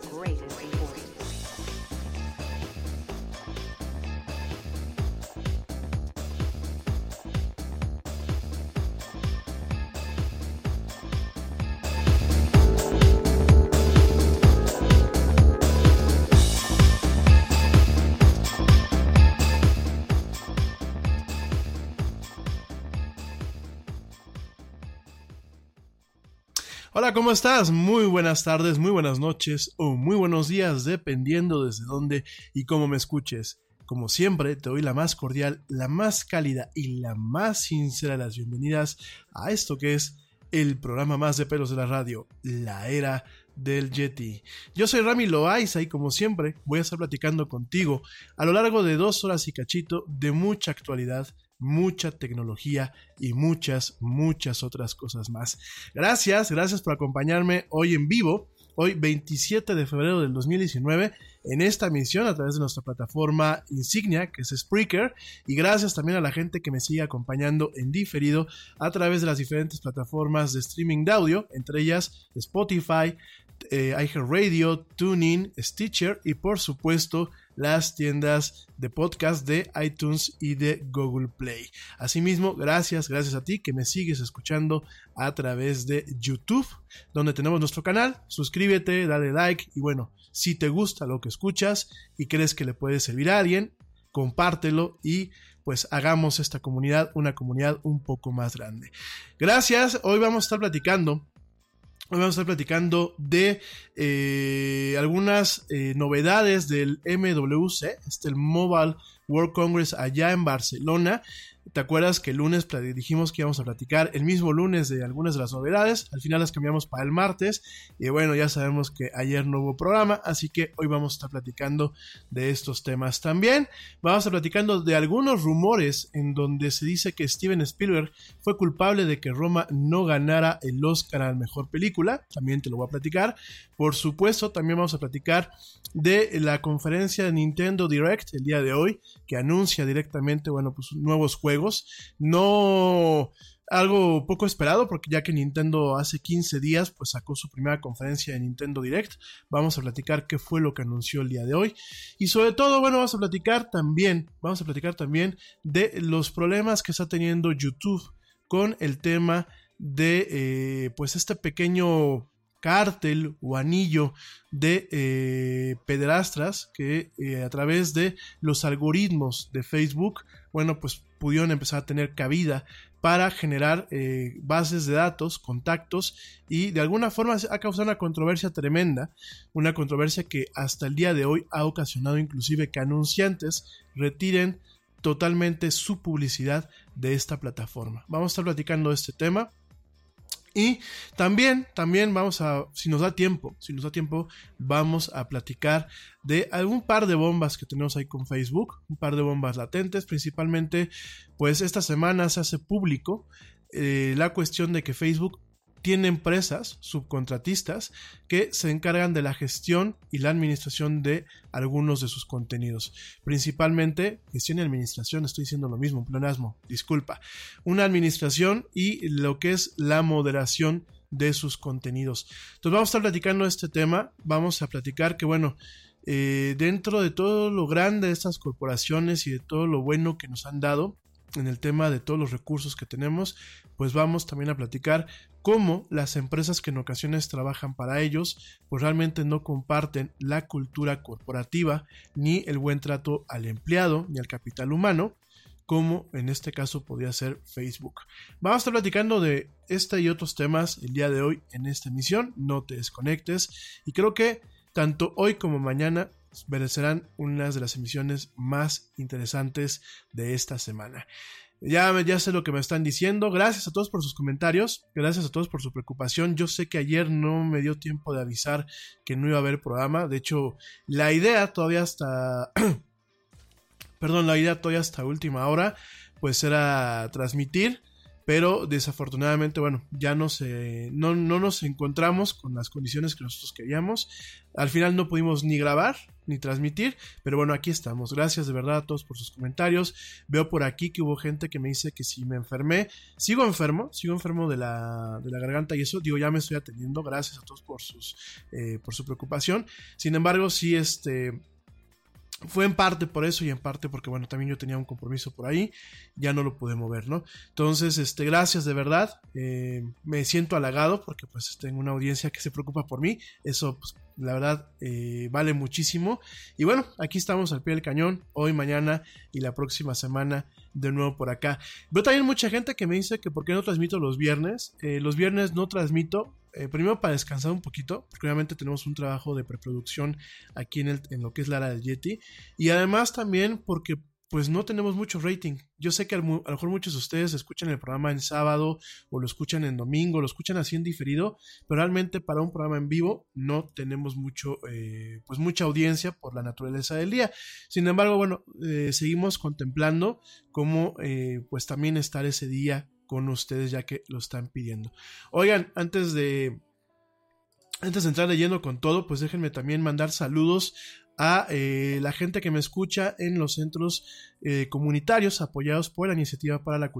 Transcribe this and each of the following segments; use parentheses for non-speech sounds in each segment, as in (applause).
The greatest Hola, ¿cómo estás? Muy buenas tardes, muy buenas noches o muy buenos días, dependiendo desde dónde y cómo me escuches. Como siempre, te doy la más cordial, la más cálida y la más sincera de las bienvenidas a esto que es el programa más de pelos de la radio, la era del Yeti. Yo soy Rami Loaiza y como siempre voy a estar platicando contigo a lo largo de dos horas y cachito de mucha actualidad, mucha tecnología y muchas, muchas otras cosas más. Gracias, gracias por acompañarme hoy en vivo, hoy 27 de febrero del 2019, en esta emisión a través de nuestra plataforma insignia, que es Spreaker, y gracias también a la gente que me sigue acompañando en diferido a través de las diferentes plataformas de streaming de audio, entre ellas Spotify, eh, iHeartRadio, TuneIn, Stitcher y por supuesto las tiendas de podcast de iTunes y de Google Play. Asimismo, gracias, gracias a ti que me sigues escuchando a través de YouTube, donde tenemos nuestro canal. Suscríbete, dale like y bueno, si te gusta lo que escuchas y crees que le puede servir a alguien, compártelo y pues hagamos esta comunidad una comunidad un poco más grande. Gracias, hoy vamos a estar platicando Hoy vamos a estar platicando de eh, algunas eh, novedades del MWC, este el Mobile World Congress allá en Barcelona. ¿Te acuerdas que el lunes dijimos que íbamos a platicar el mismo lunes de algunas de las novedades? Al final las cambiamos para el martes. Y bueno, ya sabemos que ayer no hubo programa, así que hoy vamos a estar platicando de estos temas también. Vamos a estar platicando de algunos rumores en donde se dice que Steven Spielberg fue culpable de que Roma no ganara el Oscar a la mejor película. También te lo voy a platicar. Por supuesto, también vamos a platicar de la conferencia de Nintendo Direct el día de hoy, que anuncia directamente, bueno, pues nuevos juegos. No algo poco esperado porque ya que Nintendo hace 15 días pues sacó su primera conferencia de Nintendo Direct, vamos a platicar qué fue lo que anunció el día de hoy. Y sobre todo bueno vamos a platicar también, vamos a platicar también de los problemas que está teniendo YouTube con el tema de eh, pues este pequeño cártel o anillo de eh, pederastras que eh, a través de los algoritmos de Facebook, bueno, pues pudieron empezar a tener cabida para generar eh, bases de datos, contactos y de alguna forma ha causado una controversia tremenda, una controversia que hasta el día de hoy ha ocasionado inclusive que anunciantes retiren totalmente su publicidad de esta plataforma. Vamos a estar platicando de este tema y también, también vamos a, si nos da tiempo, si nos da tiempo, vamos a platicar de algún par de bombas que tenemos ahí con Facebook, un par de bombas latentes, principalmente, pues esta semana se hace público eh, la cuestión de que Facebook tiene empresas subcontratistas que se encargan de la gestión y la administración de algunos de sus contenidos. Principalmente gestión y administración, estoy diciendo lo mismo, pleonasmo, disculpa. Una administración y lo que es la moderación de sus contenidos. Entonces vamos a estar platicando este tema, vamos a platicar que bueno, eh, dentro de todo lo grande de estas corporaciones y de todo lo bueno que nos han dado, en el tema de todos los recursos que tenemos, pues vamos también a platicar cómo las empresas que en ocasiones trabajan para ellos, pues realmente no comparten la cultura corporativa, ni el buen trato al empleado, ni al capital humano, como en este caso podría ser Facebook. Vamos a estar platicando de este y otros temas el día de hoy en esta emisión, no te desconectes, y creo que tanto hoy como mañana merecerán unas de las emisiones más interesantes de esta semana. Ya, sé lo que me están diciendo. Gracias a todos por sus comentarios. Gracias a todos por su preocupación. Yo sé que ayer no me dio tiempo de avisar que no iba a haber programa. De hecho, la idea todavía hasta... (clears throat) perdón, la idea todavía hasta última hora, pues era transmitir pero desafortunadamente, bueno, ya no, se, no, no nos encontramos con las condiciones que nosotros queríamos. Al final no pudimos ni grabar, ni transmitir, pero bueno, aquí estamos. Gracias de verdad a todos por sus comentarios. Veo por aquí que hubo gente que me dice que si me enfermé, sigo enfermo, sigo enfermo de la, de la garganta y eso, digo, ya me estoy atendiendo. Gracias a todos por, sus, eh, por su preocupación. Sin embargo, sí, este fue en parte por eso y en parte porque, bueno, también yo tenía un compromiso por ahí, ya no lo pude mover, ¿no? Entonces, este, gracias de verdad, eh, me siento halagado porque pues tengo una audiencia que se preocupa por mí, eso pues, la verdad eh, vale muchísimo. Y bueno, aquí estamos al pie del cañón, hoy, mañana y la próxima semana de nuevo por acá. Veo también mucha gente que me dice que por qué no transmito los viernes, eh, los viernes no transmito eh, primero para descansar un poquito, porque obviamente tenemos un trabajo de preproducción aquí en, el, en lo que es la área del Yeti, y además también porque pues no tenemos mucho rating. Yo sé que a lo mejor muchos de ustedes escuchan el programa en sábado o lo escuchan en domingo, lo escuchan así en diferido, pero realmente para un programa en vivo no tenemos mucho, eh, pues mucha audiencia por la naturaleza del día. Sin embargo, bueno, eh, seguimos contemplando cómo pues también estar ese día con ustedes ya que lo están pidiendo. Oigan, antes de antes de entrar leyendo con todo, pues déjenme también mandar saludos a eh, la gente que me escucha en los centros eh, comunitarios apoyados por la iniciativa para la,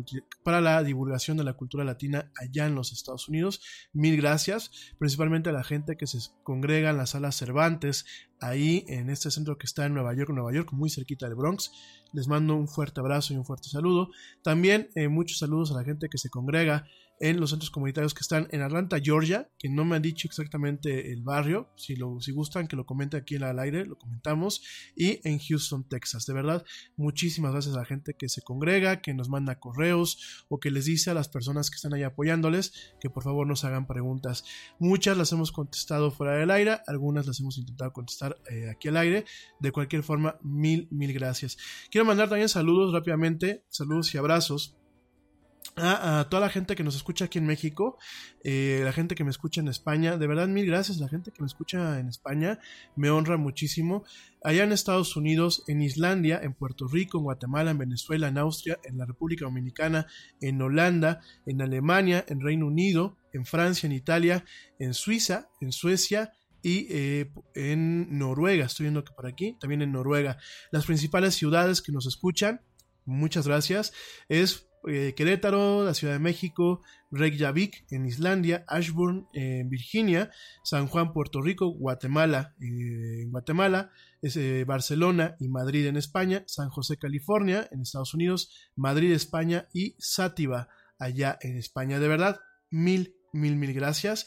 para la divulgación de la cultura latina allá en los Estados Unidos. Mil gracias, principalmente a la gente que se congrega en las salas Cervantes, ahí en este centro que está en Nueva York, Nueva York, muy cerquita del Bronx. Les mando un fuerte abrazo y un fuerte saludo. También eh, muchos saludos a la gente que se congrega en los centros comunitarios que están en Atlanta, Georgia, que no me han dicho exactamente el barrio. Si, lo, si gustan que lo comente aquí el aire, lo comentamos. Y en Houston, Texas. De verdad, muchísimas gracias a la gente que se congrega, que nos manda correos o que les dice a las personas que están ahí apoyándoles que por favor nos hagan preguntas. Muchas las hemos contestado fuera del aire, algunas las hemos intentado contestar eh, aquí al aire. De cualquier forma, mil, mil gracias. Quiero mandar también saludos rápidamente, saludos y abrazos a, toda la gente que nos escucha aquí en México, eh, la gente que me escucha en España, de verdad mil gracias, la gente que me escucha en España me honra muchísimo. Allá en Estados Unidos, en Islandia, en Puerto Rico, en Guatemala, en Venezuela, en Austria, en la República Dominicana, en Holanda, en Alemania, en Reino Unido, en Francia, en Italia, en Suiza, en Suecia, y eh, en Noruega, estoy viendo que por aquí, también en Noruega. Las principales ciudades que nos escuchan, muchas gracias, es eh, Querétaro, la Ciudad de México, Reykjavik en Islandia, Ashburn en Virginia, San Juan, Puerto Rico, Guatemala eh, en Guatemala, eh, Barcelona y Madrid en España, San José, California en Estados Unidos, Madrid, España y Sátiva allá en España. De verdad, mil, mil, mil gracias.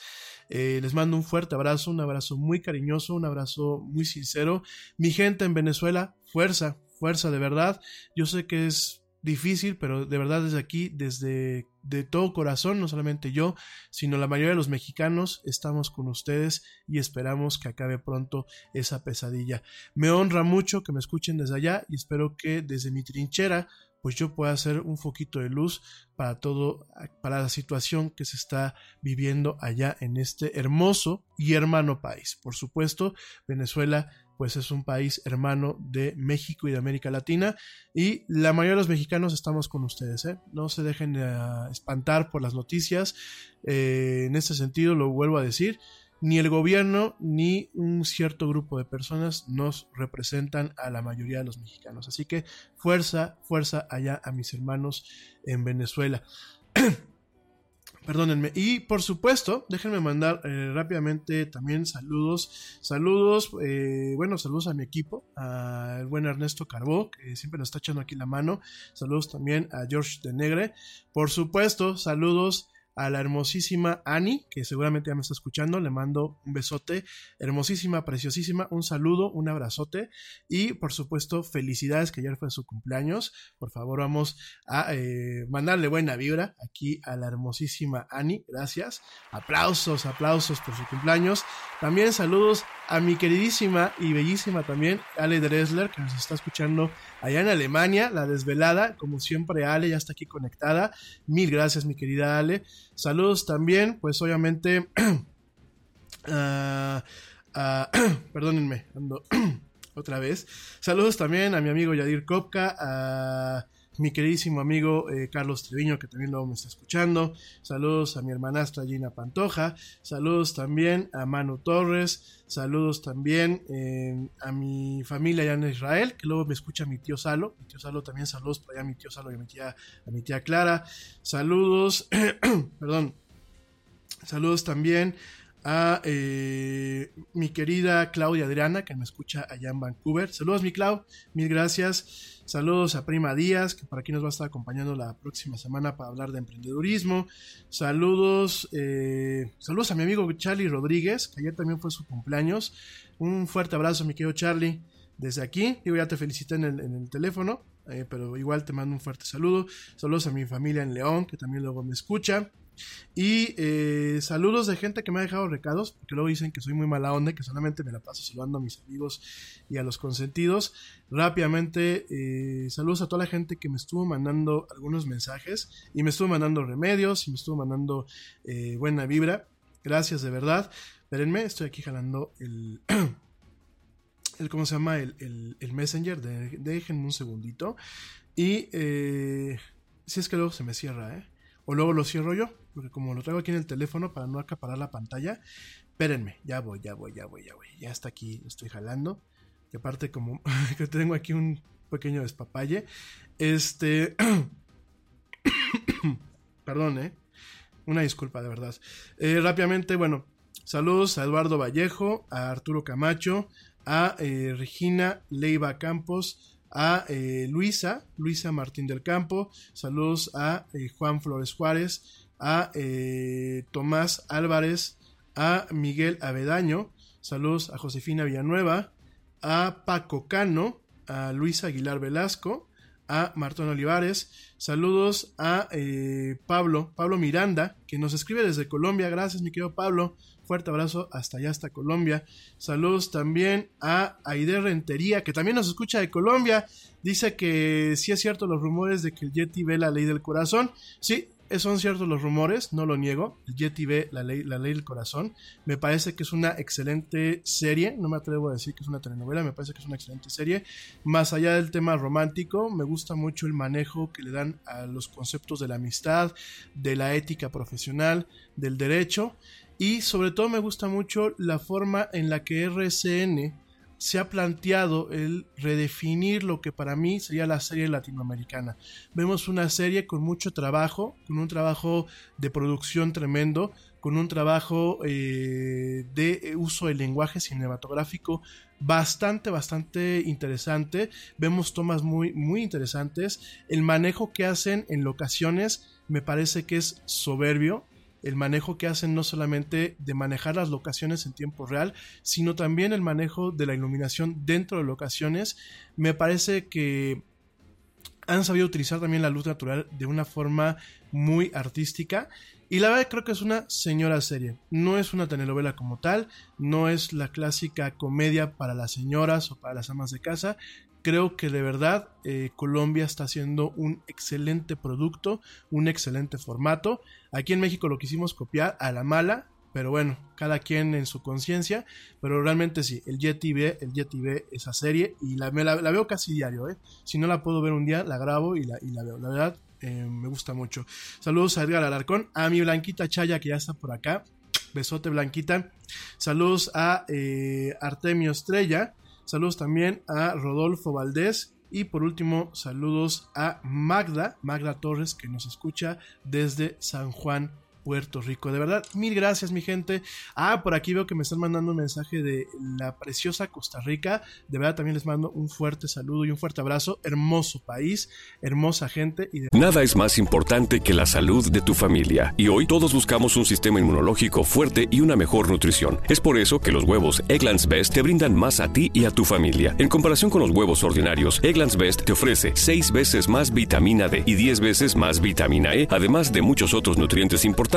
les mando un fuerte abrazo, un abrazo muy cariñoso, un abrazo muy sincero. Mi gente en Venezuela, fuerza, fuerza de verdad. Yo sé que es difícil, pero de verdad desde aquí, desde de todo corazón, no solamente yo, sino la mayoría de los mexicanos, estamos con ustedes y esperamos que acabe pronto esa pesadilla. Me honra mucho que me escuchen desde allá y espero que desde mi trinchera pues yo pueda hacer un foquito de luz para todo, para la situación que se está viviendo allá en este hermoso y hermano país. Por supuesto, Venezuela pues es un país hermano de México y de América Latina y la mayoría de los mexicanos estamos con ustedes, ¿eh? no se dejen eh, espantar por las noticias, eh, en este sentido lo vuelvo a decir, ni el gobierno ni un cierto grupo de personas nos representan a la mayoría de los mexicanos, así que fuerza, fuerza allá a mis hermanos en Venezuela. (clears throat) Perdónenme. Y por supuesto, déjenme mandar eh, rápidamente también saludos. Saludos, eh, bueno, saludos a mi equipo, al buen Ernesto Carbó, que siempre nos está echando aquí la mano. Saludos también a George de Negre. Por supuesto, saludos a la hermosísima Annie, que seguramente ya me está escuchando, le mando un besote, hermosísima, preciosísima, un saludo, un abrazote y por supuesto felicidades que ayer fue su cumpleaños, por favor vamos a eh, mandarle buena vibra aquí a la hermosísima Annie, gracias, aplausos, aplausos por su cumpleaños, también saludos a mi queridísima y bellísima también Ale Dresler, que nos está escuchando allá en Alemania, la desvelada, como siempre Ale ya está aquí conectada, mil gracias mi querida Ale, saludos también, pues obviamente, (clears throat) (clears throat) perdónenme, ando (clears throat) otra vez, saludos también a mi amigo Yadir Kopka, a mi queridísimo amigo eh, Carlos Treviño, que también luego me está escuchando. Saludos a mi hermanastra Gina Pantoja. Saludos también a Manu Torres. Saludos también eh, a mi familia allá en Israel, que luego me escucha mi tío Salo. Mi tío Salo también, saludos para allá a mi tío Salo y a mi tía, a mi tía Clara. Saludos, (clears throat) perdón. Saludos también a eh, mi querida Claudia Adriana, que me escucha allá en Vancouver. Saludos, mi Clau, mil gracias. Saludos a Prima Díaz, que por aquí nos va a estar acompañando la próxima semana para hablar de emprendedurismo. Saludos, eh, saludos a mi amigo Charlie Rodríguez, que ayer también fue su cumpleaños. Un fuerte abrazo, mi querido Charlie, desde aquí. Digo, ya te felicité en el, teléfono, eh, pero igual te mando un fuerte saludo. Saludos a mi familia en León, que también luego me escucha. Y eh, saludos de gente que me ha dejado recados, porque luego dicen que soy muy mala onda, que solamente me la paso saludando a mis amigos y a los consentidos. Rápidamente, eh, saludos a toda la gente que me estuvo mandando algunos mensajes y me estuvo mandando remedios y me estuvo mandando eh, buena vibra. Gracias de verdad. Espérenme, estoy aquí jalando el... (clears throat) el ¿Cómo se llama? El, el, Messenger. De, déjenme un segundito. Y si es que luego se me cierra, ¿eh? O luego lo cierro yo, porque como lo traigo aquí en el teléfono para no acaparar la pantalla, espérenme, ya voy, ya voy, ya voy, ya voy. Ya está aquí, estoy jalando. Y aparte como (laughs) que tengo aquí un pequeño despapalle. Este... (coughs) Perdón, ¿eh? Una disculpa, de verdad. Eh, rápidamente, bueno, saludos a Eduardo Vallejo, a Arturo Camacho, a eh, Regina Leiva Campos, a eh, Luisa, Luisa Martín del Campo, saludos a Juan Flores Juárez, a eh, Tomás Álvarez, a Miguel Avedaño, saludos a Josefina Villanueva, a Paco Cano, a Luis Aguilar Velasco, a Martón Olivares, saludos a Pablo, Pablo Miranda, que nos escribe desde Colombia, gracias mi querido Pablo, Fuerte abrazo hasta allá, hasta Colombia. Saludos también a Aide Rentería, que también nos escucha de Colombia. Dice que sí es cierto los rumores de que el Yeti ve la ley del corazón. Sí, son ciertos los rumores, no lo niego. Yeti ve la ley, la ley del corazón. Me parece que es una excelente serie. No me atrevo a decir que es una telenovela, me parece que es una excelente serie. Más allá del tema romántico, me gusta mucho el manejo que le dan a los conceptos de la amistad, de la ética profesional, del derecho. Y sobre todo me gusta mucho la forma en la que RCN se ha planteado el redefinir lo que para mí sería la serie latinoamericana. Vemos una serie con mucho trabajo, con un trabajo de producción tremendo, con un trabajo eh, de uso del lenguaje cinematográfico bastante, bastante interesante. Vemos tomas muy, muy interesantes. El manejo que hacen en locaciones me parece que es soberbio el manejo que hacen no solamente de manejar las locaciones en tiempo real, sino también el manejo de la iluminación dentro de locaciones. Me parece que han sabido utilizar también la luz natural de una forma muy artística. Y la verdad creo que es una señora serie. No es una telenovela como tal, no es la clásica comedia para las señoras o para las amas de casa creo que de verdad eh, Colombia está haciendo un excelente producto, un excelente formato. Aquí en México lo quisimos copiar a la mala, pero bueno, cada quien en su conciencia. Pero realmente sí, el Yeti ve, el Yeti ve esa serie y la, la, veo casi diario. ¿eh? Si no la puedo ver un día, la grabo y la, y la veo. La verdad, eh, me gusta mucho. Saludos a Edgar Alarcón, a mi Blanquita Chaya que ya está por acá. Besote Blanquita. Saludos a Artemio Estrella. Saludos también a Rodolfo Valdés. Y por último, saludos a Magda, Magda Torres, que nos escucha desde San Juan, Puerto Rico. De verdad, mil gracias, mi gente. Ah, por aquí veo que me están mandando un mensaje de la preciosa Costa Rica. De verdad, también les mando un fuerte saludo y un fuerte abrazo. Hermoso país, hermosa gente. Y Nada es más importante que la salud de tu familia. Y hoy todos buscamos un sistema inmunológico fuerte y una mejor nutrición. Es por eso que los huevos Egglands Best te brindan más a ti y a tu familia. En comparación con los huevos ordinarios, Egglands Best te ofrece 6 veces más vitamina D y 10 veces más vitamina E, además de muchos otros nutrientes importantes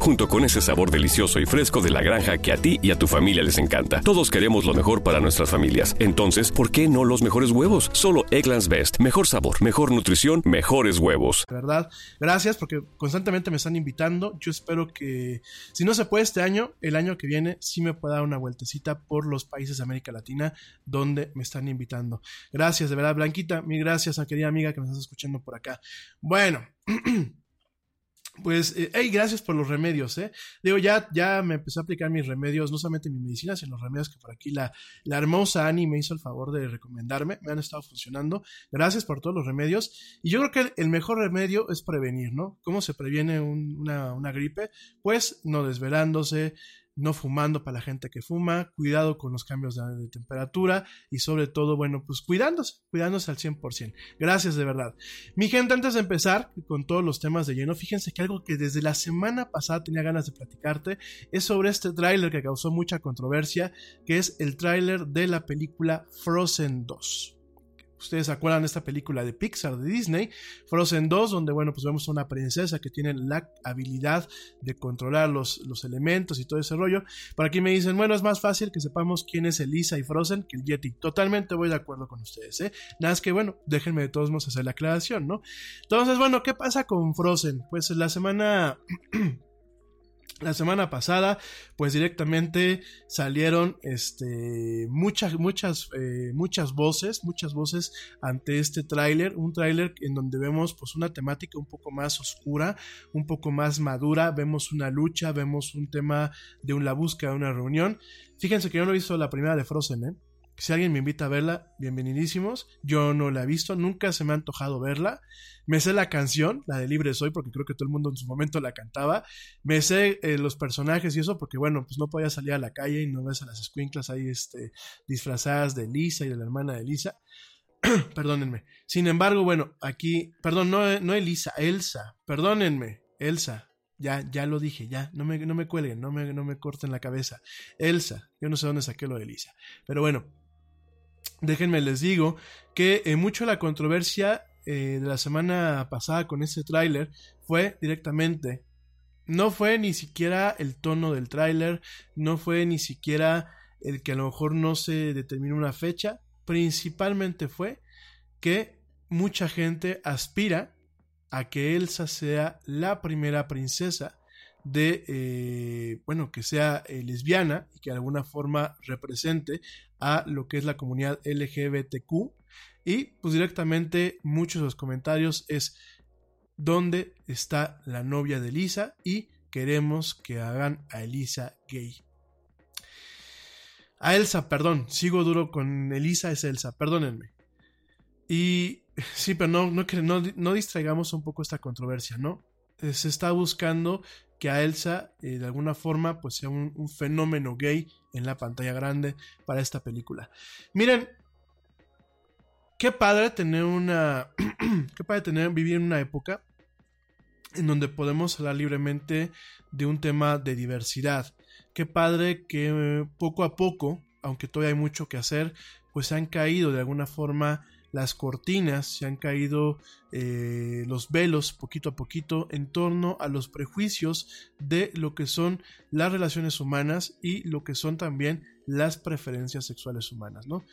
junto con ese sabor delicioso y fresco de la granja que a ti y a tu familia les encanta. Todos queremos lo mejor para nuestras familias. Entonces, ¿por qué no los mejores huevos? Solo Eggland's Best. Mejor sabor, mejor nutrición, mejores huevos. ¿Verdad? Gracias porque constantemente me están invitando. Yo espero que, si no se puede este año, el año que viene sí me pueda dar una vueltecita por los países de América Latina donde me están invitando. Gracias, de verdad, Blanquita. Mil gracias a querida amiga que me estás escuchando por acá. Bueno. (clears throat) Pues, eh, hey, gracias por los remedios, ¿eh? Digo, ya, ya me empecé a aplicar mis remedios, no solamente mi medicina, sino los remedios que por aquí la, la hermosa Annie me hizo el favor de recomendarme, me han estado funcionando. Gracias por todos los remedios. Y yo creo que el, mejor remedio es prevenir, ¿no? ¿Cómo se previene un, una, una gripe? Pues no desvelándose, no fumando para la gente que fuma, cuidado con los cambios de, temperatura y sobre todo, bueno, pues cuidándose, cuidándose al 100%. Gracias de verdad. Mi gente, antes de empezar con todos los temas de lleno, fíjense que algo que desde la semana pasada tenía ganas de platicarte es sobre este tráiler que causó mucha controversia, que es el tráiler de la película Frozen 2. Ustedes acuerdan esta película de Pixar, de Disney, Frozen 2, donde, bueno, pues vemos a una princesa que tiene la habilidad de controlar los, los elementos y todo ese rollo. Por aquí me dicen, bueno, es más fácil que sepamos quién es Elisa y Frozen que el Yeti. Totalmente voy de acuerdo con ustedes, ¿eh? Nada más que, bueno, déjenme de todos modos hacer la aclaración, ¿no? Entonces, bueno, ¿qué pasa con Frozen? Pues la semana... (clears throat) La semana pasada, pues directamente salieron este, muchas, muchas, eh, muchas voces, muchas voces ante este tráiler, un tráiler en donde vemos pues una temática un poco más oscura, un poco más madura, vemos una lucha, vemos un tema de una búsqueda de una reunión. Fíjense que yo no he visto la primera de Frozen, ¿eh? Si alguien me invita a verla, bienvenidísimos. Yo no la he visto, nunca se me ha antojado verla. Me sé la canción, la de Libre Soy, porque creo que todo el mundo en su momento la cantaba. Me sé eh, los personajes y eso, porque bueno, pues no podía salir a la calle y no ves a las escuinclas ahí este, disfrazadas de Lisa y de la hermana de Lisa. (clears throat) Perdónenme. Sin embargo, bueno, aquí, perdón, no, no Elisa, Elsa. Perdónenme, Elsa. Ya, ya lo dije, ya, no me, no me cuelguen, no me, no me corten la cabeza. Elsa, yo no sé dónde saqué lo de Elisa. Pero bueno, déjenme les digo que eh, mucho la controversia eh, de la semana pasada con este tráiler fue directamente, no fue ni siquiera el tono del tráiler, no fue ni siquiera el que a lo mejor no se determinó una fecha, principalmente fue que mucha gente aspira a que Elsa sea la primera princesa de, eh, bueno, que sea eh, lesbiana y que de alguna forma represente a lo que es la comunidad LGBTQ. Y pues directamente muchos de los comentarios es dónde está la novia de Elisa y queremos que hagan a Elisa gay. A Elsa, perdón, sigo duro con Elisa, es Elsa, perdónenme. Y sí, pero no, no, no, no distraigamos un poco esta controversia, ¿no? Se está buscando que a Elsa eh, de alguna forma pues sea un, fenómeno gay en la pantalla grande para esta película. Miren, qué padre tener una, (clears throat) qué padre tener vivir en una época en donde podemos hablar libremente de un tema de diversidad. Qué padre que eh, poco a poco, aunque todavía hay mucho que hacer, pues han caído de alguna forma las cortinas, se han caído eh, los velos poquito a poquito en torno a los prejuicios de lo que son las relaciones humanas y lo que son también las preferencias sexuales humanas, ¿no?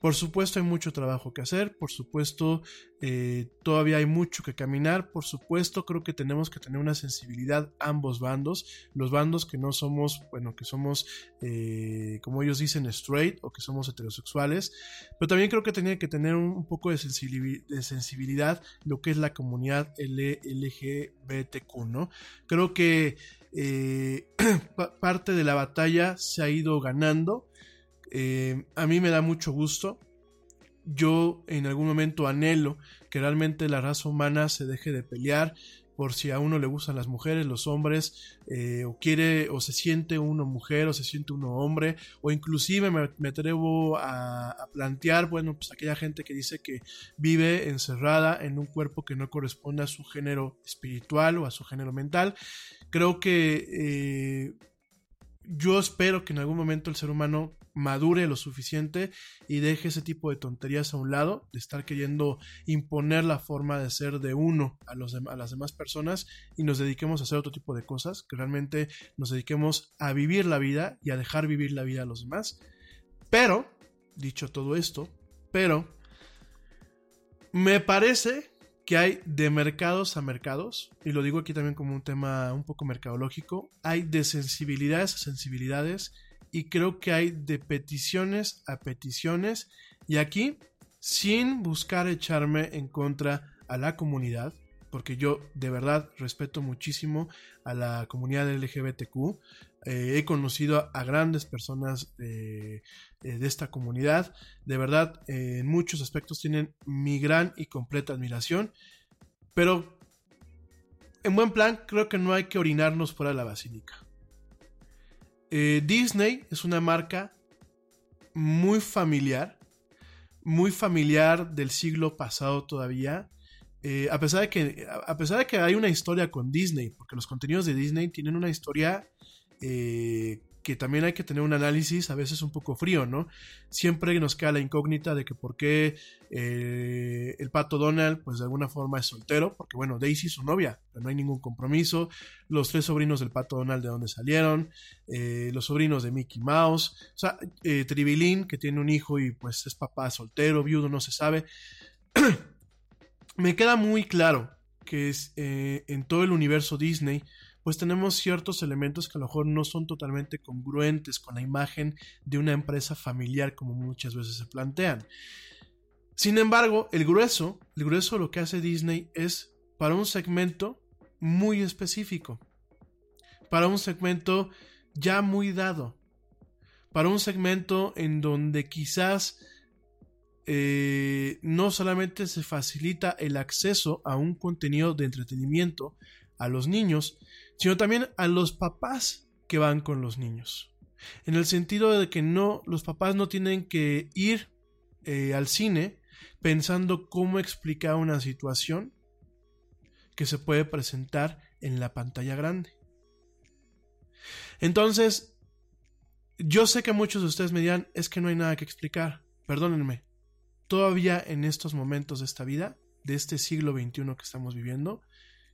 Por supuesto hay mucho trabajo que hacer, por supuesto eh, todavía hay mucho que caminar, por supuesto creo que tenemos que tener una sensibilidad ambos bandos, los bandos que no somos, bueno, que somos, eh, como ellos dicen, straight o que somos heterosexuales, pero también creo que tiene que tener un, poco de, sensibilidad, de sensibilidad lo que es la comunidad LGBTQ, ¿no? Creo que eh, (clears throat) parte de la batalla se ha ido ganando, eh, a mí me da mucho gusto. Yo en algún momento anhelo que realmente la raza humana se deje de pelear, por si a uno le gustan las mujeres, los hombres, eh, o quiere, o se siente uno mujer, o se siente uno hombre, o inclusive me, atrevo a, a, plantear, bueno, pues aquella gente que dice que vive encerrada en un cuerpo que no corresponde a su género espiritual o a su género mental. Creo que eh, yo espero que en algún momento el ser humano madure lo suficiente y deje ese tipo de tonterías a un lado, de estar queriendo imponer la forma de ser de uno a, las demás personas y nos dediquemos a hacer otro tipo de cosas, que realmente nos dediquemos a vivir la vida y a dejar vivir la vida a los demás. Pero, dicho todo esto, pero, me parece que hay de mercados a mercados, y lo digo aquí también como un tema un poco mercadológico, hay de sensibilidades a sensibilidades, y creo que hay de peticiones a peticiones, y aquí, sin buscar echarme en contra a la comunidad, porque yo de verdad respeto muchísimo a la comunidad LGBTQ. Eh, he conocido a, grandes personas de, de, esta comunidad. De verdad, eh, en muchos aspectos tienen mi gran y completa admiración. Pero, en buen plan, creo que no hay que orinarnos fuera de la basílica. Eh, Disney es una marca muy familiar, muy familiar del siglo pasado todavía. Eh, a, pesar de que, a pesar de que hay una historia con Disney, porque los contenidos de Disney tienen una historia eh, que también hay que tener un análisis a veces un poco frío, ¿no? Siempre nos queda la incógnita de que por qué eh, el pato Donald, pues de alguna forma es soltero, porque bueno, Daisy es su novia, pero no hay ningún compromiso. Los tres sobrinos del pato Donald, ¿de dónde salieron? Eh, los sobrinos de Mickey Mouse, o sea, eh, Tribilín, que tiene un hijo y pues es papá soltero, viudo, no se sabe. (clears throat) Me queda muy claro que es en todo el universo Disney pues tenemos ciertos elementos que a lo mejor no son totalmente congruentes con la imagen de una empresa familiar como muchas veces se plantean. Sin embargo, el grueso, el grueso lo que hace Disney es para un segmento muy específico, para un segmento ya muy dado, para un segmento en donde quizás eh, no solamente se facilita el acceso a un contenido de entretenimiento a los niños, sino también a los papás que van con los niños. En el sentido de que no, los papás no tienen que ir eh, al cine pensando cómo explicar una situación que se puede presentar en la pantalla grande. Entonces, yo sé que muchos de ustedes me dirán, es que no hay nada que explicar. Perdónenme, todavía en estos momentos de esta vida, de este siglo XXI que estamos viviendo,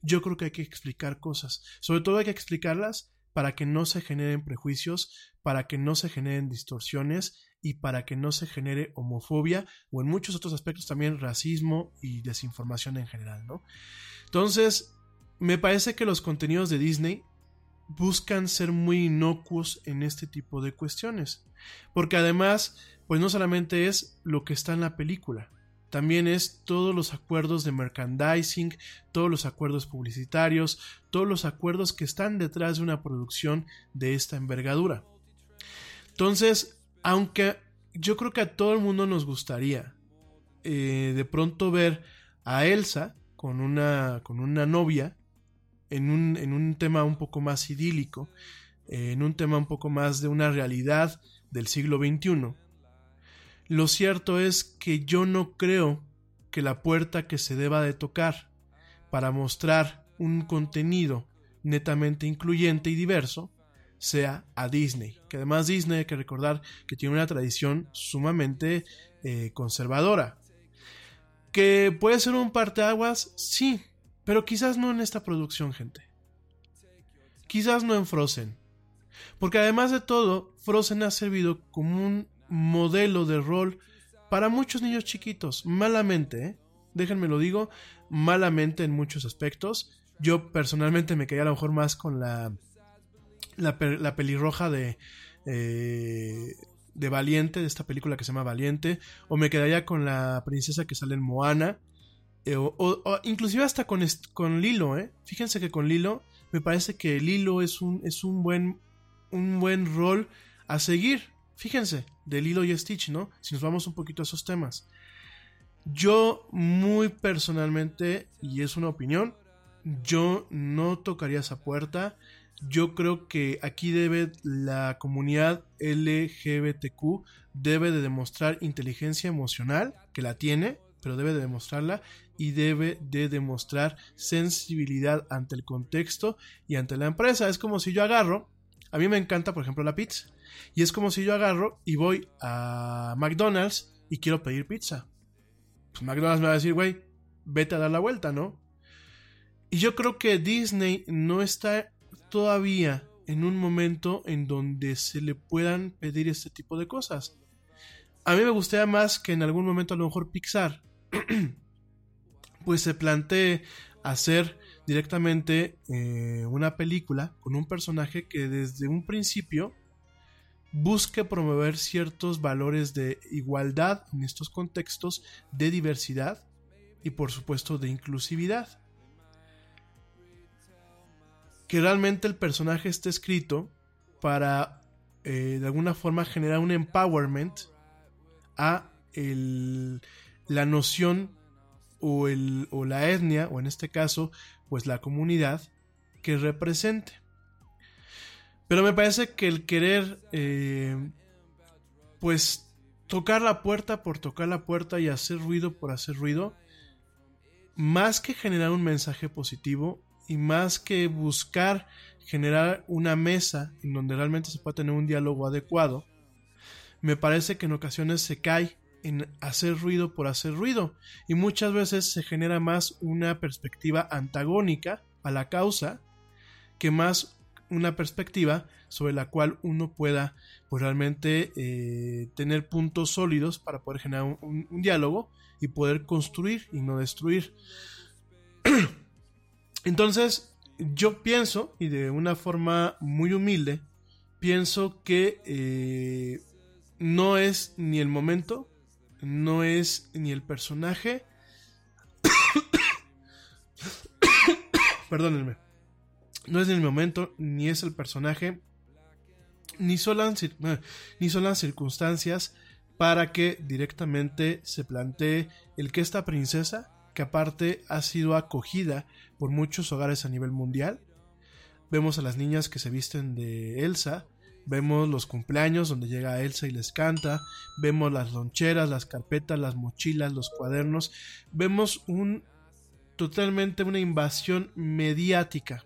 yo creo que hay que explicar cosas. Sobre todo hay que explicarlas para que no se generen prejuicios, para que no se generen distorsiones y para que no se genere homofobia o en muchos otros aspectos también racismo y desinformación en general, ¿no? Entonces, me parece que los contenidos de Disney buscan ser muy inocuos en este tipo de cuestiones, porque además, pues no solamente es lo que está en la película, también es todos los acuerdos de merchandising, todos los acuerdos publicitarios, todos los acuerdos que están detrás de una producción de esta envergadura. Entonces, aunque yo creo que a todo el mundo nos gustaría eh, de pronto ver a Elsa con una, con una novia en un, en un tema un poco más idílico, eh, en un tema un poco más de una realidad del siglo XXI, lo cierto es que yo no creo que la puerta que se deba de tocar para mostrar un contenido netamente incluyente y diverso sea a Disney. Que además Disney hay que recordar que tiene una tradición sumamente eh, conservadora. Que puede ser un parteaguas, sí, pero quizás no en esta producción, gente. Quizás no en Frozen. Porque además de todo, Frozen ha servido como un modelo de rol para muchos niños chiquitos, malamente, ¿eh? déjenme lo digo, malamente en muchos aspectos. Yo personalmente me quedé a lo mejor más con la, la, pelirroja de, eh, de Valiente, de esta película que se llama Valiente, o me quedaría con la princesa que sale en Moana, eh, o, o, inclusive hasta con, con Lilo, ¿eh? Fíjense que con Lilo me parece que Lilo es un, es un buen, un buen rol a seguir. Fíjense, de Lilo y Stitch, ¿no? Si nos vamos un poquito a esos temas. Yo muy personalmente, y es una opinión, yo no tocaría esa puerta. Yo creo que aquí debe la comunidad LGBTQ debe de demostrar inteligencia emocional, que la tiene, pero debe de demostrarla y debe de demostrar sensibilidad ante el contexto y ante la empresa. Es como si yo agarro, a mí me encanta, por ejemplo, la pizza. Y es como si yo agarro y voy a McDonald's y quiero pedir pizza. Pues McDonald's me va a decir, güey, vete a dar la vuelta, ¿no? Y yo creo que Disney no está todavía en un momento en donde se le puedan pedir este tipo de cosas. A mí me gustaría más que en algún momento a lo mejor Pixar (clears throat) pues se plantee hacer directamente eh, una película con un personaje que desde un principio busque promover ciertos valores de igualdad en estos contextos de diversidad y por supuesto de inclusividad. Que realmente el personaje esté escrito para eh, de alguna forma generar un empowerment a la noción o, el, o la etnia, o en este caso, pues la comunidad que represente. Pero me parece que el querer, eh, pues, tocar la puerta por tocar la puerta y hacer ruido por hacer ruido, más que generar un mensaje positivo y más que buscar generar una mesa en donde realmente se pueda tener un diálogo adecuado, me parece que en ocasiones se cae en hacer ruido por hacer ruido. Y muchas veces se genera más una perspectiva antagónica a la causa que más una perspectiva sobre la cual uno pueda pues, realmente eh, tener puntos sólidos para poder generar un, diálogo y poder construir y no destruir. (clears throat) Entonces, yo pienso, y de una forma muy humilde, pienso que eh, no es ni el momento no es ni el personaje. (coughs) Perdónenme. No es ni el momento, ni es el personaje, ni son, las, ni son las circunstancias para que directamente se plantee el que esta princesa, que aparte ha sido acogida por muchos hogares a nivel mundial, vemos a las niñas que se visten de Elsa, Vemos los cumpleaños donde llega Elsa y les canta, vemos las loncheras, las carpetas, las mochilas, los cuadernos, vemos un totalmente una invasión mediática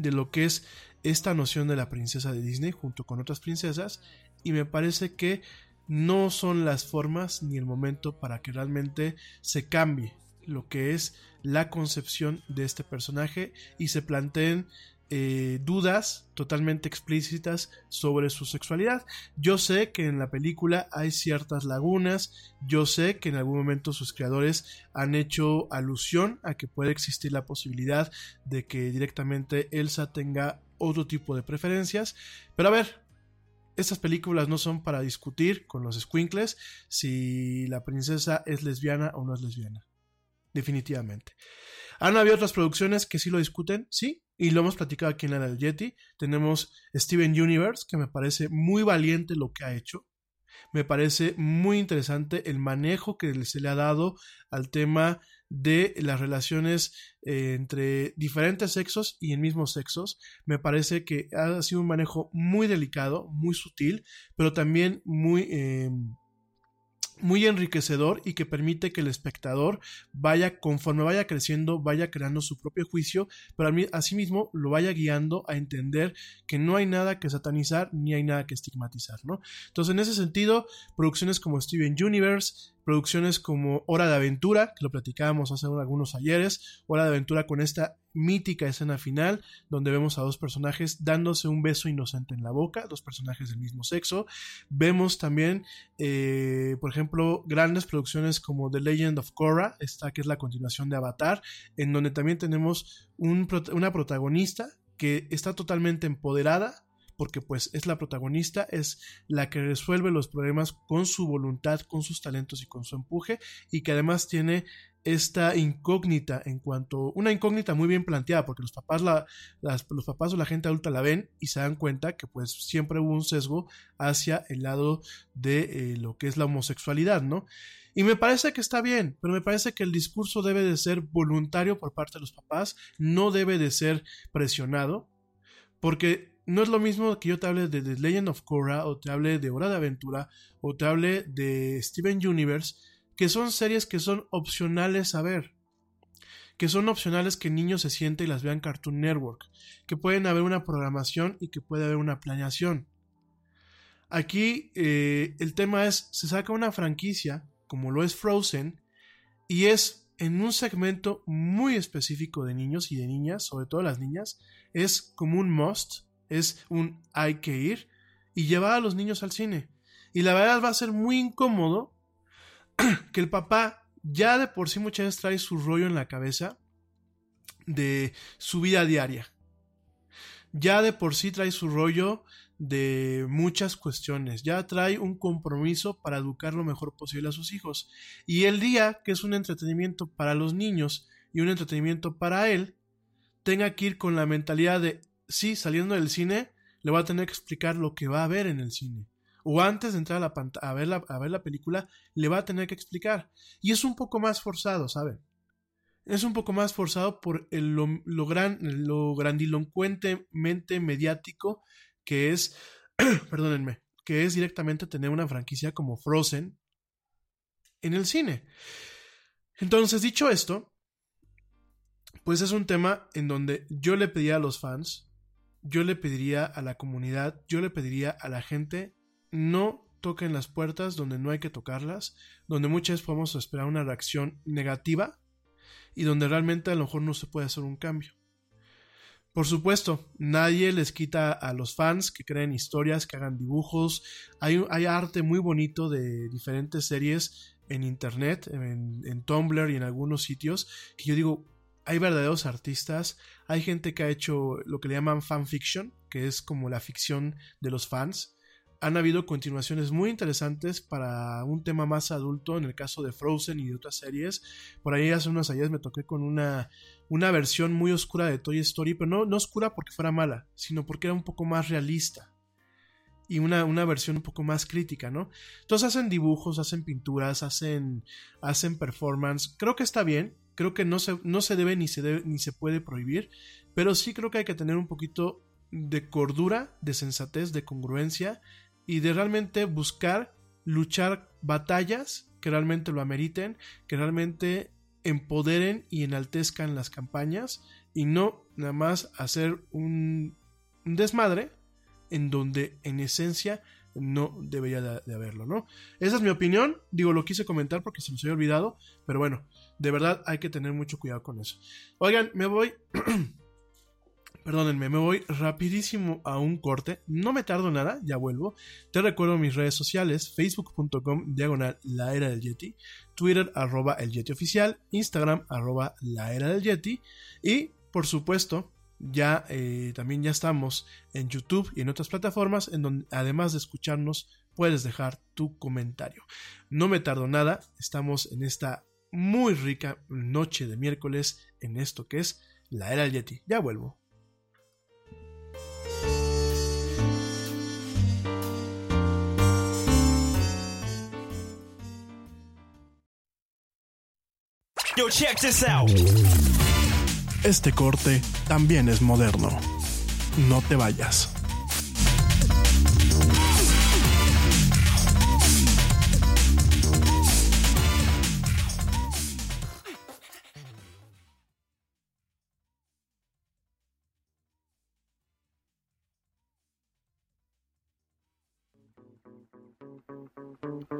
de lo que es esta noción de la princesa de Disney junto con otras princesas y me parece que no son las formas ni el momento para que realmente se cambie lo que es la concepción de este personaje y se planteen eh, dudas totalmente explícitas sobre su sexualidad. Yo sé que en la película hay ciertas lagunas, yo sé que en algún momento sus creadores han hecho alusión a que puede existir la posibilidad de que directamente Elsa tenga otro tipo de preferencias, pero a ver, estas películas no son para discutir con los squinkles si la princesa es lesbiana o no es lesbiana. Definitivamente. Han habido otras producciones que sí lo discuten, sí, y lo hemos platicado aquí en la del Yeti. Tenemos Steven Universe, que me parece muy valiente lo que ha hecho. Me parece muy interesante el manejo que se le ha dado al tema de las relaciones eh, entre diferentes sexos y en mismos sexos. Me parece que ha sido un manejo muy delicado, muy sutil, pero también muy... Em, muy enriquecedor y que permite que el espectador vaya, conforme vaya creciendo, vaya creando su propio juicio, pero asimismo lo vaya guiando a entender que no hay nada que satanizar ni hay nada que estigmatizar, ¿no? Entonces, en ese sentido, producciones como Steven Universe, producciones como Hora de Aventura, que lo platicábamos hace algunos ayeres, Hora de Aventura con esta mítica escena final, donde vemos a dos personajes dándose un beso inocente en la boca, dos personajes del mismo sexo. Vemos también, eh, por ejemplo, grandes producciones como The Legend of Korra, esta que es la continuación de Avatar, en donde también tenemos una protagonista que está totalmente empoderada, porque pues es la protagonista, es la que resuelve los problemas con su voluntad, con sus talentos y con su empuje, y que además tiene esta incógnita en cuanto una incógnita muy bien planteada porque los papás la, los papás o la gente adulta la ven y se dan cuenta que pues siempre hubo un sesgo hacia el lado de eh, lo que es la homosexualidad no Y me parece que está bien, pero me parece que el discurso debe de ser voluntario por parte de los papás, no debe de ser presionado, porque no es lo mismo que yo te hable de The Legend of Korra, o te hable de Hora de Aventura, o te hable de Steven Universe, que son series que son opcionales a ver, que son opcionales que niños se sienten y las vean Cartoon Network, que pueden haber una programación y que puede haber una planeación. Aquí eh, el tema es, se saca una franquicia, como lo es Frozen, y es en un segmento muy específico de niños y de niñas, sobre todo las niñas, es como un must, es un hay que ir y llevar a los niños al cine. Y la verdad va a ser muy incómodo (clears throat) que el papá ya de por sí muchas veces trae su rollo en la cabeza de su vida diaria. Ya de por sí trae su rollo de muchas cuestiones, ya trae un compromiso para educar lo mejor posible a sus hijos. Y el día que es un entretenimiento para los niños y un entretenimiento para él, tenga que ir con la mentalidad de, sí, saliendo del cine, le va a tener que explicar lo que va a ver en el cine. O antes de entrar a, a, ver la, película, le va a tener que explicar. Y es un poco más forzado, ¿saben? Es un poco más forzado por lo, lo, lo grandilocuentemente mediático que es, (clears throat) perdónenme, que es directamente tener una franquicia como Frozen en el cine. Entonces, dicho esto, pues es un tema en donde yo le pediría a los fans, yo le pediría a la comunidad, yo le pediría a la gente, no toquen las puertas donde no hay que tocarlas, donde muchas veces podemos esperar una reacción negativa y donde realmente a lo mejor no se puede hacer un cambio. Por supuesto, nadie les quita a los fans que creen historias, que hagan dibujos. Hay, arte muy bonito de diferentes series en internet, en, Tumblr y en algunos sitios, que yo digo, hay verdaderos artistas, hay gente que ha hecho lo que le llaman fanfiction, que es como la ficción de los fans. Han habido continuaciones muy interesantes para un tema más adulto, en el caso de Frozen y de otras series. Por ahí hace unos años me toqué con una una versión muy oscura de Toy Story, pero no, no oscura porque fuera mala, sino porque era un poco más realista. Y una, una, versión un poco más crítica, ¿no? Entonces hacen dibujos, hacen pinturas, hacen, hacen performance. Creo que está bien, creo que no se, no se debe ni se ni se puede prohibir, pero sí creo que hay que tener un poquito de cordura, de sensatez, de congruencia y de realmente buscar luchar batallas que realmente lo ameriten, que realmente empoderen y enaltezcan las campañas y no nada más hacer un, desmadre en donde en esencia no debería de, haberlo, ¿no? Esa es mi opinión, digo, lo quise comentar porque se me había olvidado, pero bueno, de verdad hay que tener mucho cuidado con eso. Oigan, me voy (clears throat) Perdónenme, me voy rapidísimo a un corte. No me tardo nada, ya vuelvo. Te recuerdo mis redes sociales, facebook.com diagonal la del Yeti, Twitter arroba el Yeti oficial, Instagram arroba la era del Yeti y por supuesto ya eh, también ya estamos en YouTube y en otras plataformas en donde además de escucharnos puedes dejar tu comentario. No me tardo nada, estamos en esta muy rica noche de miércoles en esto que es la era del Yeti. Ya vuelvo. Yo, check this out. Este corte también es moderno. No te vayas. Thank you.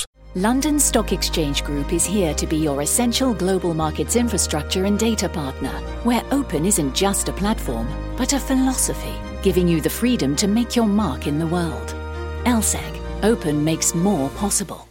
London Stock Exchange Group is here to be your essential global markets infrastructure and data partner, where open isn't just a platform, but a philosophy, giving you the freedom to make your mark in the world. LSEG, Open makes more possible.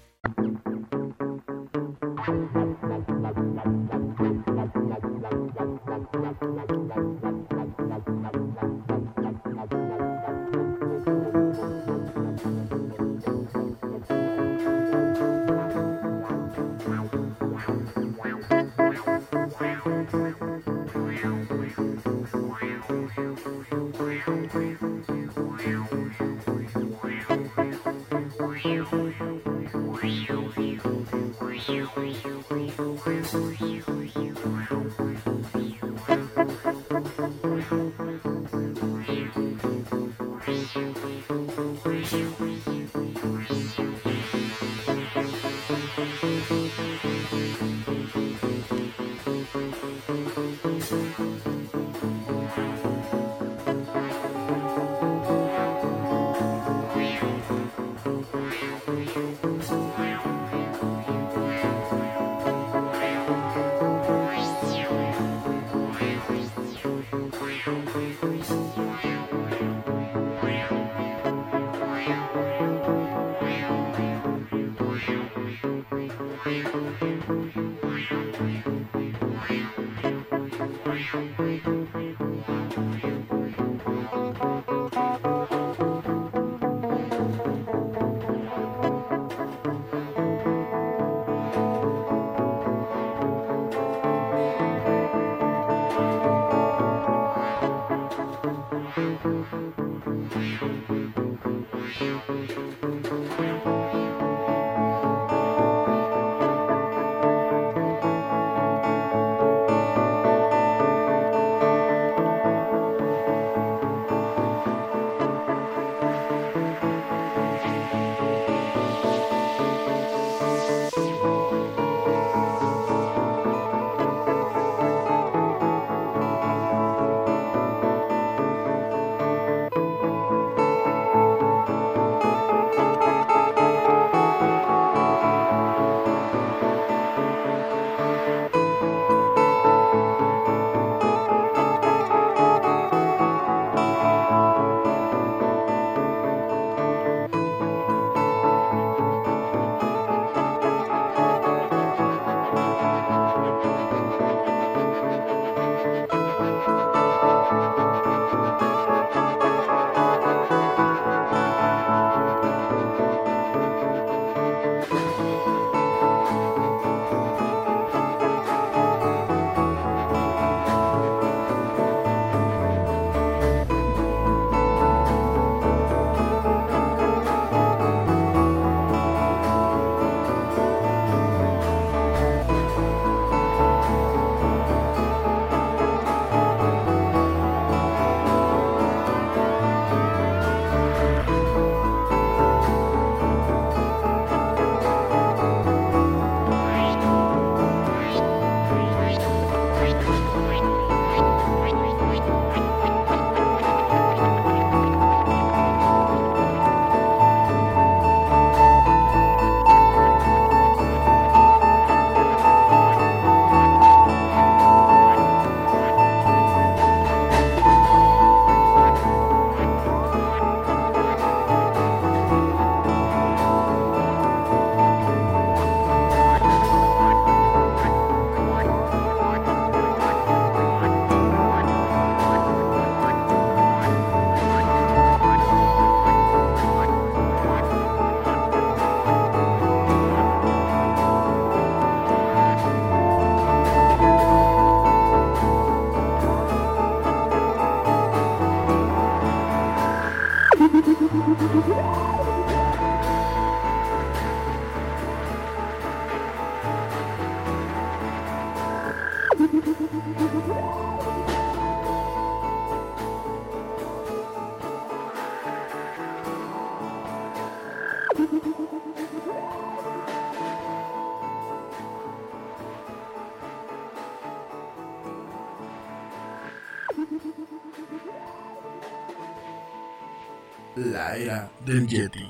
Del Yeti.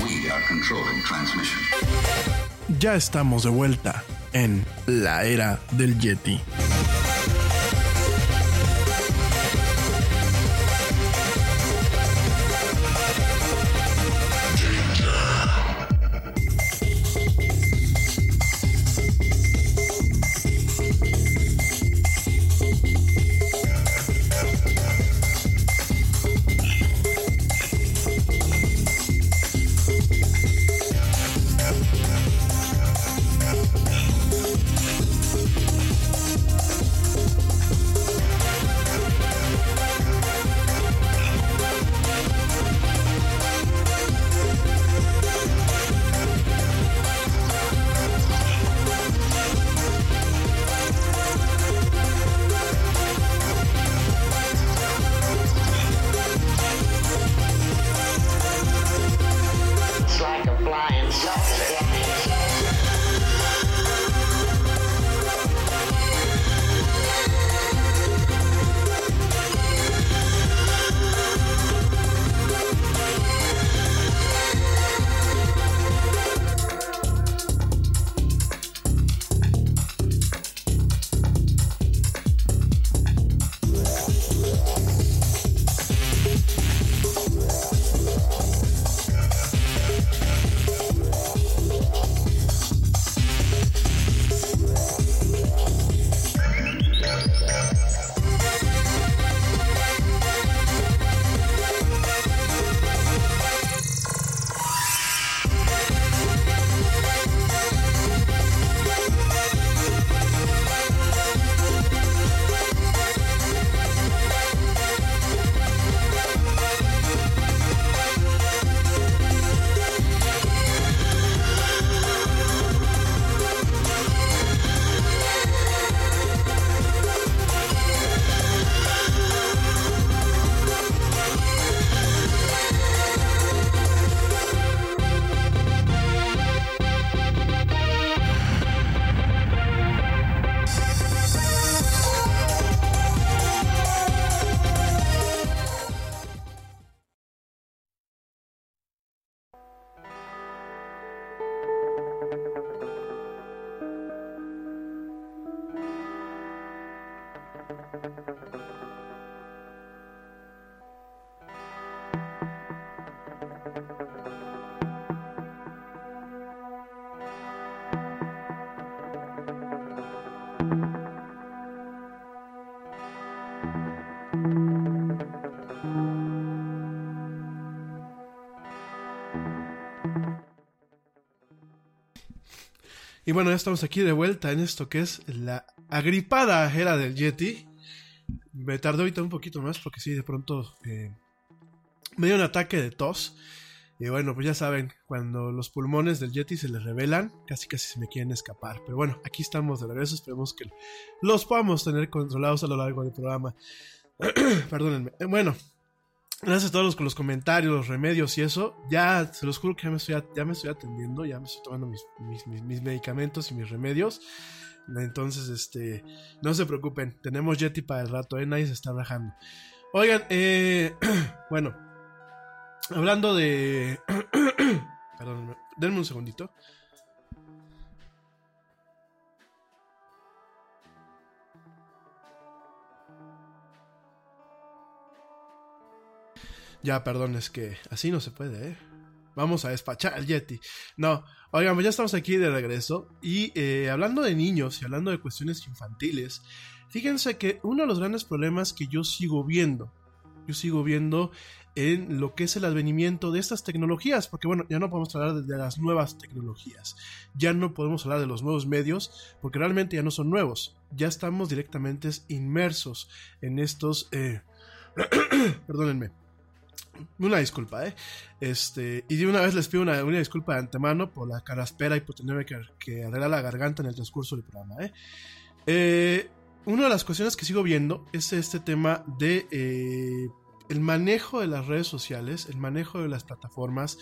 We are controlling transmission. Ya estamos de vuelta en la era del Yeti. Bueno, ya estamos aquí de vuelta en esto que es la agripada era del Yeti. Me tardó ahorita un poquito más porque sí, de pronto eh, me dio un ataque de tos. Y bueno, pues ya saben, cuando los pulmones del Yeti se les revelan, casi casi se me quieren escapar. Pero bueno, aquí estamos de regreso, esperemos que los podamos tener controlados a lo largo del programa. (clears throat) Perdónenme. Eh, bueno, gracias a todos los, los comentarios, los remedios y eso. Ya, se los juro que ya me estoy, ya me estoy atendiendo, ya me estoy tomando mis, mis, medicamentos y mis remedios. Entonces, este, no se preocupen, tenemos Yeti para el rato, ¿eh? nadie se está rajando. Oigan, eh, (clears throat) bueno, hablando de... (clears throat) Perdón, denme un segundito. Ya, perdón, es que así no se puede, ¿eh? Vamos a despachar al Yeti. No, oigan, pues ya estamos aquí de regreso. Y eh, hablando de niños y hablando de cuestiones infantiles, fíjense que uno de los grandes problemas que yo sigo viendo, yo sigo viendo en lo que es el advenimiento de estas tecnologías, porque bueno, ya no podemos hablar de las nuevas tecnologías, ya no podemos hablar de los nuevos medios, porque realmente ya no son nuevos, ya estamos directamente inmersos en estos... Eh, (clears throat) perdónenme una disculpa, ¿eh? Este, y de una vez les pido una, una disculpa de antemano por la caraspera y por tenerme que, arreglar la garganta en el transcurso del programa, ¿eh? Eh, una de las cuestiones que sigo viendo es este tema de eh, el manejo de las redes sociales, el manejo de las plataformas,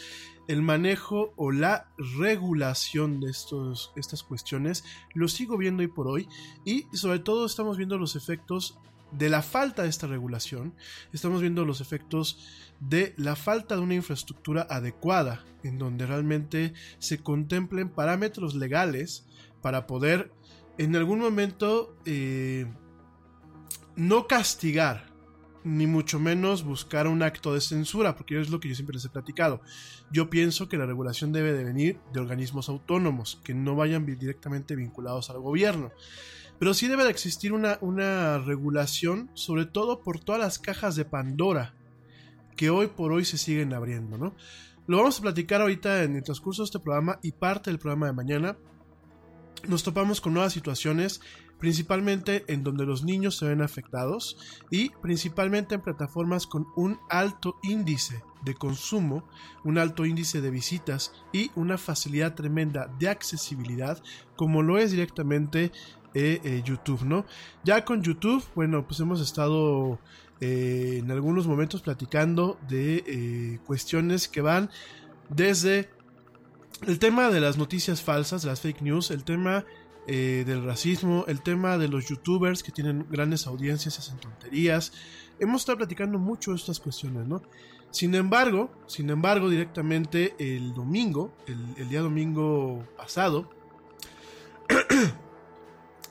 el manejo o la regulación de estos, estas cuestiones, lo sigo viendo hoy por hoy y sobre todo estamos viendo los efectos de la falta de esta regulación, estamos viendo los efectos de la falta de una infraestructura adecuada, en donde realmente se contemplen parámetros legales para poder en algún momento eh, no castigar, ni mucho menos buscar un acto de censura, porque es lo que yo siempre les he platicado. Yo pienso que la regulación debe de venir de organismos autónomos, que no vayan directamente vinculados al gobierno. Pero sí debe de existir una, una regulación, sobre todo por todas las cajas de Pandora que hoy por hoy se siguen abriendo, ¿no? Lo vamos a platicar ahorita en el transcurso de este programa y parte del programa de mañana. Nos topamos con nuevas situaciones, principalmente en donde los niños se ven afectados y principalmente en plataformas con un alto índice de consumo, un alto índice de visitas y una facilidad tremenda de accesibilidad, como lo es directamente eh, YouTube, ¿no? Ya con YouTube, bueno, pues hemos estado eh, en algunos momentos platicando de eh, cuestiones que van desde el tema de las noticias falsas, de las fake news, el tema del racismo, el tema de los youtubers que tienen grandes audiencias hacen tonterías. Hemos estado platicando mucho de estas cuestiones, ¿no? Sin embargo, sin embargo, directamente el domingo, el día domingo pasado, (clears throat)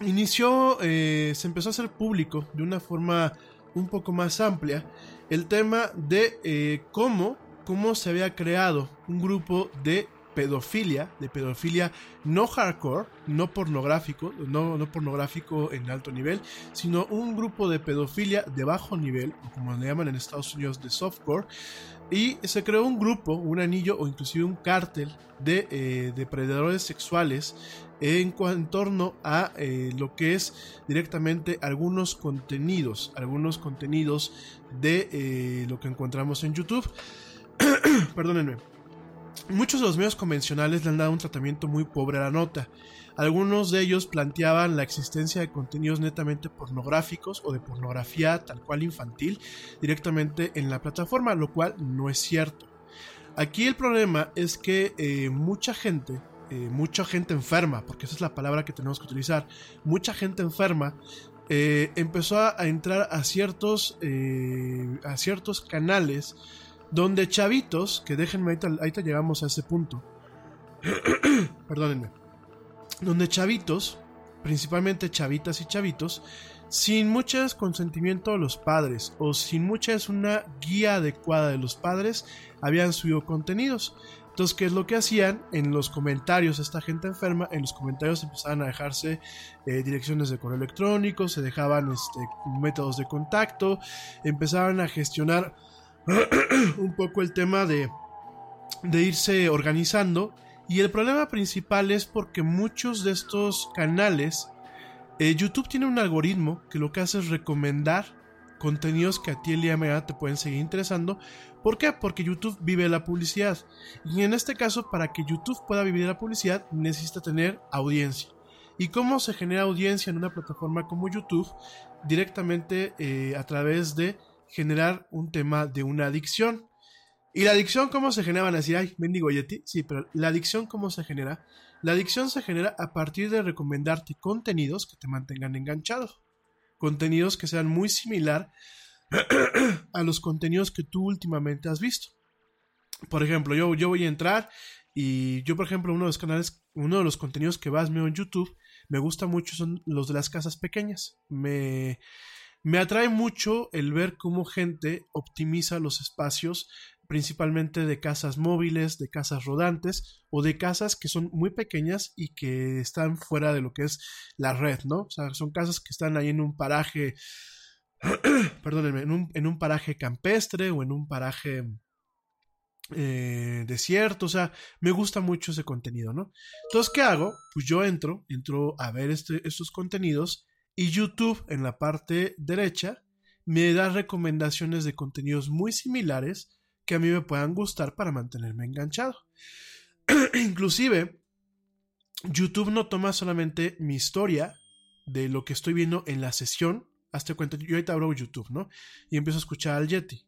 inició, eh, se empezó a hacer público de una forma un poco más amplia el tema de eh, cómo, cómo se había creado un grupo de pedofilia, de pedofilia no hardcore, no pornográfico, no, no pornográfico en alto nivel, sino un grupo de pedofilia de bajo nivel, o como le llaman en Estados Unidos de softcore, y se creó un grupo, un anillo o inclusive un cártel de eh, depredadores sexuales en, torno a eh, lo que es directamente algunos contenidos, algunos contenidos de eh, lo que encontramos en YouTube. (clears throat) Perdónenme. Muchos de los medios convencionales le han dado un tratamiento muy pobre a la nota. Algunos de ellos planteaban la existencia de contenidos netamente pornográficos o de pornografía tal cual infantil directamente en la plataforma, lo cual no es cierto. Aquí el problema es que eh, mucha gente, eh, mucha gente enferma, porque esa es la palabra que tenemos que utilizar, mucha gente enferma eh, empezó a, entrar a ciertos, a ciertos canales donde chavitos, que déjenme, ahorita, ahorita llegamos a ese punto, (clears throat) perdónenme, donde chavitos, principalmente chavitas y chavitos, sin mucho consentimiento de los padres o sin mucha es una guía adecuada de los padres, habían subido contenidos. Entonces, ¿qué es lo que hacían? En los comentarios, esta gente enferma, en los comentarios empezaban a dejarse eh, direcciones de correo electrónico, se dejaban este, métodos de contacto, empezaban a gestionar (clears throat) un poco el tema de, de irse organizando. Y el problema principal es porque muchos de estos canales, eh, YouTube tiene un algoritmo que lo que hace es recomendar contenidos que a ti el día de mañana te pueden seguir interesando. ¿Por qué? Porque YouTube vive la publicidad. Y en este caso, para que YouTube pueda vivir la publicidad, necesita tener audiencia. ¿Y cómo se genera audiencia en una plataforma como YouTube? Directamente eh, a través de generar un tema de una adicción. ¿Y la adicción cómo se genera? Van a decir, ay, mendigo Yeti. Sí, pero la adicción cómo se genera? La adicción se genera a partir de recomendarte contenidos que te mantengan enganchado. Contenidos que sean muy similar a los contenidos que tú últimamente has visto. Por ejemplo, yo, yo voy a entrar y yo, por ejemplo, uno de los canales, uno de los contenidos que vas veo en YouTube, me gusta mucho son los de las casas pequeñas. Me, me atrae mucho el ver cómo gente optimiza los espacios, principalmente de casas móviles, de casas rodantes o de casas que son muy pequeñas y que están fuera de lo que es la red, ¿no? O sea, son casas que están ahí en un paraje, (clears throat) perdónenme, en un, paraje campestre o en un paraje eh, desierto, o sea, me gusta mucho ese contenido, ¿no? Entonces, ¿qué hago? Pues yo entro, entro a ver este, estos contenidos y YouTube en la parte derecha me da recomendaciones de contenidos muy similares que a mí me puedan gustar para mantenerme enganchado. (clears throat) Inclusive, YouTube no toma solamente mi historia de lo que estoy viendo en la sesión. Hazte cuenta, yo ahorita abro YouTube, ¿no? Y empiezo a escuchar al Yeti.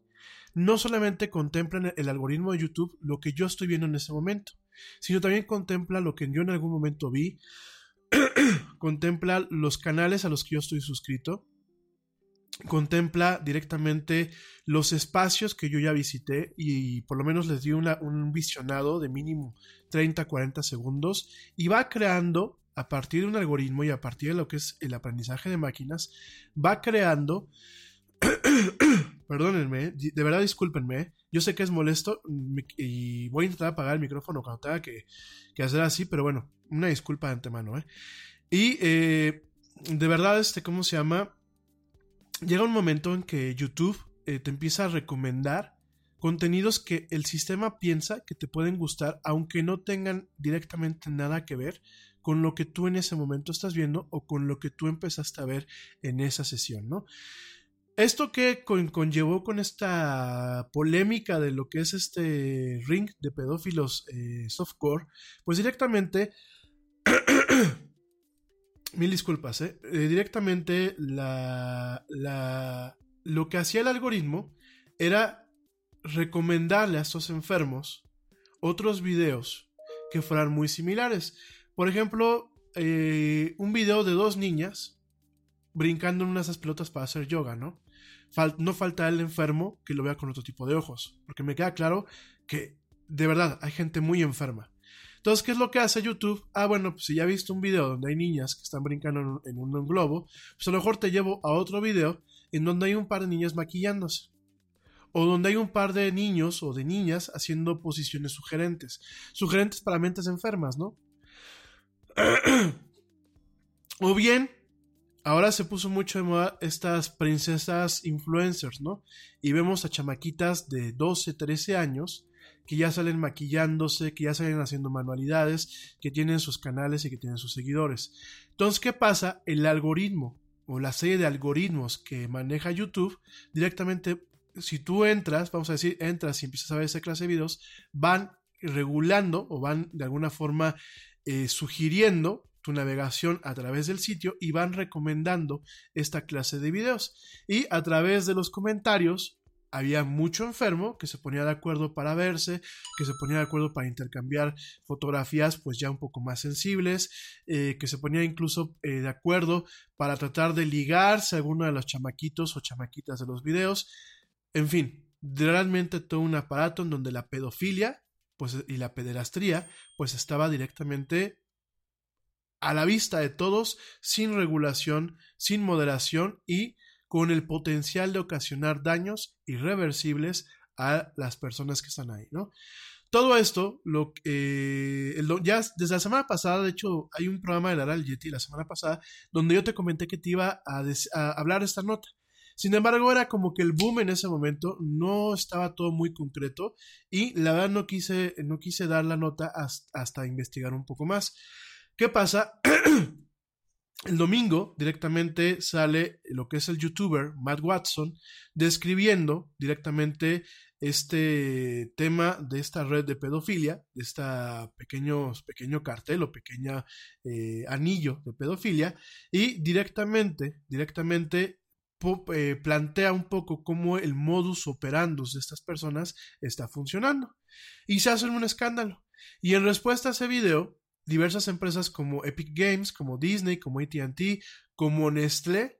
No solamente contempla el algoritmo de YouTube lo que yo estoy viendo en ese momento, sino también contempla lo que yo en algún momento vi, (clears throat) contempla los canales a los que yo estoy suscrito, contempla directamente los espacios que yo ya visité y por lo menos les di un visionado de mínimo 30-40 segundos y va creando a partir de un algoritmo y a partir de lo que es el aprendizaje de máquinas, va creando, (coughs) perdónenme, de verdad discúlpenme, yo sé que es molesto y voy a intentar apagar el micrófono cuando tenga que, que hacer así, pero bueno, una disculpa de antemano, ¿eh? Y eh, de verdad, este, ¿cómo se llama? Llega un momento en que YouTube eh, te empieza a recomendar contenidos que el sistema piensa que te pueden gustar, aunque no tengan directamente nada que ver con lo que tú en ese momento estás viendo o con lo que tú empezaste a ver en esa sesión, ¿no? Esto que conllevó con esta polémica de lo que es este ring de pedófilos eh, softcore, pues directamente (clears throat) Mil disculpas, ¿eh? ¿eh? directamente la, la, lo que hacía el algoritmo era recomendarle a estos enfermos otros videos que fueran muy similares. Por ejemplo, eh, un video de dos niñas brincando en unas pelotas para hacer yoga, ¿no? no falta el enfermo que lo vea con otro tipo de ojos, porque me queda claro que de verdad hay gente muy enferma. Entonces, ¿qué es lo que hace YouTube? Ah, bueno, pues si ya he visto un video donde hay niñas que están brincando en un, globo, pues a lo mejor te llevo a otro video en donde hay un par de niñas maquillándose. O donde hay un par de niños o de niñas haciendo posiciones sugerentes. Sugerentes para mentes enfermas, ¿no? (clears throat) o bien, ahora se puso mucho de moda estas princesas influencers, ¿no? Y vemos a chamaquitas de 12, 13 años que ya salen maquillándose, que ya salen haciendo manualidades, que tienen sus canales y que tienen sus seguidores. Entonces, ¿qué pasa? El algoritmo o la serie de algoritmos que maneja YouTube directamente, si tú entras, vamos a decir, entras y empiezas a ver esa clase de videos, van regulando o van de alguna forma eh, sugiriendo tu navegación a través del sitio y van recomendando esta clase de videos. Y a través de los comentarios había mucho enfermo que se ponía de acuerdo para verse, que se ponía de acuerdo para intercambiar fotografías pues ya un poco más sensibles, eh, que se ponía incluso eh, de acuerdo para tratar de ligarse a alguno de los chamaquitos o chamaquitas de los videos. En fin, realmente todo un aparato en donde la pedofilia pues, y la pederastría pues estaba directamente a la vista de todos, sin regulación, sin moderación y con el potencial de ocasionar daños irreversibles a las personas que están ahí, ¿no? Todo esto, lo, eh, ya desde la semana pasada, de hecho, hay un programa de Lara Yeti la semana pasada, donde yo te comenté que te iba a, a hablar esta nota. Sin embargo, era como que el boom en ese momento no estaba todo muy concreto y la verdad no quise, no quise dar la nota hasta, hasta investigar un poco más. ¿Qué pasa? (clears throat) El domingo directamente sale lo que es el youtuber Matt Watson describiendo directamente este tema de esta red de pedofilia, de este pequeño, pequeño cartel o pequeño eh, anillo de pedofilia y directamente, directamente eh, plantea un poco cómo el modus operandus de estas personas está funcionando y se hace un escándalo. Y en respuesta a ese video, diversas empresas como Epic Games, como Disney, como ATT, como Nestlé,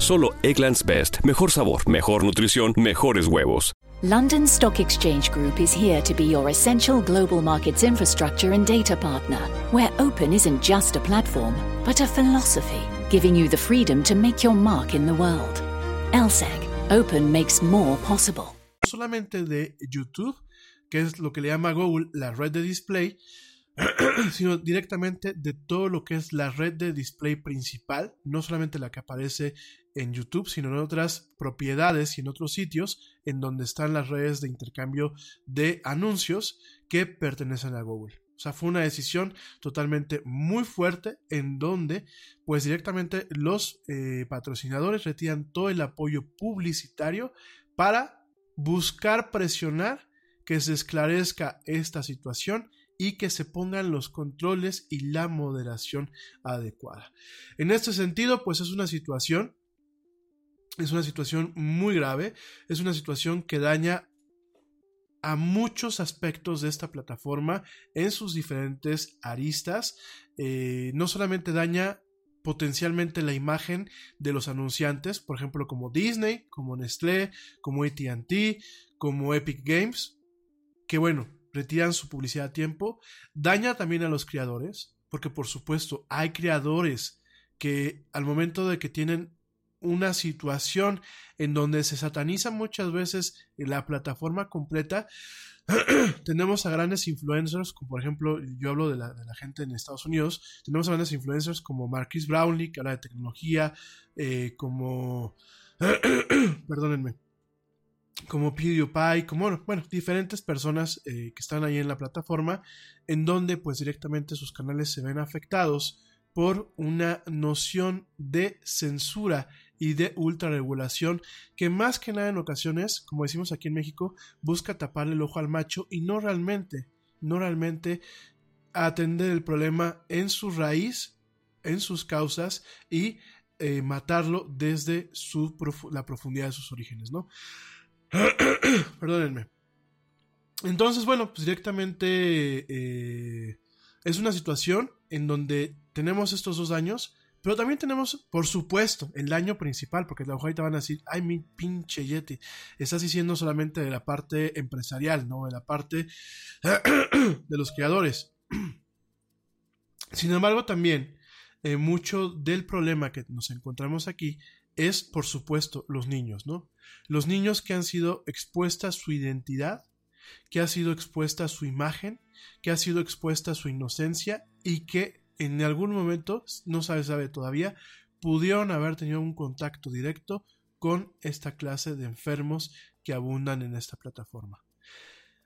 Solo Eggland's Best. Mejor sabor, mejor nutrición, mejores huevos. London Stock Exchange Group is here to be your essential global markets infrastructure and data partner, where open isn't just a platform, but a philosophy, giving you the freedom to make your mark in the world. LSEG, open makes more possible. solamente de YouTube, que es lo que le llama Google la red de display, (clears throat) sino directamente de todo lo que es la red de display principal, no solamente la que aparece en YouTube, sino en otras propiedades y en otros sitios en donde están las redes de intercambio de anuncios que pertenecen a Google. O sea, fue una decisión totalmente muy fuerte en donde, pues directamente los eh, patrocinadores retiran todo el apoyo publicitario para buscar presionar que se esclarezca esta situación y que se pongan los controles y la moderación adecuada. En este sentido, pues es una situación, es una situación muy grave, es una situación que daña a muchos aspectos de esta plataforma en sus diferentes aristas. Eh, no solamente daña potencialmente la imagen de los anunciantes, por ejemplo, como Disney, como Nestlé, como ATT, como Epic Games, que bueno, retiran su publicidad a tiempo, daña también a los creadores, porque por supuesto hay creadores que al momento de que tienen una situación en donde se sataniza muchas veces la plataforma completa, (clears throat) tenemos a grandes influencers, como por ejemplo, yo hablo de la, de la, gente en Estados Unidos, tenemos a grandes influencers como Marquis Brownlee, que habla de tecnología, eh, como, (clears throat) perdónenme, como PewDiePie, como bueno, diferentes personas eh, que están ahí en la plataforma, en donde pues directamente sus canales se ven afectados por una noción de censura y de ultrarregulación que más que nada en ocasiones, como decimos aquí en México, busca taparle el ojo al macho y no realmente, no realmente atender el problema en su raíz, en sus causas y eh, matarlo desde la profundidad de sus orígenes, ¿no? (coughs) Perdónenme. Entonces, bueno, pues directamente eh, es una situación en donde tenemos estos dos años, pero también tenemos, por supuesto, el daño principal, porque a lo mejor ahorita van a decir, ay, mi pinche Yeti, estás diciendo solamente de la parte empresarial, ¿no? De la parte (coughs) de los creadores. Sin embargo, también eh, mucho del problema que nos encontramos aquí es, por supuesto, los niños, ¿no? Los niños que han sido expuestas su identidad, que ha sido expuesta su imagen, que ha sido expuesta su inocencia y que en algún momento, no se sabe todavía, pudieron haber tenido un contacto directo con esta clase de enfermos que abundan en esta plataforma.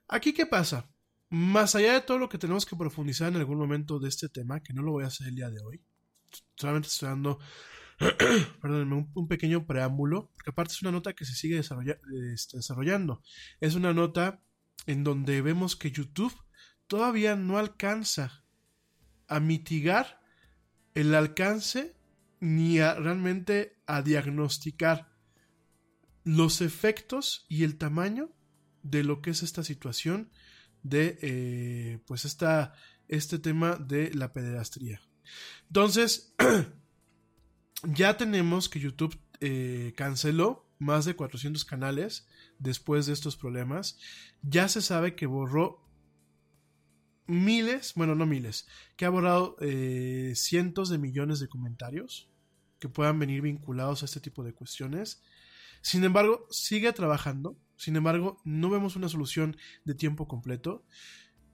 Aquí, ¿qué pasa? Más allá de todo lo que tenemos que profundizar en algún momento de este tema, que no lo voy a hacer el día de hoy, solamente estoy dando (clears throat) perdónenme, un, pequeño preámbulo, porque aparte es una nota que se sigue este, desarrollando. Es una nota en donde vemos que YouTube todavía no alcanza a mitigar el alcance ni a realmente a diagnosticar los efectos y el tamaño de lo que es esta situación de eh, pues esta, este tema de la pederastría. Entonces, (clears throat) ya tenemos que YouTube eh, canceló más de 400 canales después de estos problemas. Ya se sabe que borró miles, bueno, no miles, que ha borrado eh, cientos de millones de comentarios que puedan venir vinculados a este tipo de cuestiones. Sin embargo, sigue trabajando. Sin embargo, no vemos una solución de tiempo completo.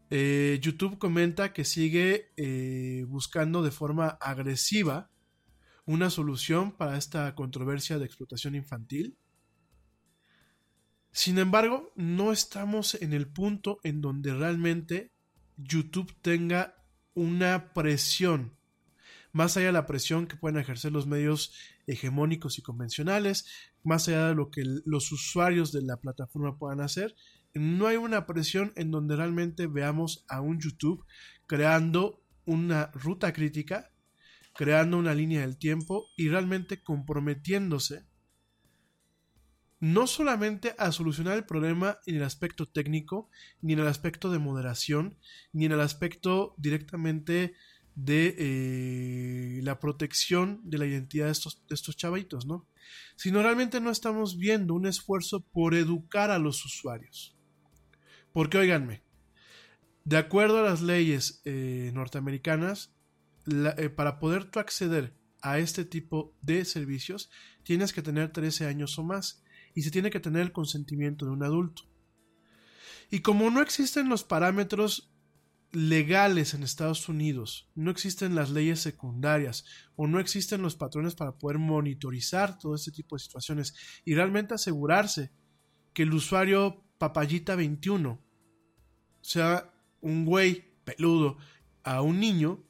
Eh, YouTube comenta que sigue buscando de forma agresiva una solución para esta controversia de explotación infantil. Sin embargo, no estamos en el punto en donde realmente YouTube tenga una presión, más allá de la presión que pueden ejercer los medios hegemónicos y convencionales, más allá de lo que los usuarios de la plataforma puedan hacer, no hay una presión en donde realmente veamos a un YouTube creando una ruta crítica, creando una línea del tiempo y realmente comprometiéndose no solamente a solucionar el problema en el aspecto técnico, ni en el aspecto de moderación, ni en el aspecto directamente de eh, la protección de la identidad de estos, de estos chavitos, ¿no? Sino realmente no estamos viendo un esfuerzo por educar a los usuarios. Porque, oiganme, de acuerdo a las leyes eh, norteamericanas, eh, para poder acceder a este tipo de servicios, tienes que tener 13 años o más y se tiene que tener el consentimiento de un adulto. Y como no existen los parámetros legales en Estados Unidos, no existen las leyes secundarias o no existen los patrones para poder monitorizar todo este tipo de situaciones y realmente asegurarse que el usuario papayita 21 sea un güey peludo a un niño,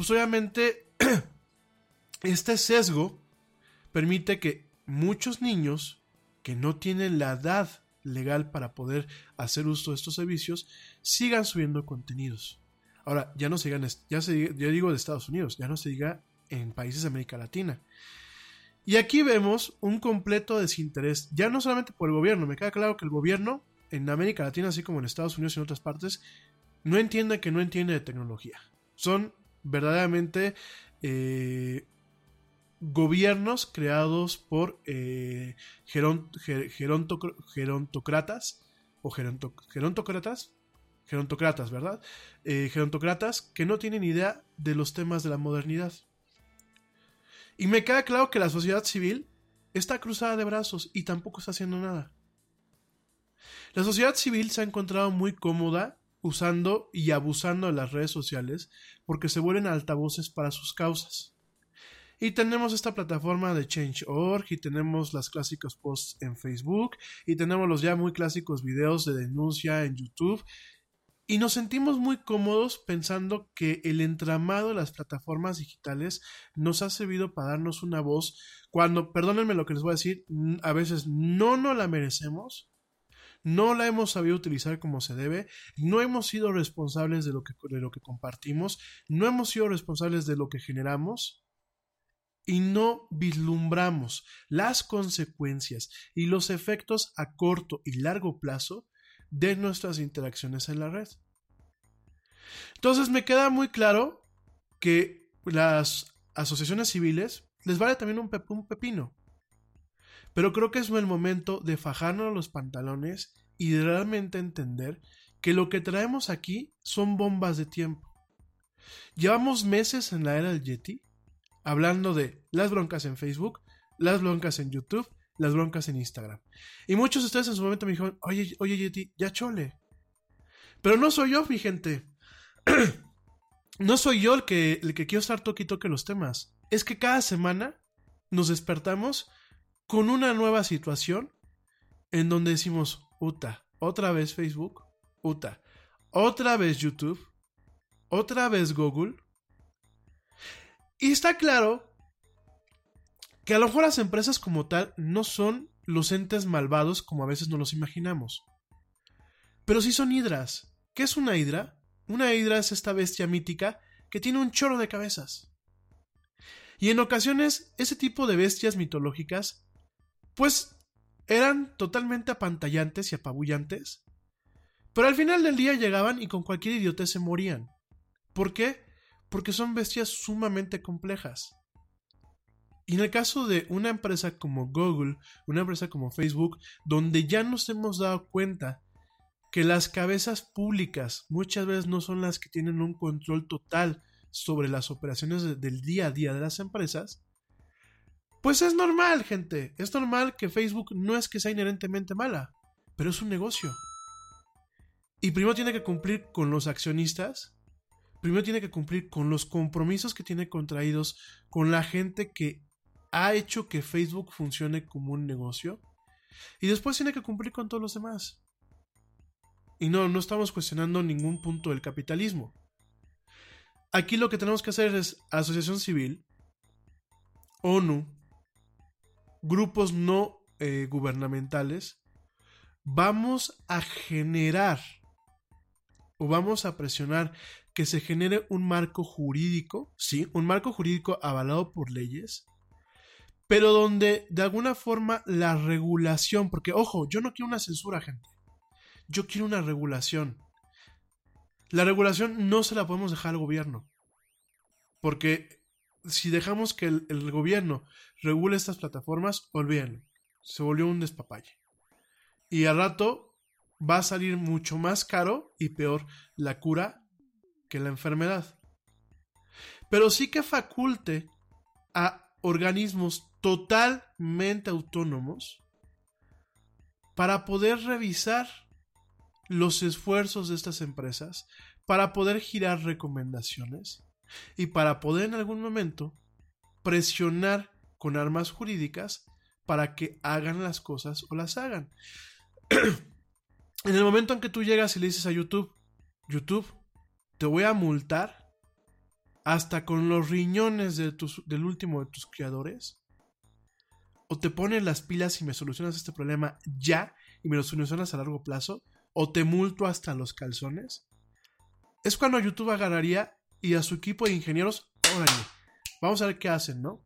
pues obviamente (clears throat) este sesgo permite que muchos niños que no tienen la edad legal para poder hacer uso de estos servicios sigan subiendo contenidos. Ahora, ya no se digan, ya se ya digo de Estados Unidos, ya no se diga en países de América Latina. Y aquí vemos un completo desinterés, ya no solamente por el gobierno, me queda claro que el gobierno en América Latina, así como en Estados Unidos y en otras partes, no entiende que no entiende de tecnología. Son verdaderamente eh, gobiernos creados por eh, geront, ger, o gerontocratas, ¿verdad? Eh, que no tienen idea de los temas de la modernidad. Y me queda claro que la sociedad civil está cruzada de brazos y tampoco está haciendo nada. La sociedad civil se ha encontrado muy cómoda usando y abusando de las redes sociales porque se vuelven altavoces para sus causas. Y tenemos esta plataforma de Change.org y tenemos las clásicos posts en Facebook y tenemos los ya muy clásicos videos de denuncia en YouTube. Y nos sentimos muy cómodos pensando que el entramado de las plataformas digitales nos ha servido para darnos una voz cuando, perdónenme lo que les voy a decir, a veces no nos la merecemos, no la hemos sabido utilizar como se debe, no hemos sido responsables de lo que, de lo que compartimos, no hemos sido responsables de lo que generamos y no vislumbramos las consecuencias y los efectos a corto y largo plazo de nuestras interacciones en la red. Entonces me queda muy claro que las asociaciones civiles les vale también un, pepino. Pero creo que es el momento de fajarnos los pantalones y de realmente entender que lo que traemos aquí son bombas de tiempo. Llevamos meses en la era del Yeti hablando de las broncas en Facebook, las broncas en YouTube, las broncas en Instagram. Y muchos de ustedes en su momento me dijeron, oye, oye Yeti, ya chole. Pero no soy yo, mi gente. (clears throat) no soy yo el que, el que quiero estar toque y toque los temas. Es que cada semana nos despertamos con una nueva situación en donde decimos, Uta, otra vez Facebook, Uta, otra vez YouTube, otra vez Google. Y está claro que a lo mejor las empresas como tal no son los entes malvados como a veces nos los imaginamos. Pero sí son hidras. ¿Qué es una hidra? Una hidra es esta bestia mítica que tiene un chorro de cabezas. Y en ocasiones ese tipo de bestias mitológicas pues eran totalmente apantallantes y apabullantes, pero al final del día llegaban y con cualquier idiotez se morían. ¿Por qué? Porque son bestias sumamente complejas. Y en el caso de una empresa como Google, una empresa como Facebook, donde ya nos hemos dado cuenta que las cabezas públicas muchas veces no son las que tienen un control total sobre las operaciones del día a día de las empresas, pues es normal, gente. Es normal que Facebook no es que sea inherentemente mala, pero es un negocio. Y primero tiene que cumplir con los accionistas, primero tiene que cumplir con los compromisos que tiene contraídos con la gente que ha hecho que Facebook funcione como un negocio, y después tiene que cumplir con todos los demás. Y no, no estamos cuestionando ningún punto del capitalismo. Aquí lo que tenemos que hacer es asociación civil, ONU, grupos no eh, gubernamentales, vamos a generar o vamos a presionar que se genere un marco jurídico, sí, un marco jurídico avalado por leyes, pero donde de alguna forma la regulación, porque ojo, yo no quiero una censura, gente, yo quiero una regulación. La regulación no se la podemos dejar al gobierno, porque si dejamos que el, gobierno regule estas plataformas, olvídenlo. Se volvió un despapalle. Y al rato va a salir mucho más caro y peor la cura que la enfermedad. Pero sí que faculte a organismos totalmente autónomos para poder revisar los esfuerzos de estas empresas, para poder girar recomendaciones y para poder en algún momento presionar con armas jurídicas para que hagan las cosas o las hagan. (clears throat) en el momento en que tú llegas y le dices a YouTube, YouTube, te voy a multar hasta con los riñones de del último de tus creadores, o te pones las pilas y me solucionas este problema ya y me lo solucionas a largo plazo, o te multo hasta los calzones, es cuando YouTube agarraría y a su equipo de ingenieros, órale, vamos a ver qué hacen, ¿no?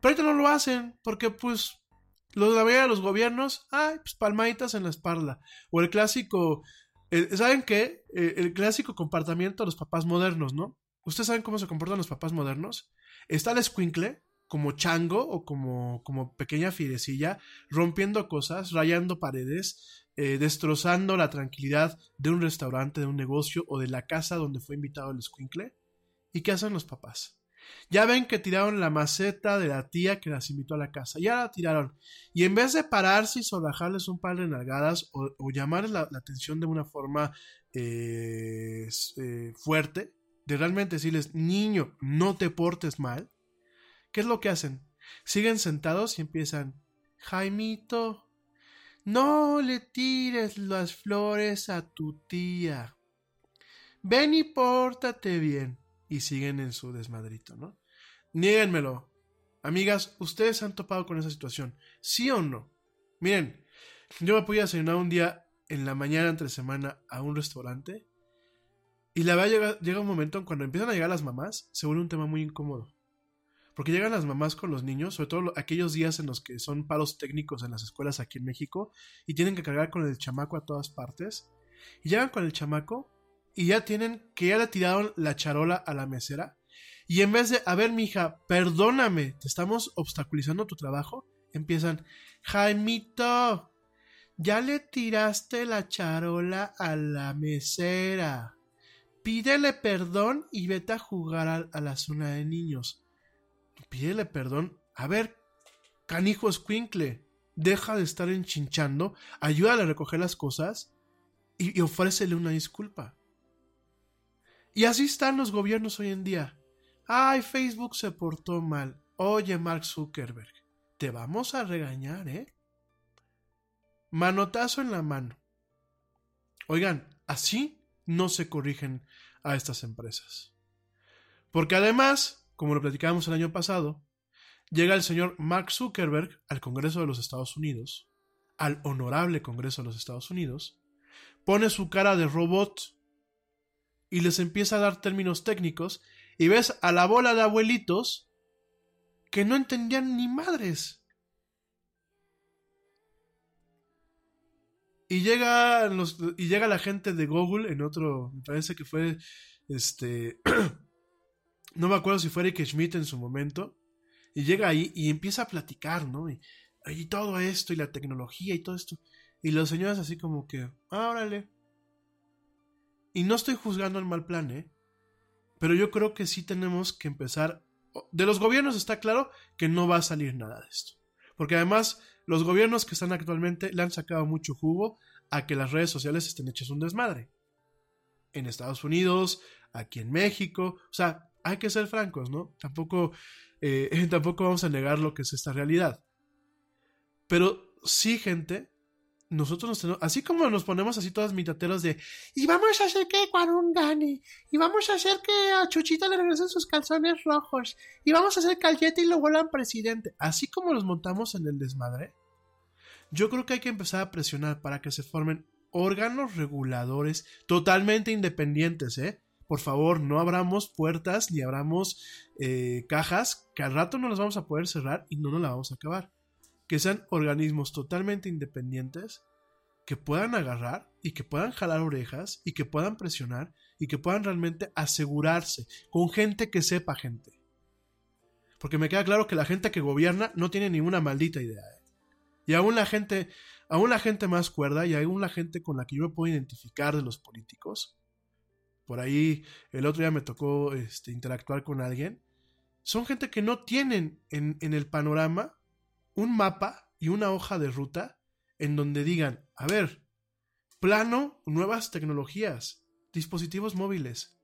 Pero ahorita no lo hacen, porque pues los, la mayoría de los gobiernos, ay, pues palmaditas en la espalda. O el clásico, ¿saben qué? Eh, el clásico comportamiento de los papás modernos, ¿no? ¿Ustedes saben cómo se comportan los papás modernos? Está el escuincle, como chango o como, como pequeña firecilla, rompiendo cosas, rayando paredes, eh, destrozando la tranquilidad de un restaurante, de un negocio o de la casa donde fue invitado el escuincle. ¿Y qué hacen los papás? Ya ven que tiraron la maceta de la tía que las invitó a la casa. Ya la tiraron. Y en vez de pararse y sobajarles un par de nalgadas o, llamarles la, atención de una forma eh, eh, fuerte, de realmente decirles, niño, no te portes mal, ¿qué es lo que hacen? Siguen sentados y empiezan, Jaimito, no le tires las flores a tu tía. Ven y pórtate bien. Y siguen en su desmadrito, ¿no? Niéguenmelo. Amigas, ¿ustedes han topado con esa situación? ¿Sí o no? Miren, yo me fui a un día en la mañana entre semana a un restaurante y la verdad llega, llega un momento en cuando empiezan a llegar las mamás, se vuelve un tema muy incómodo. Porque llegan las mamás con los niños, sobre todo aquellos días en los que son paros técnicos en las escuelas aquí en México y tienen que cargar con el chamaco a todas partes. Y llegan con el chamaco y ya tienen que ya le tiraron la charola a la mesera. Y en vez de, a ver, mija, perdóname, te estamos obstaculizando tu trabajo, empiezan, Jaimito, ya le tiraste la charola a la mesera. Pídele perdón y vete a jugar a, a la zona de niños. Pídele perdón. A ver, canijo escuincle, deja de estar enchinchando, ayúdale a recoger las cosas y, ofrécele una disculpa. Y así están los gobiernos hoy en día. Ay, Facebook se portó mal. Oye, Mark Zuckerberg, te vamos a regañar, ¿eh? Manotazo en la mano. Oigan, así no se corrigen a estas empresas. Porque además, como lo platicábamos el año pasado, llega el señor Mark Zuckerberg al Congreso de los Estados Unidos, al honorable Congreso de los Estados Unidos, pone su cara de robot y les empieza a dar términos técnicos y ves a la bola de abuelitos que no entendían ni madres. Y llega, los, y llega la gente de Google en otro, me parece que fue, este, (clears throat) no me acuerdo si fue Eric Schmidt en su momento, y llega ahí y empieza a platicar, ¿no? Y, todo esto, y la tecnología, y todo esto. Y los señores así como que, ah, órale. Y no estoy juzgando el mal plan, ¿eh? Pero yo creo que sí tenemos que empezar. De los gobiernos está claro que no va a salir nada de esto. Porque además, los gobiernos que están actualmente le han sacado mucho jugo a que las redes sociales estén hechas un desmadre. En Estados Unidos, aquí en México. O sea, hay que ser francos, ¿no? Tampoco, eh, (laughs) tampoco vamos a negar lo que es esta realidad. Pero sí, gente, nosotros nos tenemos, así como nos ponemos así todas mitateras de, y vamos a hacer que Cuarón gane, y vamos a hacer que a Chuchita le regresen sus calzones rojos, y vamos a hacer que y lo vuelvan presidente, así como los montamos en el desmadre, yo creo que hay que empezar a presionar para que se formen órganos reguladores totalmente independientes, ¿eh? Por favor, no abramos puertas ni abramos eh, cajas que al rato no las vamos a poder cerrar y no nos las vamos a acabar que sean organismos totalmente independientes, que puedan agarrar y que puedan jalar orejas y que puedan presionar y que puedan realmente asegurarse con gente que sepa gente. Porque me queda claro que la gente que gobierna no tiene ninguna maldita idea. ¿eh? Y aún la gente, aún la gente más cuerda y aún la gente con la que yo me puedo identificar de los políticos, por ahí el otro día me tocó este, interactuar con alguien, son gente que no tienen en, en el panorama un mapa y una hoja de ruta en donde digan, a ver, plano, nuevas tecnologías, dispositivos móviles.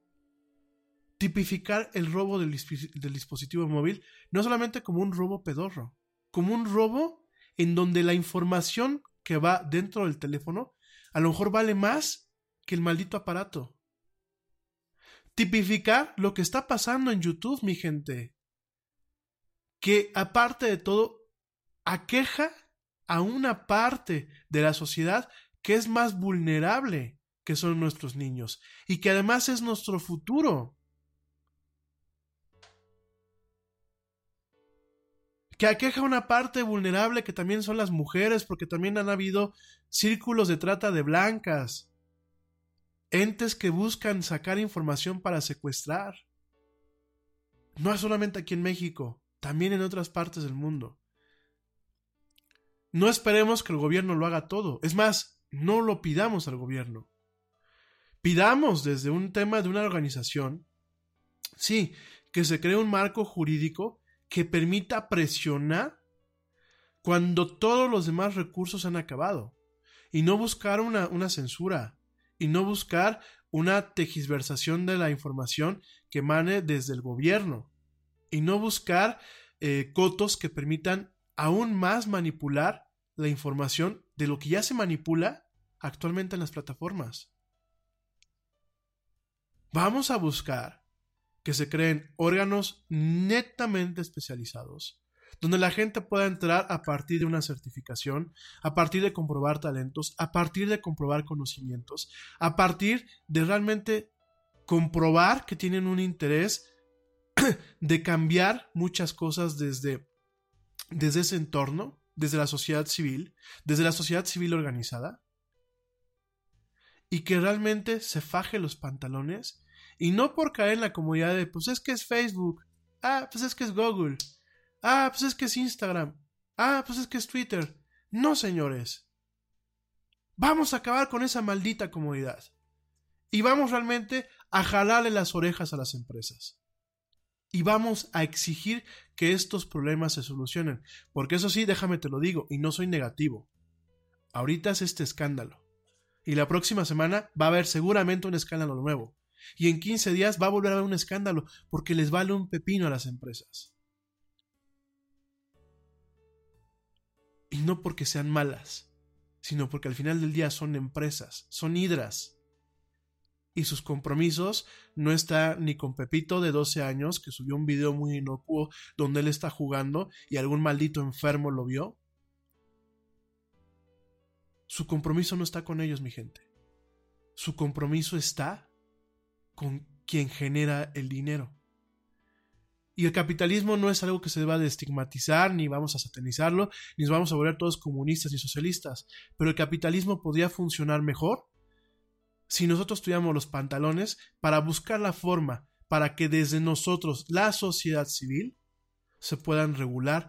Tipificar el robo del, del, dispositivo móvil no solamente como un robo pedorro, como un robo en donde la información que va dentro del teléfono a lo mejor vale más que el maldito aparato. Tipificar lo que está pasando en YouTube, mi gente. Que aparte de todo, aqueja a una parte de la sociedad que es más vulnerable, que son nuestros niños, y que además es nuestro futuro. que aqueja una parte vulnerable que también son las mujeres, porque también han habido círculos de trata de blancas, entes que buscan sacar información para secuestrar. No es solamente aquí en México, también en otras partes del mundo. No esperemos que el gobierno lo haga todo. Es más, no lo pidamos al gobierno. Pidamos desde un tema de una organización, sí, que se cree un marco jurídico que permita presionar cuando todos los demás recursos han acabado. Y no buscar una, una censura. Y no buscar una tegisversación de la información que emane desde el gobierno. Y no buscar eh, cotos que permitan aún más manipular la información de lo que ya se manipula actualmente en las plataformas. Vamos a buscar que se creen órganos netamente especializados, donde la gente pueda entrar a partir de una certificación, a partir de comprobar talentos, a partir de comprobar conocimientos, a partir de realmente comprobar que tienen un interés (clears throat) de cambiar muchas cosas desde, desde ese entorno, desde la sociedad civil, desde la sociedad civil organizada, y que realmente se faje los pantalones, y no por caer en la comodidad de, pues es que es Facebook, ah, pues es que es Google, ah, pues es que es Instagram, ah, pues es que es Twitter. No, señores. Vamos a acabar con esa maldita comodidad. Y vamos realmente a jalarle las orejas a las empresas. Y vamos a exigir que estos problemas se solucionen. Porque eso sí, déjame te lo digo, y no soy negativo. Ahorita es este escándalo. Y la próxima semana va a haber seguramente un escándalo nuevo. Y en 15 días va a volver a haber un escándalo porque les vale un pepino a las empresas. Y no porque sean malas, sino porque al final del día son empresas, son hidras. Y sus compromisos no está ni con Pepito de 12 años, que subió un video muy inocuo donde él está jugando y algún maldito enfermo lo vio. Su compromiso no está con ellos, mi gente. Su compromiso está con quien genera el dinero. Y el capitalismo no es algo que se deba de estigmatizar, ni vamos a satanizarlo, ni nos vamos a volver todos comunistas y socialistas. Pero el capitalismo podría funcionar mejor si nosotros tuviéramos los pantalones para buscar la forma para que desde nosotros, la sociedad civil, se puedan regular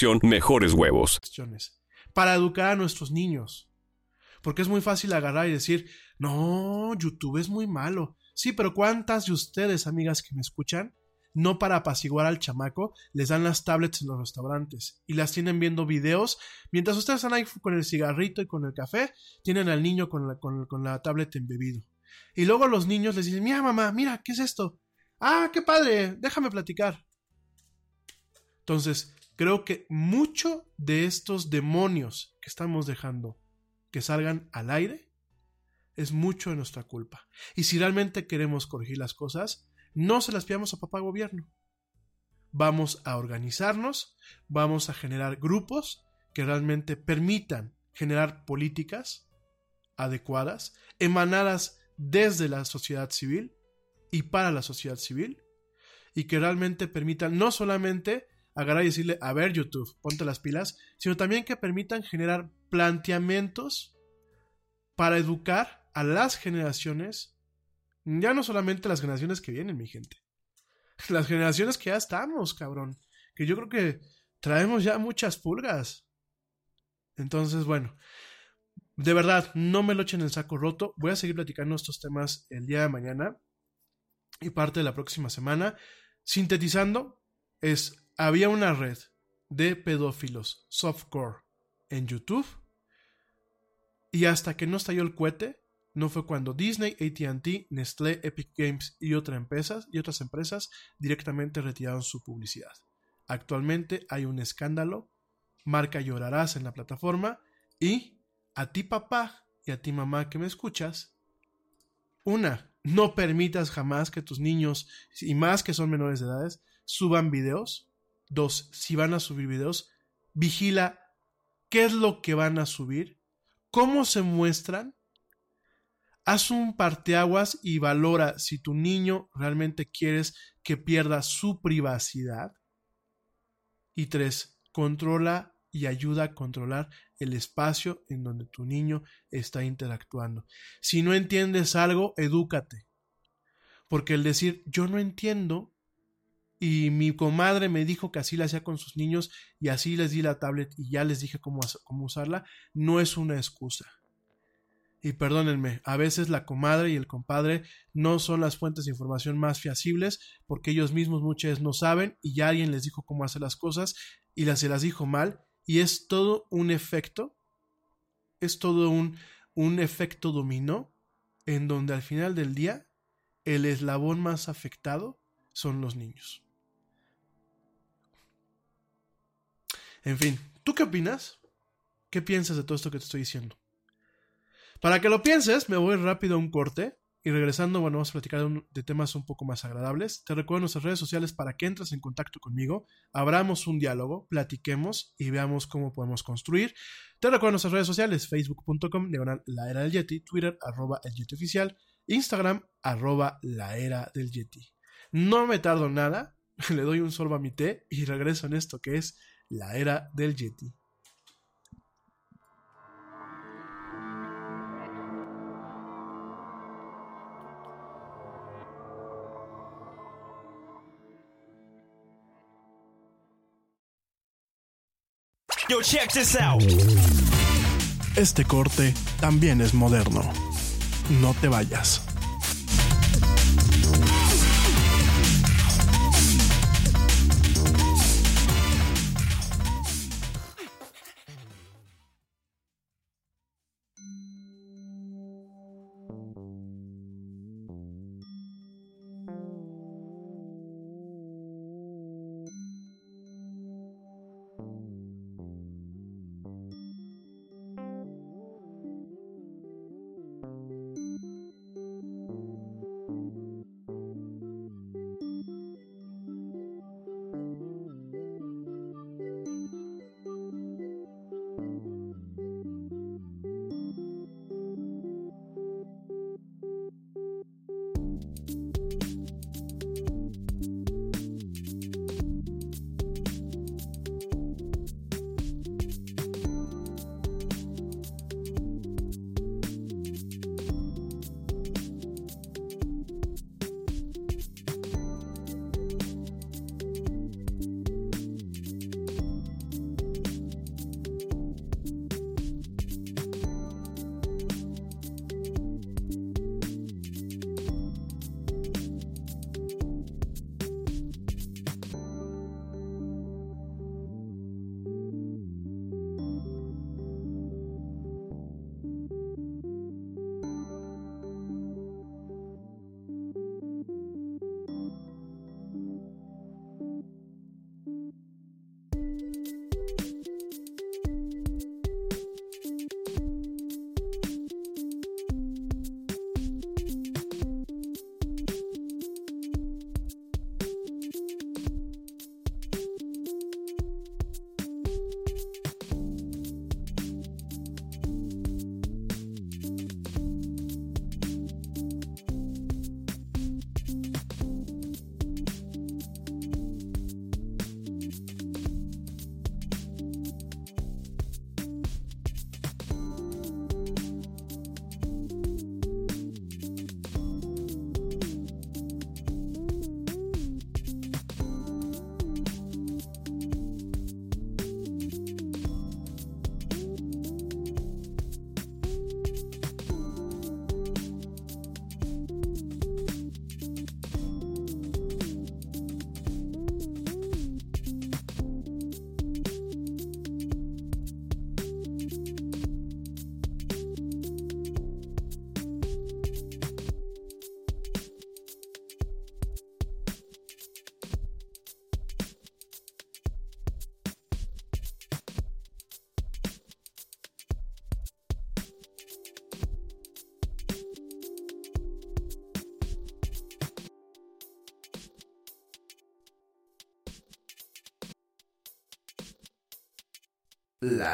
mejores huevos. para educar a nuestros niños. Porque es muy fácil agarrar y decir, no, YouTube es muy malo. Sí, pero ¿cuántas de ustedes, amigas que me escuchan, no para apaciguar al chamaco, les dan las tablets en los restaurantes y las tienen viendo videos? Mientras ustedes están ahí con el cigarrito y con el café, tienen al niño con la, con, con la tablet embebido. Y luego los niños les dicen, mira mamá, mira, ¿qué es esto? Ah, qué padre, déjame platicar. Entonces, creo que mucho de estos demonios que estamos dejando que salgan al aire es mucho de nuestra culpa. Y si realmente queremos corregir las cosas, no se las pidamos a papá gobierno. Vamos a organizarnos, vamos a generar grupos que realmente permitan generar políticas adecuadas, emanadas desde la sociedad civil y para la sociedad civil, y que realmente permitan no solamente agarrar y decirle, a ver YouTube, ponte las pilas, sino también que permitan generar planteamientos para educar a las generaciones, ya no solamente las generaciones que vienen, mi gente, (laughs) las generaciones que ya estamos, cabrón, que yo creo que traemos ya muchas pulgas. Entonces, bueno, de verdad, no me lo echen en saco roto, voy a seguir platicando estos temas el día de mañana y parte de la próxima semana. Sintetizando, es había una red de pedófilos softcore en YouTube y hasta que no estalló el cohete, no fue cuando Disney, AT&T, Nestlé, Epic Games y, otras empresas, y otras empresas directamente retiraron su publicidad. Actualmente hay un escándalo, marca llorarás en la plataforma y a ti papá y a ti mamá que me escuchas, una, no permitas jamás que tus niños, y más que son menores de edades, suban videos Dos, si van a subir videos, vigila qué es lo que van a subir, cómo se muestran. Haz un parteaguas y valora si tu niño realmente quieres que pierda su privacidad. Y tres, controla y ayuda a controlar el espacio en donde tu niño está interactuando. Si no entiendes algo, edúcate. Porque el decir yo no entiendo y mi comadre me dijo que así la hacía con sus niños y así les di la tablet y ya les dije cómo, cómo usarla, no es una excusa. Y perdónenme, a veces la comadre y el compadre no son las fuentes de información más fiacibles porque ellos mismos muchas veces no saben y ya alguien les dijo cómo hacer las cosas y se las dijo mal y es todo un efecto, es todo un, un efecto dominó en donde al final del día el eslabón más afectado son los niños. En fin, ¿tú qué opinas? ¿Qué piensas de todo esto que te estoy diciendo? Para que lo pienses, me voy rápido a un corte y regresando, bueno, vamos a platicar de, temas un poco más agradables. Te recuerdo nuestras redes sociales para que entres en contacto conmigo, abramos un diálogo, platiquemos y veamos cómo podemos construir. Te recuerdo nuestras redes sociales, facebook.com, diagonal la era del Yeti, Twitter, arroba el Yeti oficial, Instagram, arroba la era del Yeti. No me tardo nada, (laughs) le doy un sorbo a mi té y regreso en esto que es la era del Yeti. Yo, check this out. Este corte también es moderno. No te vayas.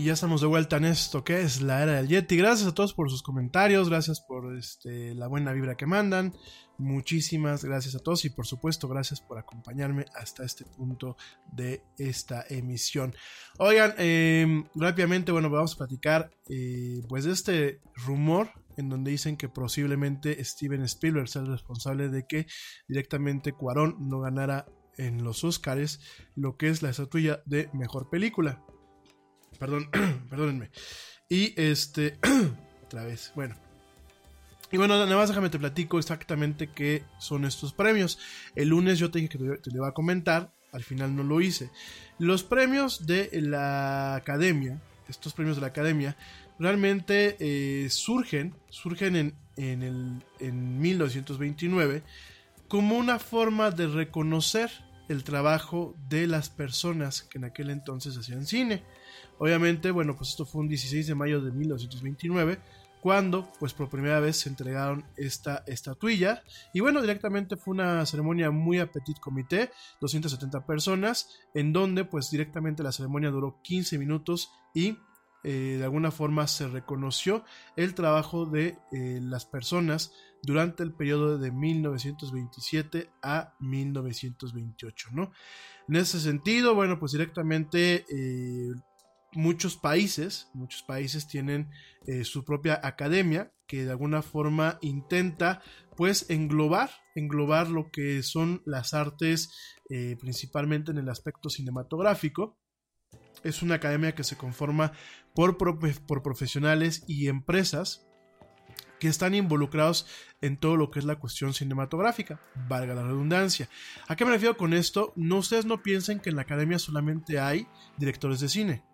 Y ya estamos de vuelta en esto que es la era del Yeti. Gracias a todos por sus comentarios, gracias por este, la buena vibra que mandan. Muchísimas gracias a todos y por supuesto gracias por acompañarme hasta este punto de esta emisión. Oigan, eh, rápidamente, bueno, vamos a platicar eh, pues de este rumor en donde dicen que posiblemente Steven Spielberg sea el responsable de que directamente Cuarón no ganara en los Oscars lo que es la estatuilla de mejor película. Perdón, (clears throat) perdónenme. Y este, (clears throat) otra vez, bueno. Y bueno, nada más déjame te platico exactamente qué son estos premios. El lunes yo te dije que te, lo iba a comentar, al final no lo hice. Los premios de la academia, estos premios de la academia, realmente eh, surgen, surgen en, en, el, en 1929 como una forma de reconocer el trabajo de las personas que en aquel entonces hacían cine. Obviamente, bueno, pues esto fue un 16 de mayo de 1929, cuando pues por primera vez se entregaron esta estatuilla. Y bueno, directamente fue una ceremonia muy a petit comité, 270 personas, en donde pues directamente la ceremonia duró 15 minutos y eh, de alguna forma se reconoció el trabajo de eh, las personas durante el periodo de 1927 a 1928, ¿no? En ese sentido, bueno, pues directamente eh, muchos países, muchos países tienen eh, su propia academia que de alguna forma intenta pues englobar, englobar lo que son las artes eh, principalmente en el aspecto cinematográfico. Es una academia que se conforma por, por profesionales y empresas que están involucrados en todo lo que es la cuestión cinematográfica, valga la redundancia. ¿A qué me refiero con esto? No ustedes no piensen que en la academia solamente hay directores de cine.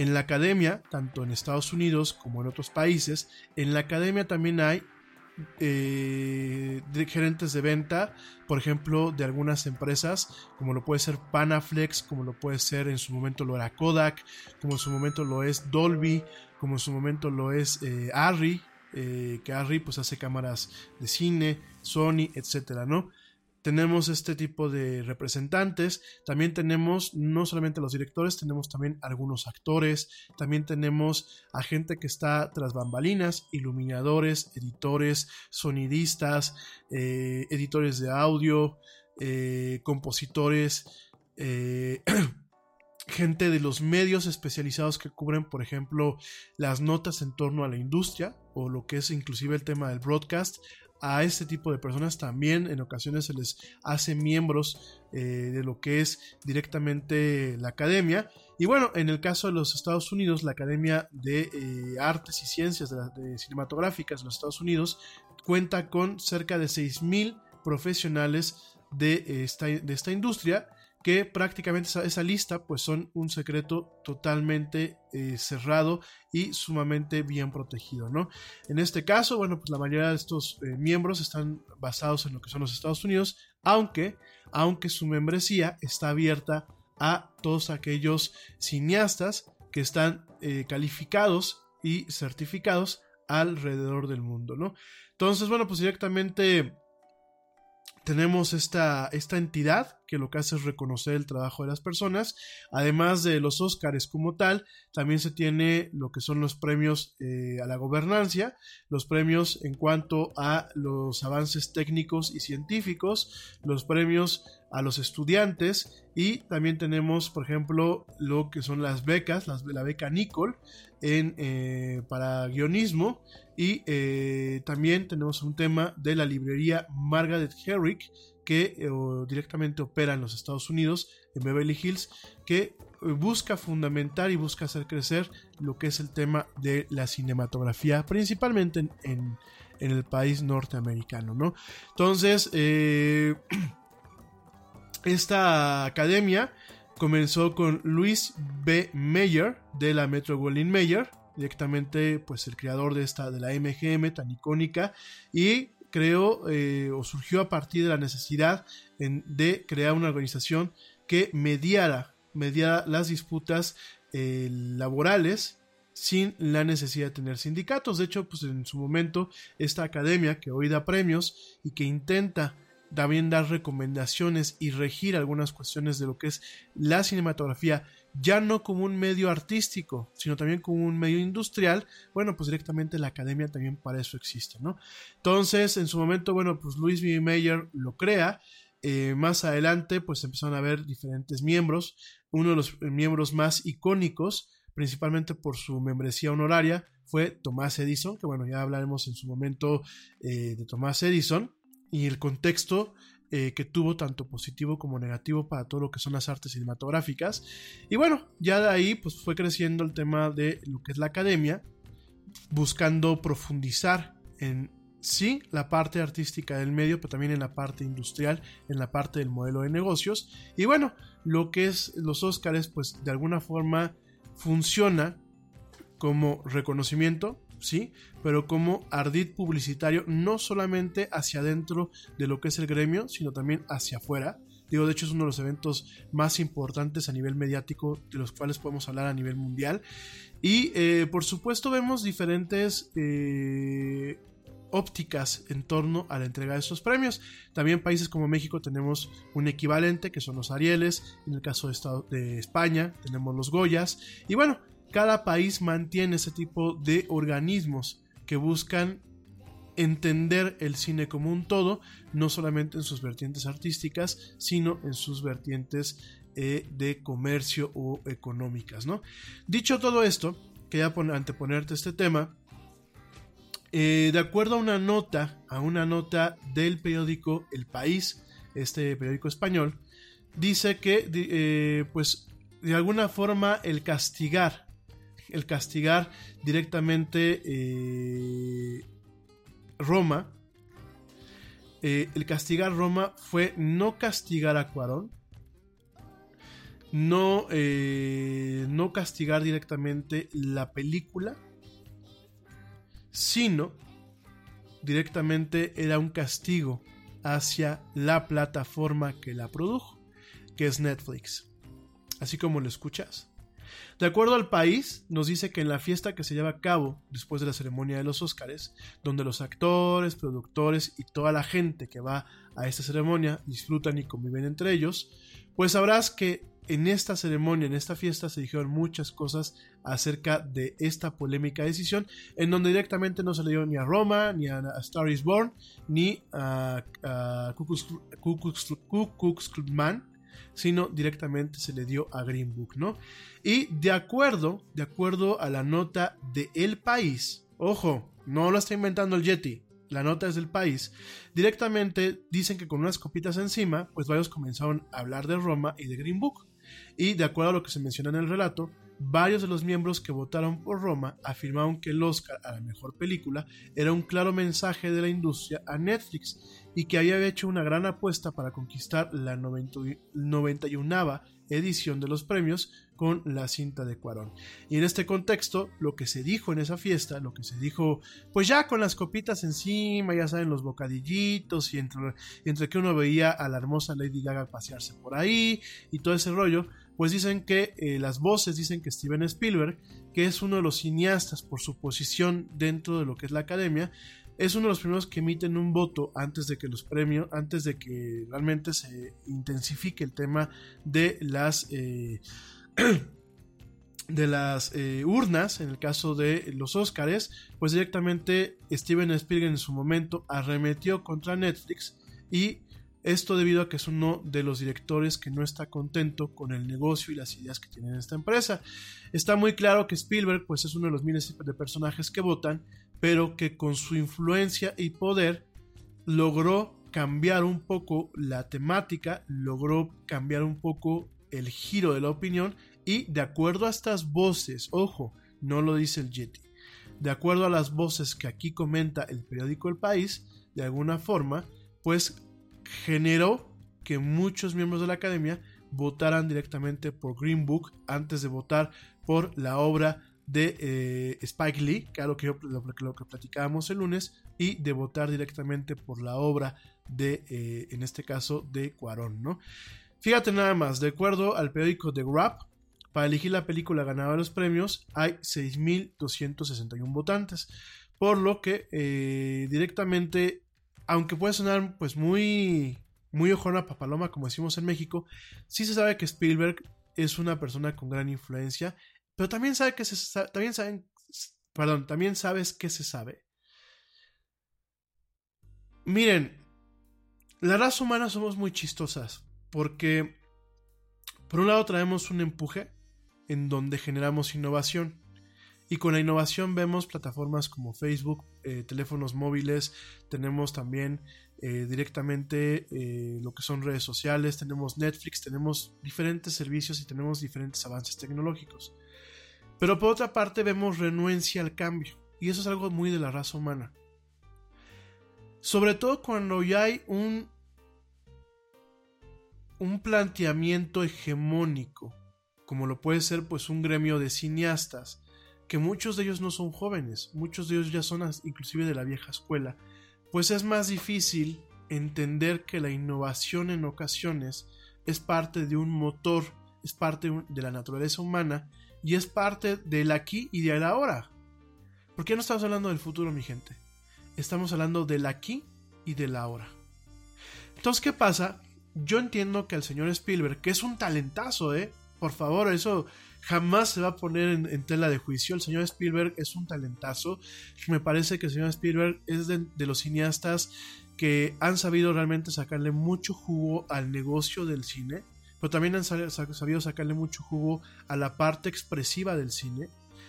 En la academia, tanto en Estados Unidos como en otros países, en la academia también hay eh, gerentes de venta, por ejemplo, de algunas empresas, como lo puede ser Panaflex, como lo puede ser en su momento lo era Kodak, como en su momento lo es Dolby, como en su momento lo es eh, Arri, eh, que Arri pues hace cámaras de cine, Sony, etcétera, ¿no? Tenemos este tipo de representantes, también tenemos no solamente los directores, tenemos también algunos actores, también tenemos a gente que está tras bambalinas, iluminadores, editores, sonidistas, eh, editores de audio, eh, compositores, eh, (clears throat) gente de los medios especializados que cubren, por ejemplo, las notas en torno a la industria o lo que es inclusive el tema del broadcast a este tipo de personas también en ocasiones se les hace miembros eh, de lo que es directamente la academia. Y bueno, en el caso de los Estados Unidos, la Academia de eh, Artes y Ciencias de, Cinematográficas de los Estados Unidos cuenta con cerca de 6.000 profesionales de esta, de esta industria que prácticamente esa, lista pues son un secreto totalmente eh, cerrado y sumamente bien protegido, ¿no? En este caso, bueno, pues la mayoría de estos eh, miembros están basados en lo que son los Estados Unidos, aunque, aunque su membresía está abierta a todos aquellos cineastas que están eh, calificados y certificados alrededor del mundo, ¿no? Entonces, bueno, pues directamente tenemos esta, esta entidad que lo que hace es reconocer el trabajo de las personas. Además de los Óscares como tal, también se tiene lo que son los premios eh, a la gobernancia, los premios en cuanto a los avances técnicos y científicos, los premios a los estudiantes y también tenemos, por ejemplo, lo que son las becas, la beca Nicole en, eh, para guionismo y eh, también tenemos un tema de la librería Margaret Herrick que eh, directamente opera en los Estados Unidos, en Beverly Hills, que busca fundamentar y busca hacer crecer lo que es el tema de la cinematografía, principalmente en, en, en el país norteamericano, ¿no? Entonces, (clears throat) esta academia comenzó con Luis B. Meyer de la Metro Goldwyn Mayer, directamente pues el creador de esta de la MGM tan icónica y creó eh, o surgió a partir de la necesidad de crear una organización que mediara, mediara las disputas eh, laborales sin la necesidad de tener sindicatos. De hecho, pues en su momento esta academia que hoy da premios y que intenta también dar recomendaciones y regir algunas cuestiones de lo que es la cinematografía, ya no como un medio artístico, sino también como un medio industrial, bueno, pues directamente la academia también para eso existe, ¿no? Entonces, en su momento, bueno, pues Louis B. Mayer lo crea, eh, más adelante, pues empezaron a haber diferentes miembros, uno de los miembros más icónicos, principalmente por su membresía honoraria, fue Tomás Edison, que bueno, ya hablaremos en su momento eh, de Tomás Edison, y el contexto eh, que tuvo tanto positivo como negativo para todo lo que son las artes cinematográficas. Y bueno, ya de ahí pues fue creciendo el tema de lo que es la academia, buscando profundizar en sí la parte artística del medio, pero también en la parte industrial, en la parte del modelo de negocios. Y bueno, lo que es los Óscares pues de alguna forma funciona como reconocimiento sí, pero como ardid publicitario, no solamente hacia adentro de lo que es el gremio, sino también hacia afuera. Digo, de hecho es uno de los eventos más importantes a nivel mediático de los cuales podemos hablar a nivel mundial. Y eh, por supuesto vemos diferentes eh, ópticas en torno a la entrega de estos premios. También países como México tenemos un equivalente que son los Arieles, en el caso de, de España tenemos los Goyas. Y bueno, cada país mantiene ese tipo de organismos que buscan entender el cine como un todo, no solamente en sus vertientes artísticas, sino en sus vertientes eh, de comercio o económicas. ¿no? Dicho todo esto, quería anteponerte este tema. Eh, de acuerdo a una nota, a una nota del periódico El País, este periódico español, dice que eh, pues de alguna forma el castigar el castigar directamente eh, Roma. Eh, el castigar Roma fue no castigar a Cuarón, no, eh, no castigar directamente la película, sino directamente era un castigo hacia la plataforma que la produjo, que es Netflix. Así como lo escuchas. De acuerdo al país, nos dice que en la fiesta que se lleva a cabo después de la ceremonia de los Óscares, donde los actores, productores y toda la gente que va a esta ceremonia disfrutan y conviven entre ellos, pues sabrás que en esta ceremonia, en esta fiesta, se dijeron muchas cosas acerca de esta polémica decisión, en donde directamente no se le dio ni a Roma, ni a Star is Born, ni a, a Ku Klux Klan, sino directamente se le dio a Green Book, ¿no? Y de acuerdo, de acuerdo a la nota de El País, ojo, no lo está inventando el Yeti, la nota es del país, directamente dicen que con unas copitas encima, pues varios comenzaron a hablar de Roma y de Green Book. Y de acuerdo a lo que se menciona en el relato, varios de los miembros que votaron por Roma afirmaron que el Oscar a la mejor película era un claro mensaje de la industria a Netflix y que había hecho una gran apuesta para conquistar la 91 edición de los premios con la cinta de Cuarón. Y en este contexto, lo que se dijo en esa fiesta, lo que se dijo, pues ya con las copitas encima, ya saben, los bocadillitos y entre, entre que uno veía a la hermosa Lady Gaga pasearse por ahí y todo ese rollo, pues dicen que eh, las voces dicen que Steven Spielberg, que es uno de los cineastas por su posición dentro de lo que es la academia, es uno de los primeros que emiten un voto antes de que los premios, antes de que realmente se intensifique el tema de las eh, (clears throat) de las eh, urnas, en el caso de los Óscares, pues directamente Steven Spielberg en su momento arremetió contra Netflix y esto debido a que es uno de los directores que no está contento con el negocio y las ideas que tiene esta empresa. Está muy claro que Spielberg pues es uno de los miles de personajes que votan pero que con su influencia y poder logró cambiar un poco la temática, logró cambiar un poco el giro de la opinión y de acuerdo a estas voces, ojo, no lo dice el Yeti, de acuerdo a las voces que aquí comenta el periódico El País, de alguna forma, pues generó que muchos miembros de la academia votaran directamente por Green Book antes de votar por la obra de eh, Spike Lee, que era lo que, lo, que platicábamos el lunes, y de votar directamente por la obra de, eh, en este caso, de Cuarón, ¿no? Fíjate nada más, de acuerdo al periódico The Wrap, para elegir la película ganadora de los premios hay 6.261 votantes, por lo que eh, directamente aunque puede sonar pues muy, muy ojona papaloma, como decimos en México, sí se sabe que Spielberg es una persona con gran influencia, pero también sabe que se también saben, perdón, también sabes que se sabe. Miren, la raza humana somos muy chistosas, porque por un lado traemos un empuje en donde generamos innovación. Y con la innovación vemos plataformas como Facebook, eh, teléfonos móviles, tenemos también eh, directamente eh, lo que son redes sociales, tenemos Netflix, tenemos diferentes servicios y tenemos diferentes avances tecnológicos. Pero por otra parte vemos renuencia al cambio, y eso es algo muy de la raza humana. Sobre todo cuando ya hay un, un planteamiento hegemónico, como lo puede ser pues un gremio de cineastas, que muchos de ellos no son jóvenes, muchos de ellos ya son inclusive de la vieja escuela, pues es más difícil entender que la innovación en ocasiones es parte de un motor, es parte de la naturaleza humana y es parte del aquí y del ahora. ¿Por qué no estamos hablando del futuro, mi gente? Estamos hablando del aquí y del ahora. Entonces, ¿qué pasa? Yo entiendo que el señor Spielberg, que es un talentazo, ¿eh? Por favor, eso jamás se va a poner en, tela de juicio. El señor Spielberg es un talentazo. Me parece que el señor Spielberg es de los cineastas que han sabido realmente sacarle mucho jugo al negocio del cine, pero también han sa- sa- sabido sacarle mucho jugo a la parte expresiva del cine.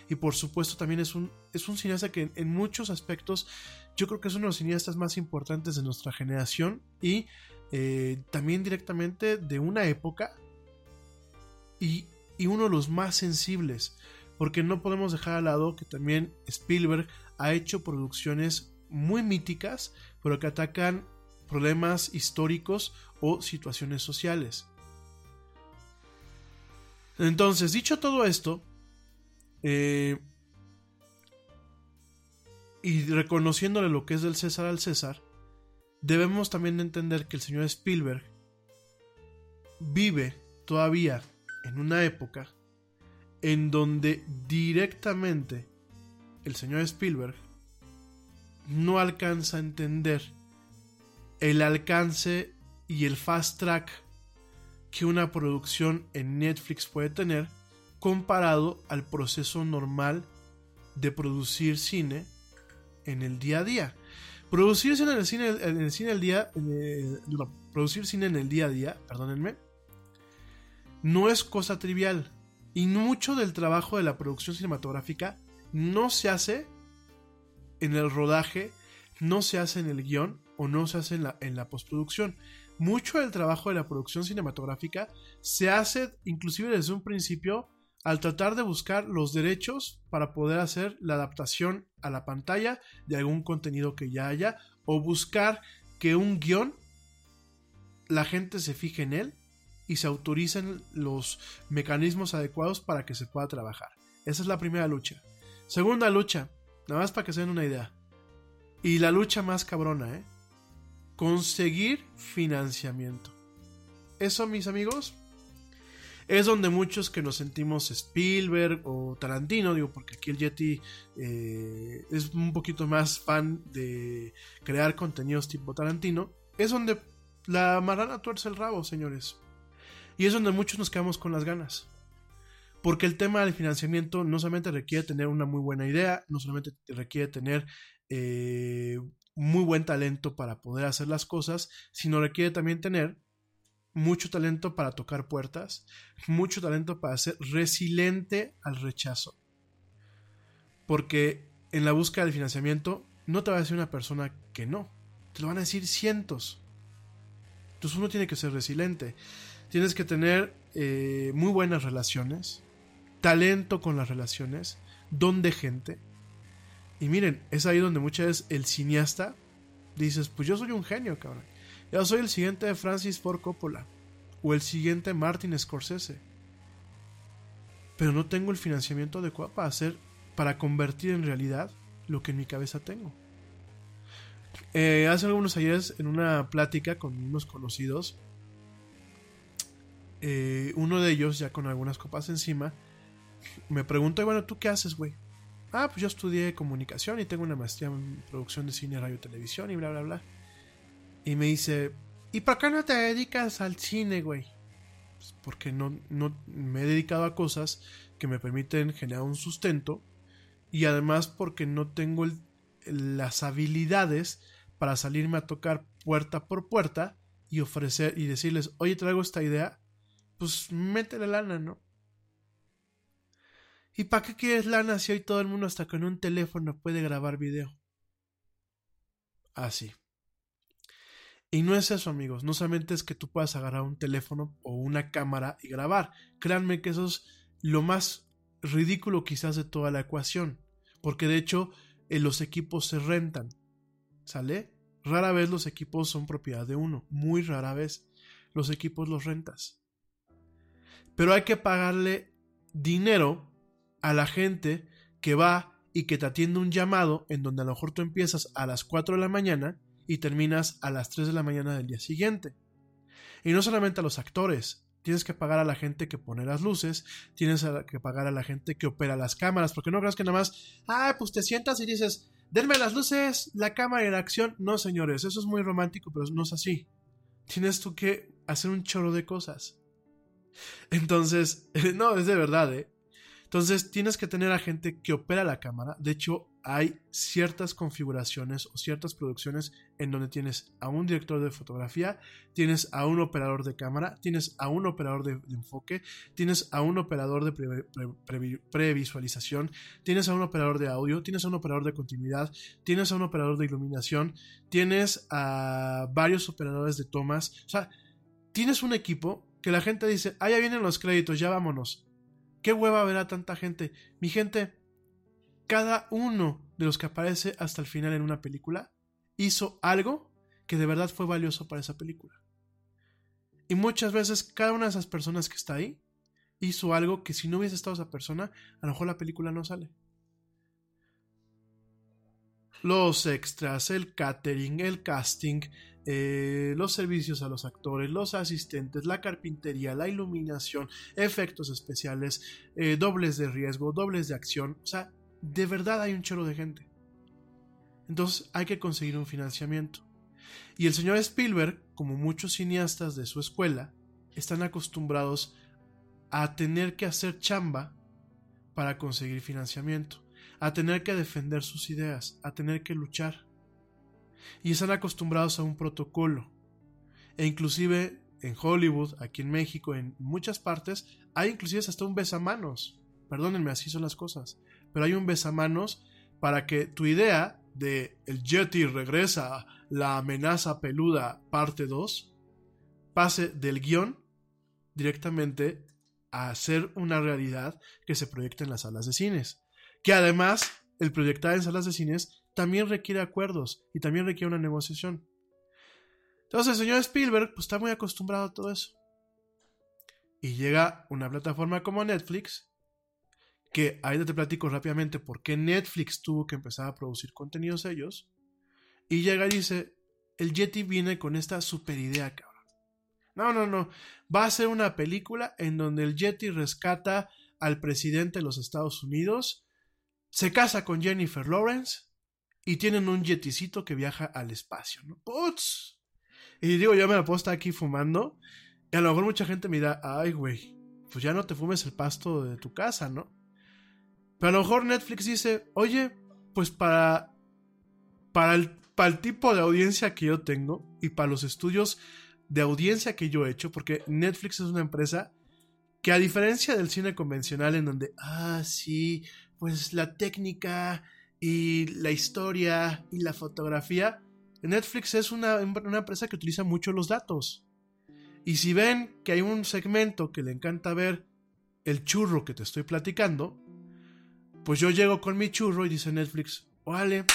Y por supuesto también es un, es un cineasta que en, en muchos aspectos yo creo que es uno de los cineastas más importantes de nuestra generación y eh, también directamente de una época y, y uno de los más sensibles, porque no podemos dejar al lado que también Spielberg ha hecho producciones muy míticas, pero que atacan problemas históricos o situaciones sociales. Entonces, dicho todo esto, eh, y reconociéndole lo que es del César al César, debemos también entender que el señor Spielberg vive todavía en una época en donde directamente el señor Spielberg no alcanza a entender el alcance y el fast track que una producción en Netflix puede tener comparado al proceso normal de producir cine en el día a día. Producir cine en el día, no, producir cine en el día a día, perdónenme, no es cosa trivial. Y mucho del trabajo de la producción cinematográfica no se hace en el rodaje, no se hace en el guion o no se hace en la, en la postproducción. Mucho del trabajo de la producción cinematográfica se hace inclusive desde un principio al tratar de buscar los derechos para poder hacer la adaptación a la pantalla de algún contenido que ya haya o buscar que un guion la gente se fije en él y se autoricen los mecanismos adecuados para que se pueda trabajar. Esa es la primera lucha. Segunda lucha, nada más para que se den una idea. Y la lucha más cabrona, ¿eh? Conseguir financiamiento. Eso, mis amigos, es donde muchos que nos sentimos Spielberg o Tarantino, digo, porque aquí el Yeti eh, es un poquito más fan de crear contenidos tipo Tarantino, es donde la marrana tuerce el rabo, señores. Y es donde muchos nos quedamos con las ganas. Porque el tema del financiamiento no solamente requiere tener una muy buena idea, no solamente requiere tener eh, muy buen talento para poder hacer las cosas, sino requiere también tener mucho talento para tocar puertas, mucho talento para ser resiliente al rechazo. Porque en la búsqueda del financiamiento no te va a decir una persona que no, te lo van a decir cientos. Entonces uno tiene que ser resiliente. Tienes que tener eh, muy buenas relaciones, talento con las relaciones, don de gente. Y miren, es ahí donde muchas veces el cineasta dices, pues yo soy un genio, cabrón. Yo soy el siguiente Francis Ford Coppola o el siguiente Martin Scorsese. Pero no tengo el financiamiento adecuado para hacer, para convertir en realidad lo que en mi cabeza tengo. Eh, hace algunos ayeres en una plática con unos conocidos, eh, uno de ellos, ya con algunas copas encima, me preguntó, bueno, ¿tú qué haces, güey? Ah, pues yo estudié comunicación y tengo una maestría en producción de cine, radio televisión y bla, bla, bla. Y me dice, ¿y por qué no te dedicas al cine, güey? Pues porque no, no me he dedicado a cosas que me permiten generar un sustento y además porque no tengo las habilidades para salirme a tocar puerta por puerta y ofrecer y decirles, oye, traigo esta idea, pues métele lana, ¿no? ¿Y para qué quieres lana si hoy todo el mundo hasta con un teléfono puede grabar video? Así. Y no es eso, amigos. No solamente es que tú puedas agarrar un teléfono o una cámara y grabar. Créanme que eso es lo más ridículo quizás de toda la ecuación. Porque de hecho eh, los equipos se rentan. ¿Sale? Rara vez los equipos son propiedad de uno. Muy rara vez. Los equipos los rentas. Pero hay que pagarle dinero a la gente que va y que te atiende un llamado en donde a lo mejor tú empiezas a las 4 de la mañana y terminas a las 3 de la mañana del día siguiente. Y no solamente a los actores, tienes que pagar a la gente que pone las luces, tienes que pagar a la gente que opera las cámaras, porque no creas que nada más, ah, pues te sientas y dices, denme las luces, la cámara la acción. No, señores, eso es muy romántico, pero no es así. Tienes tú que hacer un chorro de cosas. Entonces, (laughs) no, es de verdad, ¿eh? Entonces tienes que tener a gente que opera la cámara. De hecho, hay ciertas configuraciones o ciertas producciones en donde tienes a un director de fotografía, tienes a un operador de cámara, tienes a un operador de, enfoque, tienes a un operador de pre- pre- previ- previsualización, tienes a un operador de audio, tienes a un operador de continuidad, tienes a un operador de iluminación, tienes a varios operadores de tomas. O sea, tienes un equipo que la gente dice, ah, ya vienen los créditos, ya vámonos. ¿Qué hueva ver a tanta gente? Mi gente, cada uno de los que aparece hasta el final en una película hizo algo que de verdad fue valioso para esa película. Y muchas veces cada una de esas personas que está ahí hizo algo que si no hubiese estado esa persona, a lo mejor la película no sale. Los extras, el catering, el casting, eh, los servicios a los actores, los asistentes, la carpintería, la iluminación, efectos especiales, eh, dobles de riesgo, dobles de acción. O sea, de verdad hay un chorro de gente. Entonces hay que conseguir un financiamiento. Y el señor Spielberg, como muchos cineastas de su escuela, están acostumbrados a tener que hacer chamba para conseguir financiamiento, a tener que defender sus ideas, a tener que luchar. Y están acostumbrados a un protocolo. E inclusive en Hollywood, aquí en México, en muchas partes, hay inclusive hasta un besamanos. Perdónenme, así son las cosas. Pero hay un besamanos para que tu idea de el Yeti regresa, la amenaza peluda, parte 2, pase del guion directamente a ser una realidad que se proyecta en las salas de cines. Que además, el proyectar en salas de cines también requiere acuerdos y también requiere una negociación. Entonces, el señor Spielberg pues, está muy acostumbrado a todo eso. Y llega una plataforma como Netflix, que ahí te platico rápidamente por qué Netflix tuvo que empezar a producir contenidos ellos. Y llega y dice, el Yeti viene con esta super idea, cabrón. No, no, no. Va a ser una película en donde el Yeti rescata al presidente de los Estados Unidos, se casa con Jennifer Lawrence y tienen un Yeticito que viaja al espacio, ¿no? ¡Putz! Y digo, yo me la puedo estar aquí fumando. Y a lo mejor mucha gente me dirá, ay, güey, pues ya no te fumes el pasto de tu casa, ¿no? Pero a lo mejor Netflix dice, oye, pues para, para, el, para el tipo de audiencia que yo tengo y para los estudios de audiencia que yo he hecho, porque Netflix es una empresa que a diferencia del cine convencional en donde, ah, sí, pues la técnica y la historia y la fotografía, Netflix es una, empresa que utiliza mucho los datos. Y si ven que hay un segmento que le encanta ver el churro que te estoy platicando, pues yo llego con mi churro y dice Netflix, vale,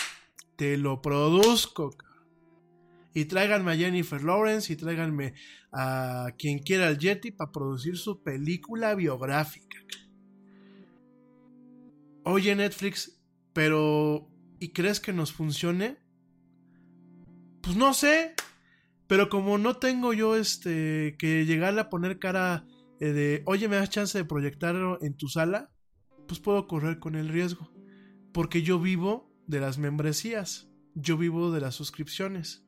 te lo produzco. Y tráiganme a Jennifer Lawrence y tráiganme a quien quiera el Yeti para producir su película biográfica. Oye Netflix, pero ¿y crees que nos funcione? Pues no sé, pero como no tengo yo este que llegarle a poner cara eh, de, oye, me das chance de proyectarlo en tu sala, pues puedo correr con el riesgo. Porque yo vivo de las membresías, yo vivo de las suscripciones.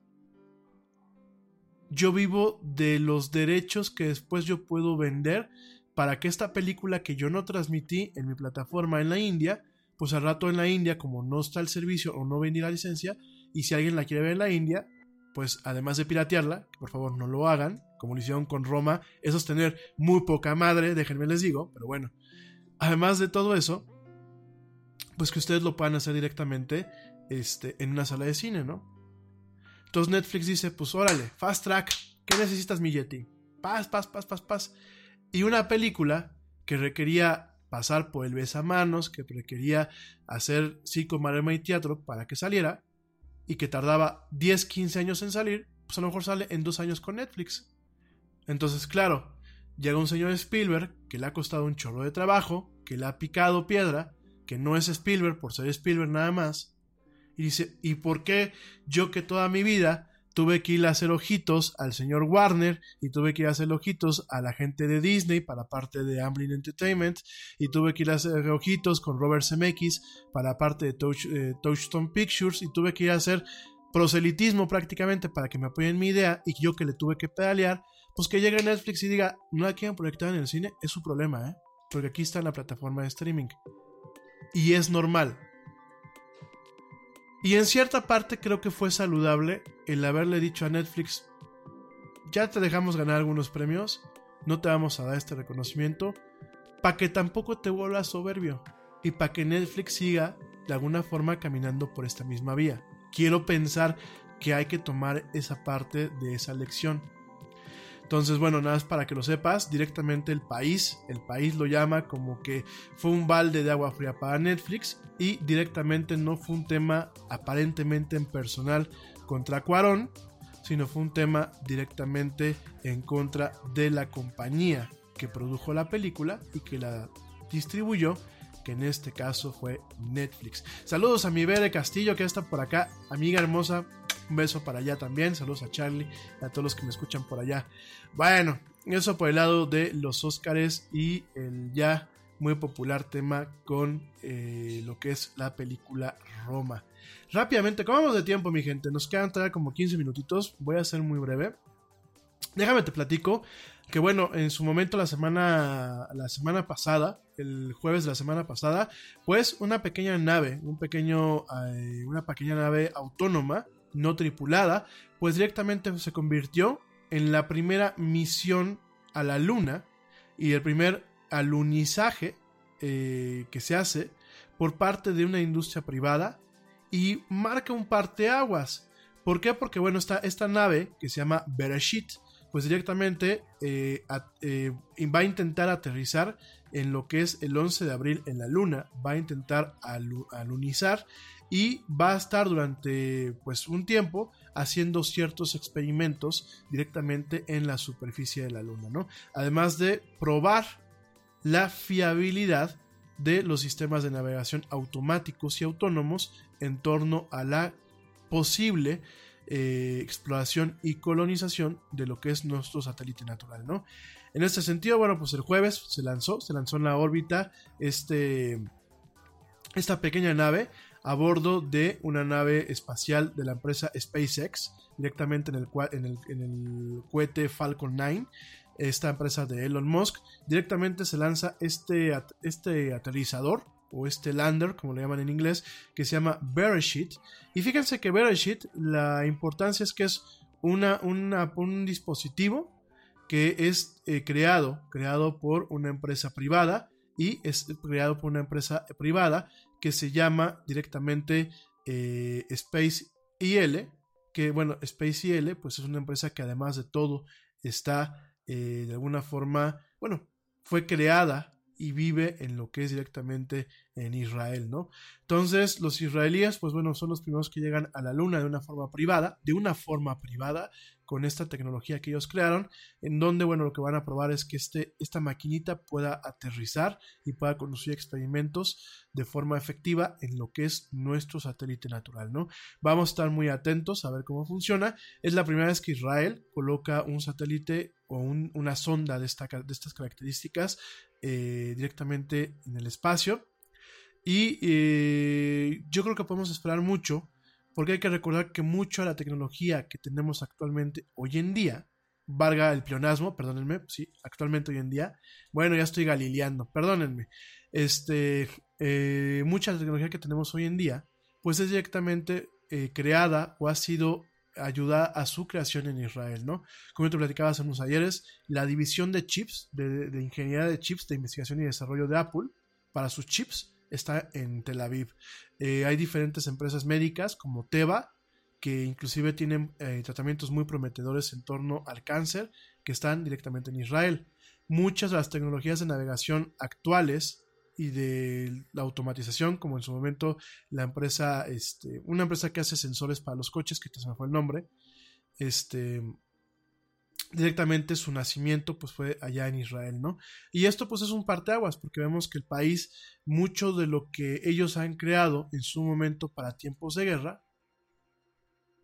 yo vivo de los derechos que después yo puedo vender para que esta película que yo no transmití en mi plataforma en la India, pues al rato en la India, como no está el servicio o no vendí la licencia, y si alguien la quiere ver en la India, pues además de piratearla, por favor no lo hagan, como lo hicieron con Roma, eso es tener muy poca madre, déjenme les digo, pero bueno. Además de todo eso, pues que ustedes lo puedan hacer directamente este, en una sala de cine, ¿no? Entonces Netflix dice, pues órale, fast track, ¿qué necesitas mi? Paz, paz, paz, paz, paz. Y una película que requería pasar por el besamanos, que requería hacer circo, marema y teatro para que saliera, y que tardaba 10, 15 años en salir, pues a lo mejor sale en dos años con Netflix. Entonces, claro, llega un señor Spielberg que le ha costado un chorro de trabajo, que le ha picado piedra, que no es Spielberg por ser Spielberg nada más, y dice, ¿y por qué yo que toda mi vida tuve que ir a hacer ojitos al señor Warner y tuve que ir a hacer ojitos a la gente de Disney para parte de Amblin Entertainment y tuve que ir a hacer ojitos con Robert Zemeckis para parte de eh, Touchstone Pictures y tuve que ir a hacer proselitismo prácticamente para que me apoyen mi idea y yo que le tuve que pedalear, pues que llegue Netflix y diga, no la quieren proyectar en el cine, es su problema, ¿eh? Porque aquí está la plataforma de streaming. Y es normal, y en cierta parte creo que fue saludable el haberle dicho a Netflix, ya te dejamos ganar algunos premios, no te vamos a dar este reconocimiento, para que tampoco te vuelvas soberbio y para que Netflix siga de alguna forma caminando por esta misma vía. Quiero pensar que hay que tomar esa parte de esa lección. Entonces, bueno, nada más para que lo sepas, directamente el país, el país lo llama como que fue un balde de agua fría para Netflix y directamente no fue un tema aparentemente en personal contra Cuarón, sino fue un tema directamente en contra de la compañía que produjo la película y que la distribuyó, que en este caso fue Netflix. Saludos a mi Bere Castillo que está por acá, amiga hermosa, un beso para allá también. Saludos a Charlie y a todos los que me escuchan por allá. Bueno, eso por el lado de los Óscares y el ya muy popular tema con eh, lo que es la película Roma. Rápidamente, ¿cómo vamos de tiempo, mi gente? Nos quedan todavía como 15 minutitos. Voy a ser muy breve. Déjame te platico que bueno, en su momento la semana la semana pasada, el jueves de la semana pasada, pues una pequeña nave, un pequeño eh, una pequeña nave autónoma no tripulada, pues directamente se convirtió en la primera misión a la Luna y el primer alunizaje eh, que se hace por parte de una industria privada y marca un parteaguas. ¿Por qué? Porque bueno, está esta nave que se llama Bereshit, pues directamente eh, eh, va a intentar aterrizar en lo que es el 11 de abril en la Luna, va a intentar alunizar y va a estar durante pues un tiempo haciendo ciertos experimentos directamente en la superficie de la luna, ¿no? Además de probar la fiabilidad de los sistemas de navegación automáticos y autónomos en torno a la posible eh, exploración y colonización de lo que es nuestro satélite natural, ¿no? En este sentido, bueno, pues el jueves se lanzó, se lanzó en la órbita este, esta pequeña nave a bordo de una nave espacial de la empresa SpaceX, directamente en el, en el, cohete Falcon 9 esta empresa de Elon Musk, directamente se lanza este, este aterrizador o este lander, como le llaman en inglés, que se llama Bereshit. Y fíjense que Bereshit, la importancia es que es una, un dispositivo que es eh, creado, creado por una empresa privada y es creado por una empresa privada que se llama directamente eh, Space IL, que bueno, Space IL pues es una empresa que además de todo está eh, de alguna forma, bueno, fue creada y vive en lo que es directamente en Israel, ¿no? Entonces, los israelíes, pues bueno, son los primeros que llegan a la luna de una forma privada, de una forma privada, con esta tecnología que ellos crearon, en donde, bueno, lo que van a probar es que este, esta maquinita pueda aterrizar y pueda conducir experimentos de forma efectiva en lo que es nuestro satélite natural, ¿no? Vamos a estar muy atentos a ver cómo funciona. Es la primera vez que Israel coloca un satélite o una sonda de, esta, de estas características eh, directamente en el espacio. Y eh, yo creo que podemos esperar mucho porque hay que recordar que mucho de la tecnología que tenemos actualmente hoy en día, valga el pleonasmo, perdónenme, sí, actualmente hoy en día, bueno, ya estoy galileando, perdónenme, este, eh, mucha de la tecnología que tenemos hoy en día, pues es directamente eh, creada o ha sido ayuda a su creación en Israel, ¿no? Como te platicaba hace unos ayeres, la división de chips, de, ingeniería de chips, de investigación y desarrollo de Apple, para sus chips, está en Tel Aviv. Eh, hay diferentes empresas médicas como Teva, que inclusive tienen eh, tratamientos muy prometedores en torno al cáncer, que están directamente en Israel. Muchas de las tecnologías de navegación actuales y de la automatización, como en su momento la empresa, este, una empresa que hace sensores para los coches, que se me fue el nombre, este, directamente su nacimiento pues fue allá en Israel, ¿no? Y esto pues es un parteaguas porque vemos que el país, mucho de lo que ellos han creado en su momento para tiempos de guerra,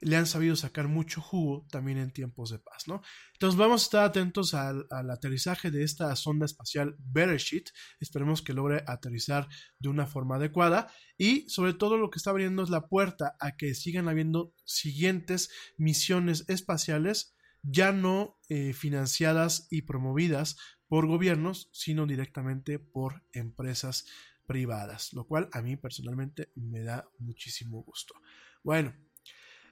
le han sabido sacar mucho jugo también en tiempos de paz, ¿no? Entonces vamos a estar atentos al, al aterrizaje de esta sonda espacial Bereshit, esperemos que logre aterrizar de una forma adecuada y sobre todo lo que está abriendo es la puerta a que sigan habiendo siguientes misiones espaciales ya no eh, financiadas y promovidas por gobiernos, sino directamente por empresas privadas, lo cual a mí personalmente me da muchísimo gusto. Bueno,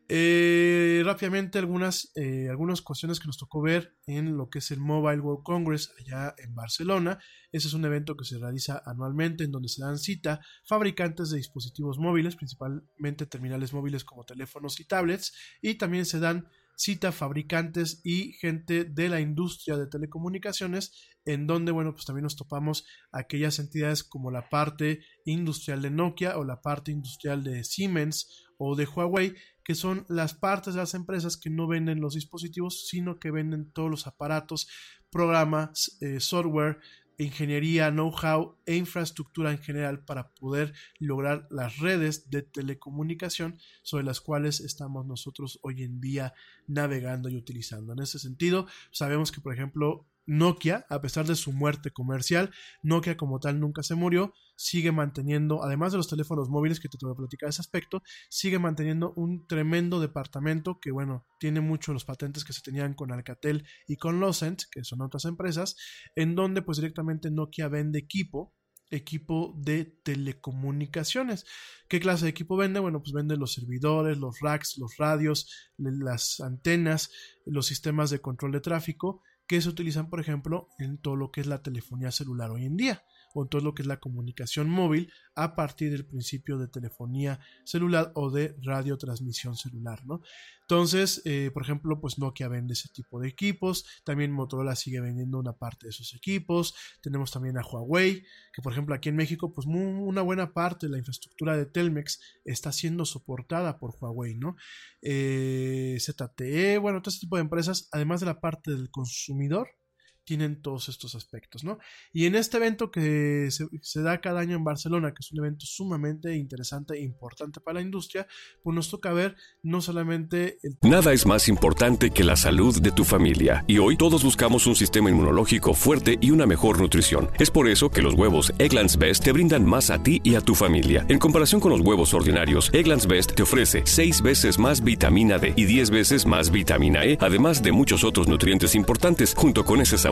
eh, rápidamente algunas, eh, algunas cuestiones que nos tocó ver en lo que es el Mobile World Congress allá en Barcelona. Ese es un evento que se realiza anualmente en donde se dan cita fabricantes de dispositivos móviles, principalmente terminales móviles como teléfonos y tablets, y también se dan cita fabricantes y gente de la industria de telecomunicaciones, en donde, bueno, pues también nos topamos aquellas entidades como la parte industrial de Nokia o la parte industrial de Siemens o de Huawei, que son las partes de las empresas que no venden los dispositivos, sino que venden todos los aparatos, programas, eh, software, ingeniería, know-how e infraestructura en general para poder lograr las redes de telecomunicación sobre las cuales estamos nosotros hoy en día navegando y utilizando. En ese sentido, sabemos que, por ejemplo, Nokia, a pesar de su muerte comercial, Nokia como tal nunca se murió, sigue manteniendo, además de los teléfonos móviles que te voy a platicar ese aspecto, sigue manteniendo un tremendo departamento que, bueno, tiene mucho los patentes que se tenían con Alcatel y con Lucent, que son otras empresas, en donde pues directamente Nokia vende equipo, equipo de telecomunicaciones. ¿Qué clase de equipo vende? Bueno, pues vende los servidores, los racks, los radios, las antenas, los sistemas de control de tráfico que se utilizan, por ejemplo, en todo lo que es la telefonía celular hoy en día en todo lo que es la comunicación móvil a partir del principio de telefonía celular o de radiotransmisión celular, ¿no? Entonces, eh, por ejemplo, pues Nokia vende ese tipo de equipos, también Motorola sigue vendiendo una parte de esos equipos, tenemos también a Huawei, que por ejemplo aquí en México, pues una buena parte de la infraestructura de Telmex está siendo soportada por Huawei, ¿no? Eh, ZTE, bueno, todo ese tipo de empresas, además de la parte del consumidor, tienen todos estos aspectos, ¿no? Y en este evento que se, da cada año en Barcelona, que es un evento sumamente interesante e importante para la industria, pues nos toca ver no solamente el... Nada es más importante que la salud de tu familia, y hoy todos buscamos un sistema inmunológico fuerte y una mejor nutrición. Es por eso que los huevos Egglands Best te brindan más a ti y a tu familia. En comparación con los huevos ordinarios, Egglands Best te ofrece 6 veces más vitamina D y 10 veces más vitamina E, además de muchos otros nutrientes importantes, junto con ese sabor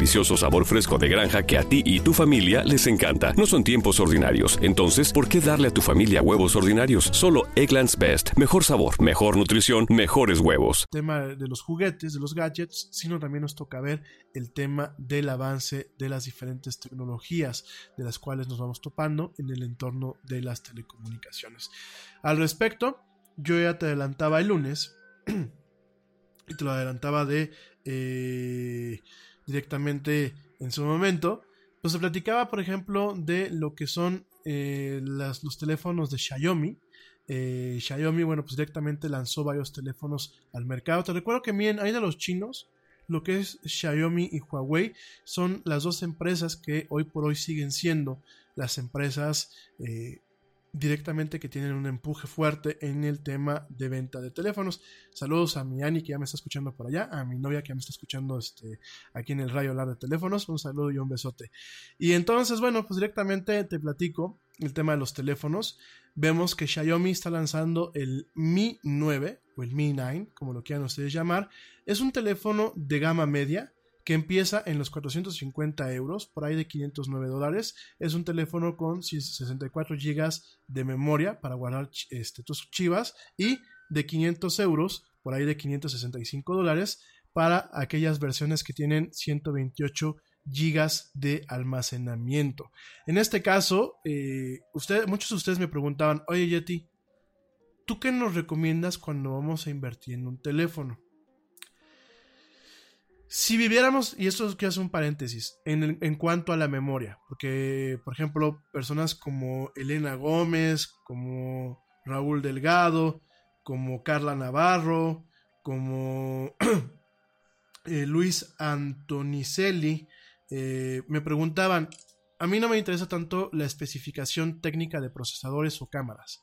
delicioso sabor fresco de granja que a ti y tu familia les encanta. No son tiempos ordinarios, entonces, ¿por qué darle a tu familia huevos ordinarios? Solo Egglands Best. Mejor sabor, mejor nutrición, mejores huevos. tema de los juguetes, de los gadgets, sino también nos toca ver el tema del avance de las diferentes tecnologías de las cuales nos vamos topando en el entorno de las telecomunicaciones. Al respecto, yo ya te adelantaba el lunes (clears throat) y te lo adelantaba de eh, directamente en su momento, pues se platicaba, por ejemplo, de lo que son eh, los teléfonos de Xiaomi, eh, Xiaomi, bueno, pues directamente lanzó varios teléfonos al mercado. Te recuerdo que bien, hay de los chinos, lo que es Xiaomi y Huawei son las dos empresas que hoy por hoy siguen siendo las empresas eh, directamente que tienen un empuje fuerte en el tema de venta de teléfonos. Saludos a mi Ani que ya me está escuchando por allá, a mi novia que ya me está escuchando este, aquí en el rayo hablar de teléfonos. Un saludo y un besote. Y entonces, bueno, pues directamente te platico el tema de los teléfonos. Vemos que Xiaomi está lanzando el Mi 9 o el Mi 9, como lo quieran ustedes llamar. Es un teléfono de gama media que empieza en los 450 euros, por ahí de 509 dólares. Es un teléfono con 64 gigas de memoria para guardar este, tus chivas y de 500 euros, por ahí de 565 dólares, para aquellas versiones que tienen 128 gigas de almacenamiento. En este caso, eh, muchos de ustedes me preguntaban, oye Yeti, ¿tú qué nos recomiendas cuando vamos a invertir en un teléfono? Si viviéramos, y esto quiero hacer un paréntesis, en, en, cuanto a la memoria, porque, por ejemplo, personas como Elena Gómez, como Raúl Delgado, como Carla Navarro, como (clears throat) eh, Luis Antonicelli, eh, me preguntaban, a mí no me interesa tanto la especificación técnica de procesadores o cámaras,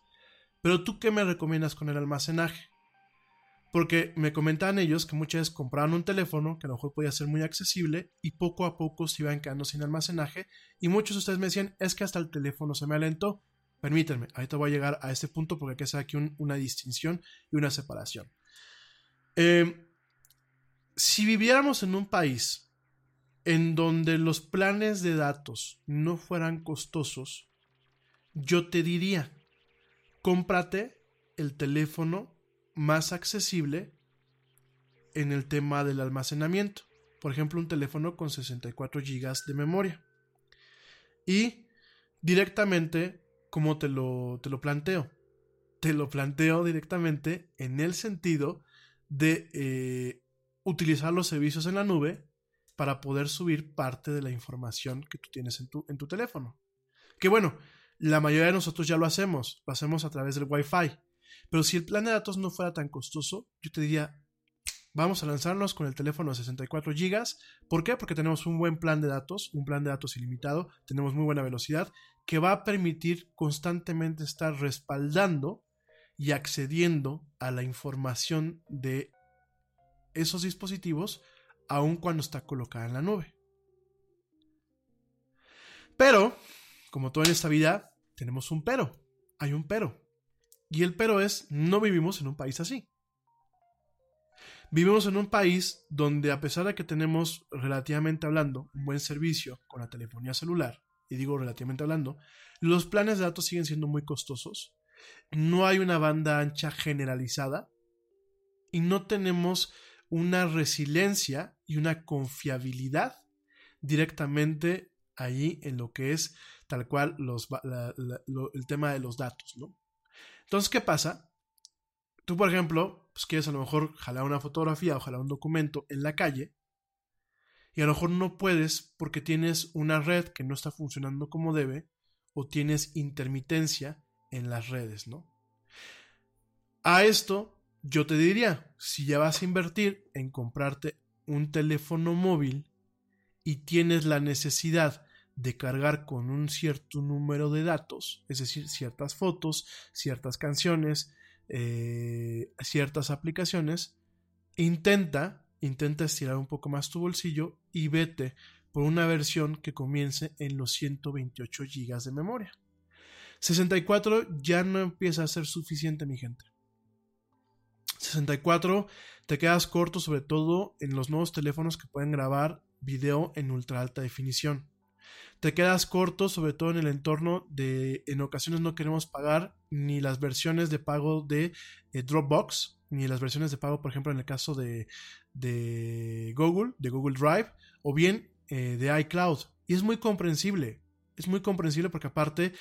pero tú qué me recomiendas con el almacenaje? Porque me comentaban ellos que muchas veces compraban un teléfono que a lo mejor podía ser muy accesible y poco a poco se iban quedando sin almacenaje. Y muchos de ustedes me decían, es que hasta el teléfono se me alentó. Permítanme, ahorita voy a llegar a este punto porque hay que hacer aquí una distinción y una separación. Em, si viviéramos en un país en donde los planes de datos no fueran costosos, yo te diría, cómprate el teléfono más accesible en el tema del almacenamiento. Por ejemplo, un teléfono con 64 GB de memoria. Y directamente, ¿cómo te lo, te lo planteo? Te lo planteo directamente en el sentido de eh, utilizar los servicios en la nube para poder subir parte de la información que tú tienes en tu, en tu teléfono. Que bueno, la mayoría de nosotros ya lo hacemos, lo hacemos a través del Wi-Fi. Pero si el plan de datos no fuera tan costoso, yo te diría, vamos a lanzarnos con el teléfono de 64 GB. ¿Por qué? Porque tenemos un buen plan de datos, un plan de datos ilimitado, tenemos muy buena velocidad, que va a permitir constantemente estar respaldando y accediendo a la información de esos dispositivos, aun cuando está colocada en la nube. Pero, como todo en esta vida, tenemos un pero. Hay un pero. Y el pero es, no vivimos en un país así. Vivimos en un país donde a pesar de que tenemos relativamente hablando un buen servicio con la telefonía celular, y digo relativamente hablando, los planes de datos siguen siendo muy costosos, no hay una banda ancha generalizada y no tenemos una resiliencia y una confiabilidad directamente allí en lo que es tal cual el tema de los datos, ¿no? Entonces, ¿qué pasa? Tú, por ejemplo, pues quieres a lo mejor jalar una fotografía o jalar un documento en la calle y a lo mejor no puedes porque tienes una red que no está funcionando como debe o tienes intermitencia en las redes, ¿no? A esto yo te diría, si ya vas a invertir en comprarte un teléfono móvil y tienes la necesidad de cargar con un cierto número de datos, es decir, ciertas fotos, ciertas canciones, eh, ciertas aplicaciones, intenta, intenta estirar un poco más tu bolsillo y vete por una versión que comience en los 128 GB de memoria. 64 ya no empieza a ser suficiente, mi gente. 64 te quedas corto sobre todo en los nuevos teléfonos que pueden grabar video en ultra alta definición te quedas corto, sobre todo en el entorno de, en ocasiones no queremos pagar ni las versiones de pago de eh, Dropbox, ni las versiones de pago, por ejemplo, en el caso de, de Google, de Google Drive, o bien eh, de iCloud. Y es muy comprensible, es muy comprensible porque aparte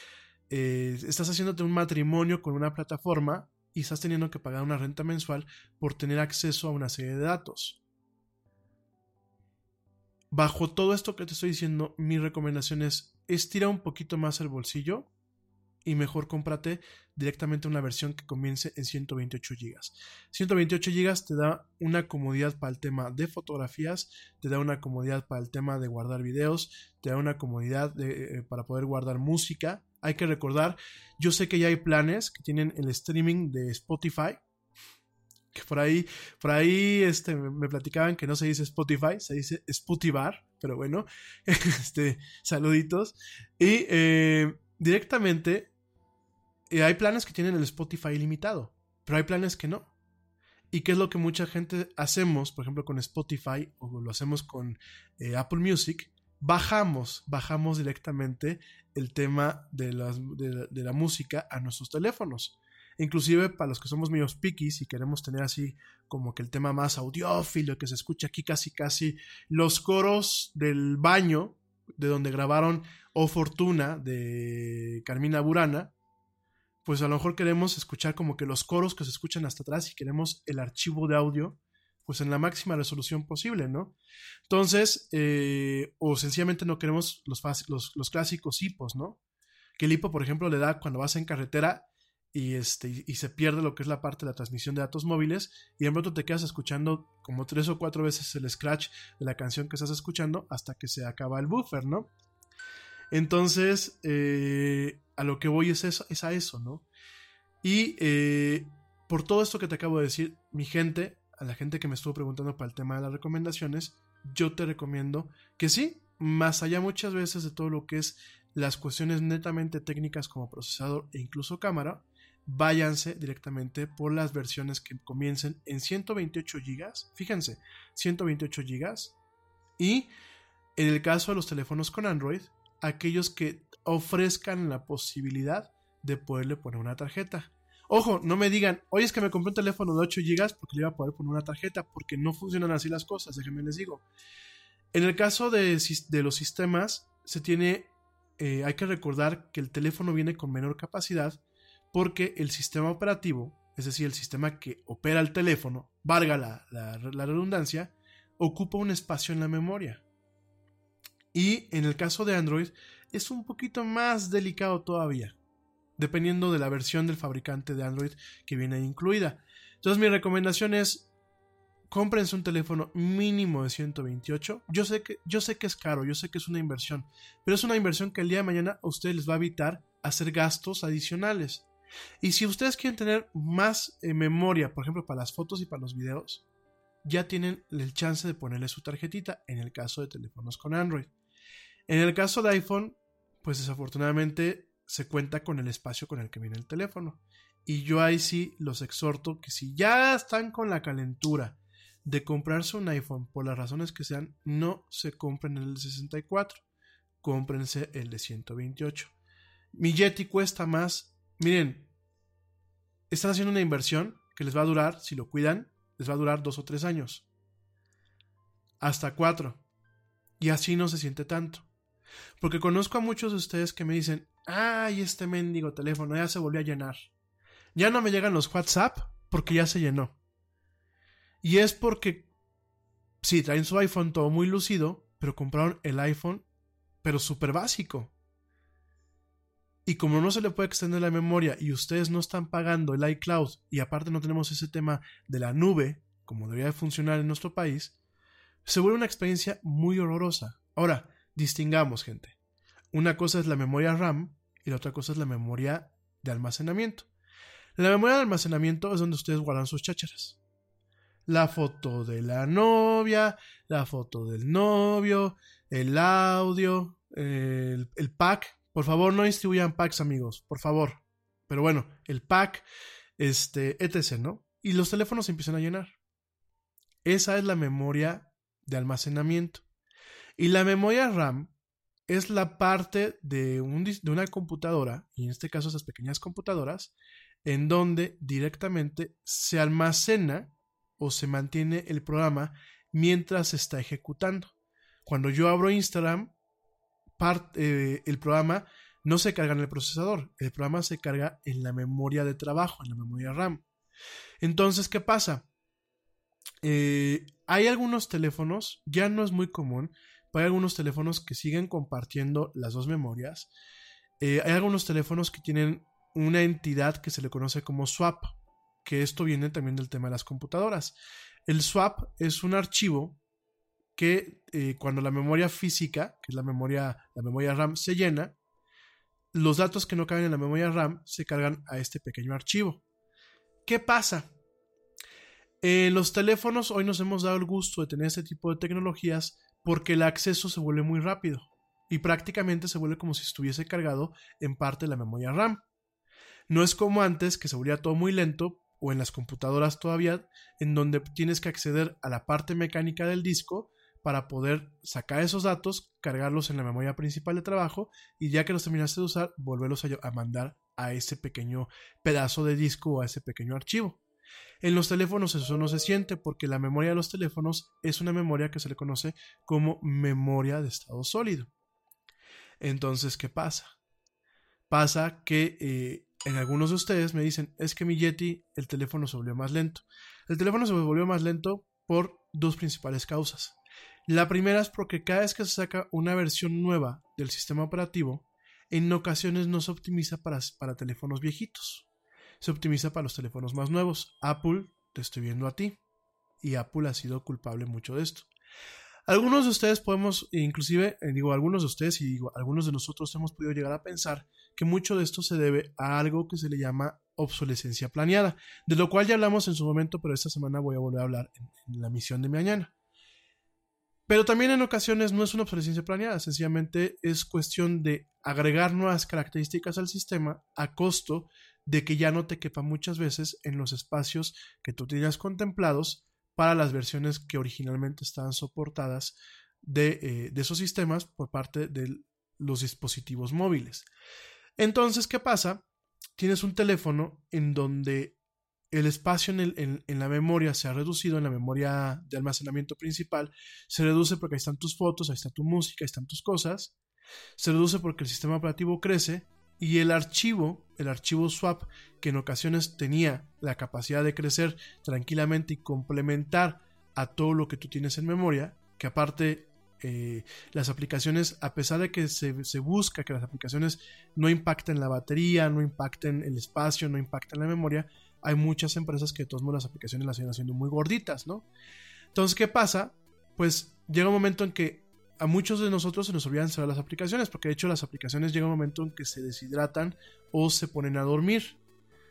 eh, estás haciéndote un matrimonio con una plataforma y estás teniendo que pagar una renta mensual por tener acceso a una serie de datos bajo todo esto que te estoy diciendo, mi recomendación es estira un poquito más el bolsillo y mejor cómprate directamente una versión que comience en 128 GB. 128 GB te da una comodidad para el tema de fotografías, te da una comodidad para el tema de guardar videos, te da una comodidad eh, para poder guardar música. Hay que recordar, yo sé que ya hay planes que tienen el streaming de Spotify, que por ahí, por ahí este, me platicaban que no se dice Spotify, se dice Spotify, pero bueno, (laughs) este, saluditos. Y eh, directamente eh, hay planes que tienen el Spotify ilimitado, pero hay planes que no. ¿Y qué es lo que mucha gente hacemos, por ejemplo, con Spotify o lo hacemos con eh, Apple Music? Bajamos, bajamos directamente el tema de, de la música a nuestros teléfonos inclusive para los que somos medio piquis y queremos tener así como que el tema más audiófilo, que se escucha aquí casi casi los coros del baño, de donde grabaron O Fortuna de Carmina Burana, pues a lo mejor queremos escuchar como que los coros que se escuchan hasta atrás y queremos el archivo de audio pues en la máxima resolución posible, ¿no? Entonces, eh, o sencillamente no queremos los, los, los clásicos hipos, ¿no? Que el hipo, por ejemplo, le da cuando vas en carretera y, este, y se pierde lo que es la parte de la transmisión de datos móviles y en pronto te quedas escuchando como tres o cuatro veces el scratch de la canción que estás escuchando hasta que se acaba el buffer, ¿no? Entonces, eh, a lo que voy es, eso, es a eso, ¿no? Y eh, por todo esto que te acabo de decir, mi gente, a la gente que me estuvo preguntando para el tema de las recomendaciones, yo te recomiendo que sí, más allá muchas veces de todo lo que es las cuestiones netamente técnicas como procesador e incluso cámara, váyanse directamente por las versiones que comiencen en 128 GB. Fíjense, 128 GB. Y en el caso de los teléfonos con Android, aquellos que ofrezcan la posibilidad de poderle poner una tarjeta. Ojo, no me digan, oye, es que me compré un teléfono de 8 GB porque le iba a poder poner una tarjeta, porque no funcionan así las cosas, déjenme les digo. En el caso de, de los sistemas, se tiene, eh, hay que recordar que el teléfono viene con menor capacidad porque el sistema operativo, es decir, el sistema que opera el teléfono, valga la, redundancia, ocupa un espacio en la memoria. Y en el caso de Android es un poquito más delicado todavía, dependiendo de la versión del fabricante de Android que viene incluida. Entonces mi recomendación es cómprense un teléfono mínimo de 128. Yo sé que yo sé que es caro, yo sé que es una inversión, pero es una inversión que el día de mañana a ustedes les va a evitar hacer gastos adicionales. Y si ustedes quieren tener más eh, memoria, por ejemplo, para las fotos y para los videos, ya tienen el chance de ponerle su tarjetita en el caso de teléfonos con Android. En el caso de iPhone, pues desafortunadamente se cuenta con el espacio con el que viene el teléfono. Y yo ahí sí los exhorto que si ya están con la calentura de comprarse un iPhone por las razones que sean, no se compren el de 64, cómprense el de 128. Mi Yeti cuesta más Miren, están haciendo una inversión que les va a durar, si lo cuidan, les va a durar dos o tres años. Hasta cuatro. Y así no se siente tanto. Porque conozco a muchos de ustedes que me dicen, ay, este mendigo teléfono ya se volvió a llenar. Ya no me llegan los WhatsApp porque ya se llenó. Y es porque, sí, traen su iPhone todo muy lucido, pero compraron el iPhone, pero súper básico. Y como no se le puede extender la memoria y ustedes no están pagando el iCloud y aparte no tenemos ese tema de la nube, como debería de funcionar en nuestro país, se vuelve una experiencia muy horrorosa. Ahora, distingamos, gente. Una cosa es la memoria RAM y la otra cosa es la memoria de almacenamiento. La memoria de almacenamiento es donde ustedes guardan sus chácharas. La foto de la novia, la foto del novio, el audio, el, el pack por favor, no distribuyan packs, amigos, por favor. Pero bueno, el pack, este, etc., ¿no? Y los teléfonos empiezan a llenar. Esa es la memoria de almacenamiento. Y la memoria RAM es la parte de, un, de una computadora, y en este caso esas pequeñas computadoras, en donde directamente se almacena o se mantiene el programa mientras se está ejecutando. Cuando yo abro Instagram, eh, el programa no se carga en el procesador, el programa se carga en la memoria de trabajo, en la memoria RAM. Entonces, ¿qué pasa? Eh, hay algunos teléfonos, ya no es muy común, pero hay algunos teléfonos que siguen compartiendo las dos memorias Eh, hay algunos teléfonos que tienen una entidad que se le conoce como swap, que esto viene también del tema de las computadoras. El swap es un archivo que eh, cuando la memoria física, que es la memoria, la memoria RAM, se llena, los datos que no caben en la memoria RAM se cargan a este pequeño archivo. ¿Qué pasa? En los teléfonos hoy nos hemos dado el gusto de tener este tipo de tecnologías porque el acceso se vuelve muy rápido y prácticamente se vuelve como si estuviese cargado en parte de la memoria RAM. No es como antes que se volvía todo muy lento o en las computadoras todavía en donde tienes que acceder a la parte mecánica del disco para poder sacar esos datos, cargarlos en la memoria principal de trabajo y ya que los terminaste de usar, volverlos a, mandar a ese pequeño pedazo de disco o a ese pequeño archivo. En los teléfonos eso no se siente porque la memoria de los teléfonos es una memoria que se le conoce como memoria de estado sólido. Entonces, ¿qué pasa? Pasa que eh, en algunos de ustedes me dicen, es que mi Yeti, el teléfono se volvió más lento. El teléfono se volvió más lento por dos principales causas. La primera es porque cada vez que se saca una versión nueva del sistema operativo, en ocasiones no se optimiza para, para teléfonos viejitos. Se optimiza para los teléfonos más nuevos. Apple, te estoy viendo a ti. Y Apple ha sido culpable mucho de esto. Algunos de ustedes podemos, inclusive, eh, digo, algunos de ustedes y digo, algunos de nosotros hemos podido llegar a pensar que mucho de esto se debe a algo que se le llama obsolescencia planeada, de lo cual ya hablamos en su momento, pero esta semana voy a volver a hablar en la misión de mañana. Pero también en ocasiones no es una obsolescencia planeada, sencillamente es cuestión de agregar nuevas características al sistema a costo de que ya no te quepa muchas veces en los espacios que tú tenías contemplados para las versiones que originalmente estaban soportadas de, eh, de esos sistemas por parte de los dispositivos móviles. Entonces, ¿qué pasa? Tienes un teléfono en donde el espacio en, la memoria se ha reducido, en la memoria de almacenamiento principal, se reduce porque ahí están tus fotos, ahí está tu música, ahí están tus cosas, se reduce porque el sistema operativo crece y el archivo, el archivo swap, que en ocasiones tenía la capacidad de crecer tranquilamente y complementar a todo lo que tú tienes en memoria, que aparte eh, las aplicaciones, a pesar de que se, se, busca que las aplicaciones no impacten la batería, no impacten el espacio, no impacten la memoria, hay muchas empresas que de todos modos las aplicaciones las siguen haciendo muy gorditas, ¿no? Entonces, ¿qué pasa? Pues llega un momento en que a muchos de nosotros se nos olvidan cerrar las aplicaciones, porque de hecho las aplicaciones llega un momento en que se deshidratan o se ponen a dormir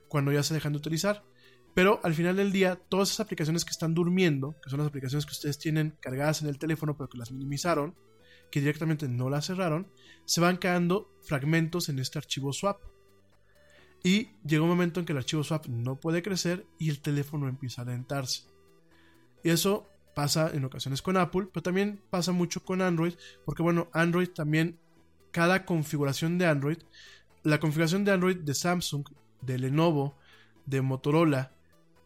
cuando ya se dejan de utilizar. Pero al final del día, todas esas aplicaciones que están durmiendo, que son las aplicaciones que ustedes tienen cargadas en el teléfono, pero que las minimizaron, que directamente no las cerraron, se van quedando fragmentos en este archivo swap. Y llega un momento en que el archivo swap no puede crecer y el teléfono empieza a alentarse. Y eso pasa en ocasiones con Apple, pero también pasa mucho con Android, porque bueno, Android también, cada configuración de Android, la configuración de Android de Samsung, de Lenovo, de Motorola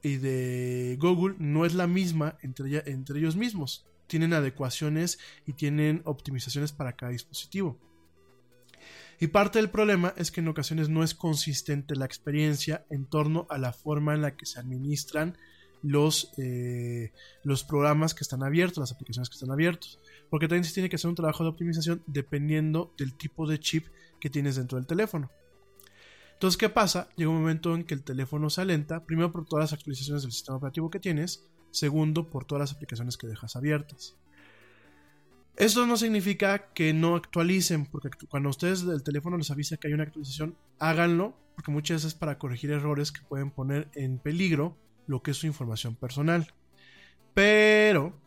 y de Google no es la misma entre, entre ellos mismos. Tienen adecuaciones y tienen optimizaciones para cada dispositivo. Y parte del problema es que en ocasiones no es consistente la experiencia en torno a la forma en la que se administran los, eh, los programas que están abiertos, las aplicaciones que están abiertos. Porque también se tiene que hacer un trabajo de optimización dependiendo del tipo de chip que tienes dentro del teléfono. Entonces, ¿qué pasa? Llega un momento en que el teléfono se alenta, primero por todas las actualizaciones del sistema operativo que tienes, segundo por todas las aplicaciones que dejas abiertas. Esto no significa que no actualicen, porque cuando ustedes del teléfono les avisa que hay una actualización, háganlo, porque muchas veces es para corregir errores que pueden poner en peligro lo que es su información personal. Pero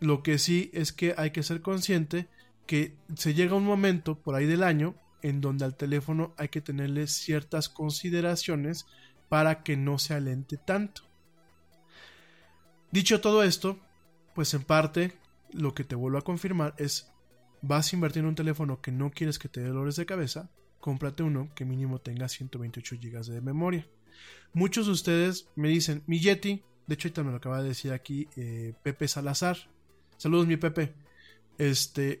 lo que sí es que hay que ser consciente que se llega un momento por ahí del año en donde al teléfono hay que tenerle ciertas consideraciones para que no se alente tanto. Dicho todo esto, pues en parte lo que te vuelvo a confirmar es, vas a invertir en un teléfono que no quieres que te dé dolores de cabeza, cómprate uno que mínimo tenga 128 GB de memoria. Muchos de ustedes me dicen, mi Yeti, de hecho ahorita me lo acaba de decir aquí eh, Pepe Salazar. Saludos mi Pepe. Este,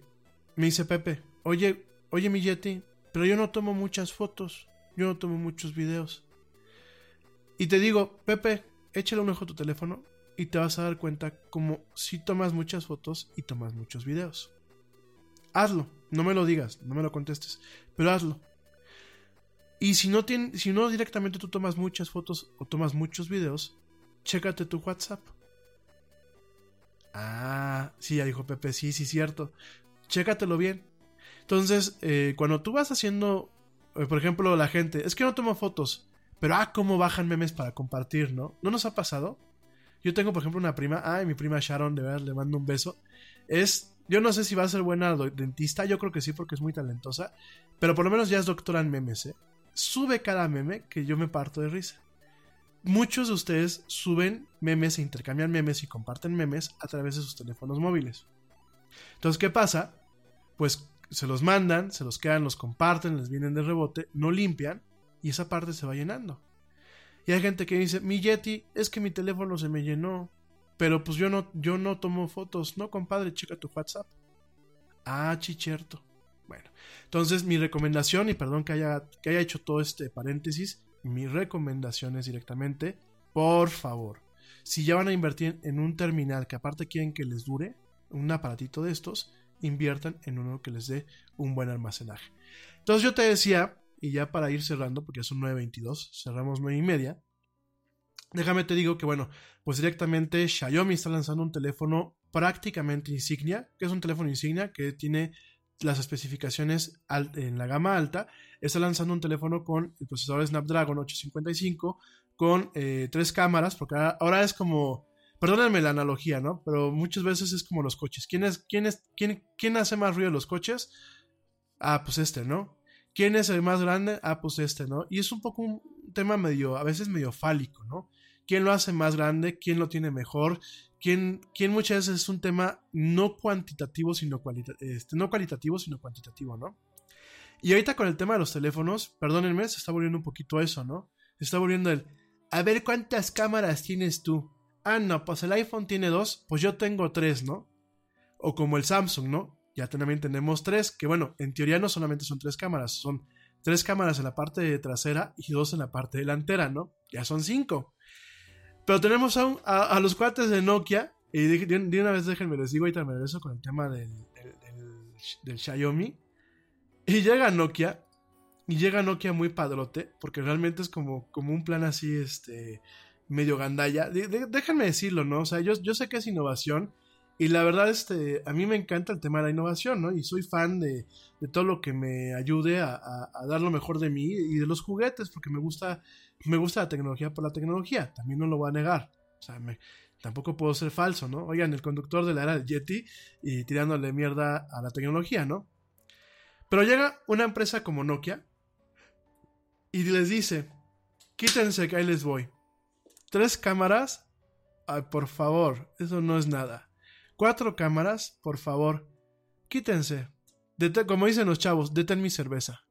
me dice Pepe, oye, oye mi Yeti, pero yo no tomo muchas fotos, yo no tomo muchos videos. Y te digo, Pepe, échale un ojo a tu teléfono y te vas a dar cuenta como si tomas muchas fotos y tomas muchos videos. Hazlo, no me lo digas, no me lo contestes, pero hazlo. Y si no, tiene, si no directamente tú tomas muchas fotos o tomas muchos videos, chécate tu WhatsApp. Ah, sí, ya dijo Pepe, sí, sí, cierto. Chécatelo bien. Entonces, eh, cuando tú vas haciendo, eh, por ejemplo, la gente, es que no tomo fotos, pero ah, cómo bajan memes para compartir, ¿no? ¿No nos ha pasado? Yo tengo, por ejemplo, una prima, ay, mi prima Sharon, de verdad, le mando un beso. Es, yo no sé si va a ser buena dentista, yo creo que sí, porque es muy talentosa, pero por lo menos ya es doctora en memes, ¿eh? Sube cada meme que yo me parto de risa. Muchos de ustedes suben memes e intercambian memes y comparten memes a través de sus teléfonos móviles. Entonces, ¿qué pasa? Pues se los mandan, se los quedan, los comparten, les vienen de rebote, no limpian y esa parte se va llenando. Y hay gente que dice, mi Yeti, es que mi teléfono se me llenó, pero pues yo no, yo no tomo fotos. No, compadre, checa tu WhatsApp. Ah, chicherto. Bueno, entonces mi recomendación, y perdón que haya, que haya hecho todo este paréntesis, mi recomendación es directamente, por favor, si ya van a invertir en un terminal que aparte quieren que les dure, un aparatito de estos, inviertan en uno que les dé un buen almacenaje. Entonces yo te decía, y ya para ir cerrando, porque son 9.22, cerramos 9 y media, déjame te digo que bueno, pues directamente Xiaomi está lanzando un teléfono prácticamente insignia, que es un teléfono insignia que tiene las especificaciones en la gama alta, está lanzando un teléfono con el procesador Snapdragon 855 con eh, tres cámaras, porque ahora es como, perdónenme la analogía, ¿no? Pero muchas veces es como los coches. ¿Quién, es, quién, es, quién, quién hace más ruido los coches? Ah, pues este, ¿no? ¿Quién es el más grande? Ah, pues este, ¿no? Y es un poco un tema medio, a veces medio fálico, ¿no? ¿Quién lo hace más grande? ¿Quién lo tiene mejor? ¿Quién, quién muchas veces es un tema no cuantitativo, sino este, no cualitativo, sino cuantitativo, ¿no? Y ahorita con el tema de los teléfonos, perdónenme, se está volviendo un poquito eso, ¿no? Se está volviendo el, a ver cuántas cámaras tienes tú. Ah, no, pues el iPhone tiene dos, pues yo tengo tres, ¿no? O como el Samsung, ¿no? Ya también tenemos tres, que bueno, en teoría no solamente son tres cámaras, son tres cámaras en la parte trasera y dos en la parte delantera, ¿no? Ya son cinco. Pero tenemos a, a, los cuates de Nokia, y de, una vez déjenme les digo, ahorita me regreso con el tema del, del, Xiaomi. Y llega Nokia, y llega Nokia muy padrote, porque realmente es como, como un plan así, este, medio gandalla. déjenme decirlo, ¿no? O sea, yo, yo sé que es innovación, y la verdad, este, a mí me encanta el tema de la innovación, ¿no? Y soy fan de, de todo lo que me ayude a, a, dar lo mejor de mí y de los juguetes, porque me gusta, me gusta la tecnología por la tecnología, también no lo voy a negar. O sea, tampoco puedo ser falso, ¿no? Oigan, el conductor de la era del Yeti y tirándole mierda a la tecnología, ¿no? Pero llega una empresa como Nokia y les dice, quítense que ahí les voy. Tres cámaras, ay, por favor, eso no es nada Cuatro cámaras, por favor. Quítense. como dicen los chavos, detén mi cerveza.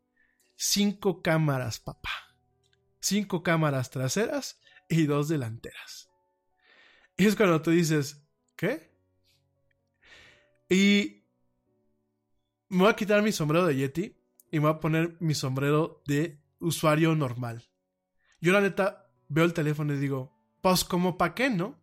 Cinco cámaras, papá. Cinco cámaras traseras y dos delanteras. Y es cuando tú dices, ¿qué? Y me voy a quitar mi sombrero de Yeti y me voy a poner mi sombrero de usuario normal. Yo la neta veo el teléfono y digo, pues como pa' qué, ¿no?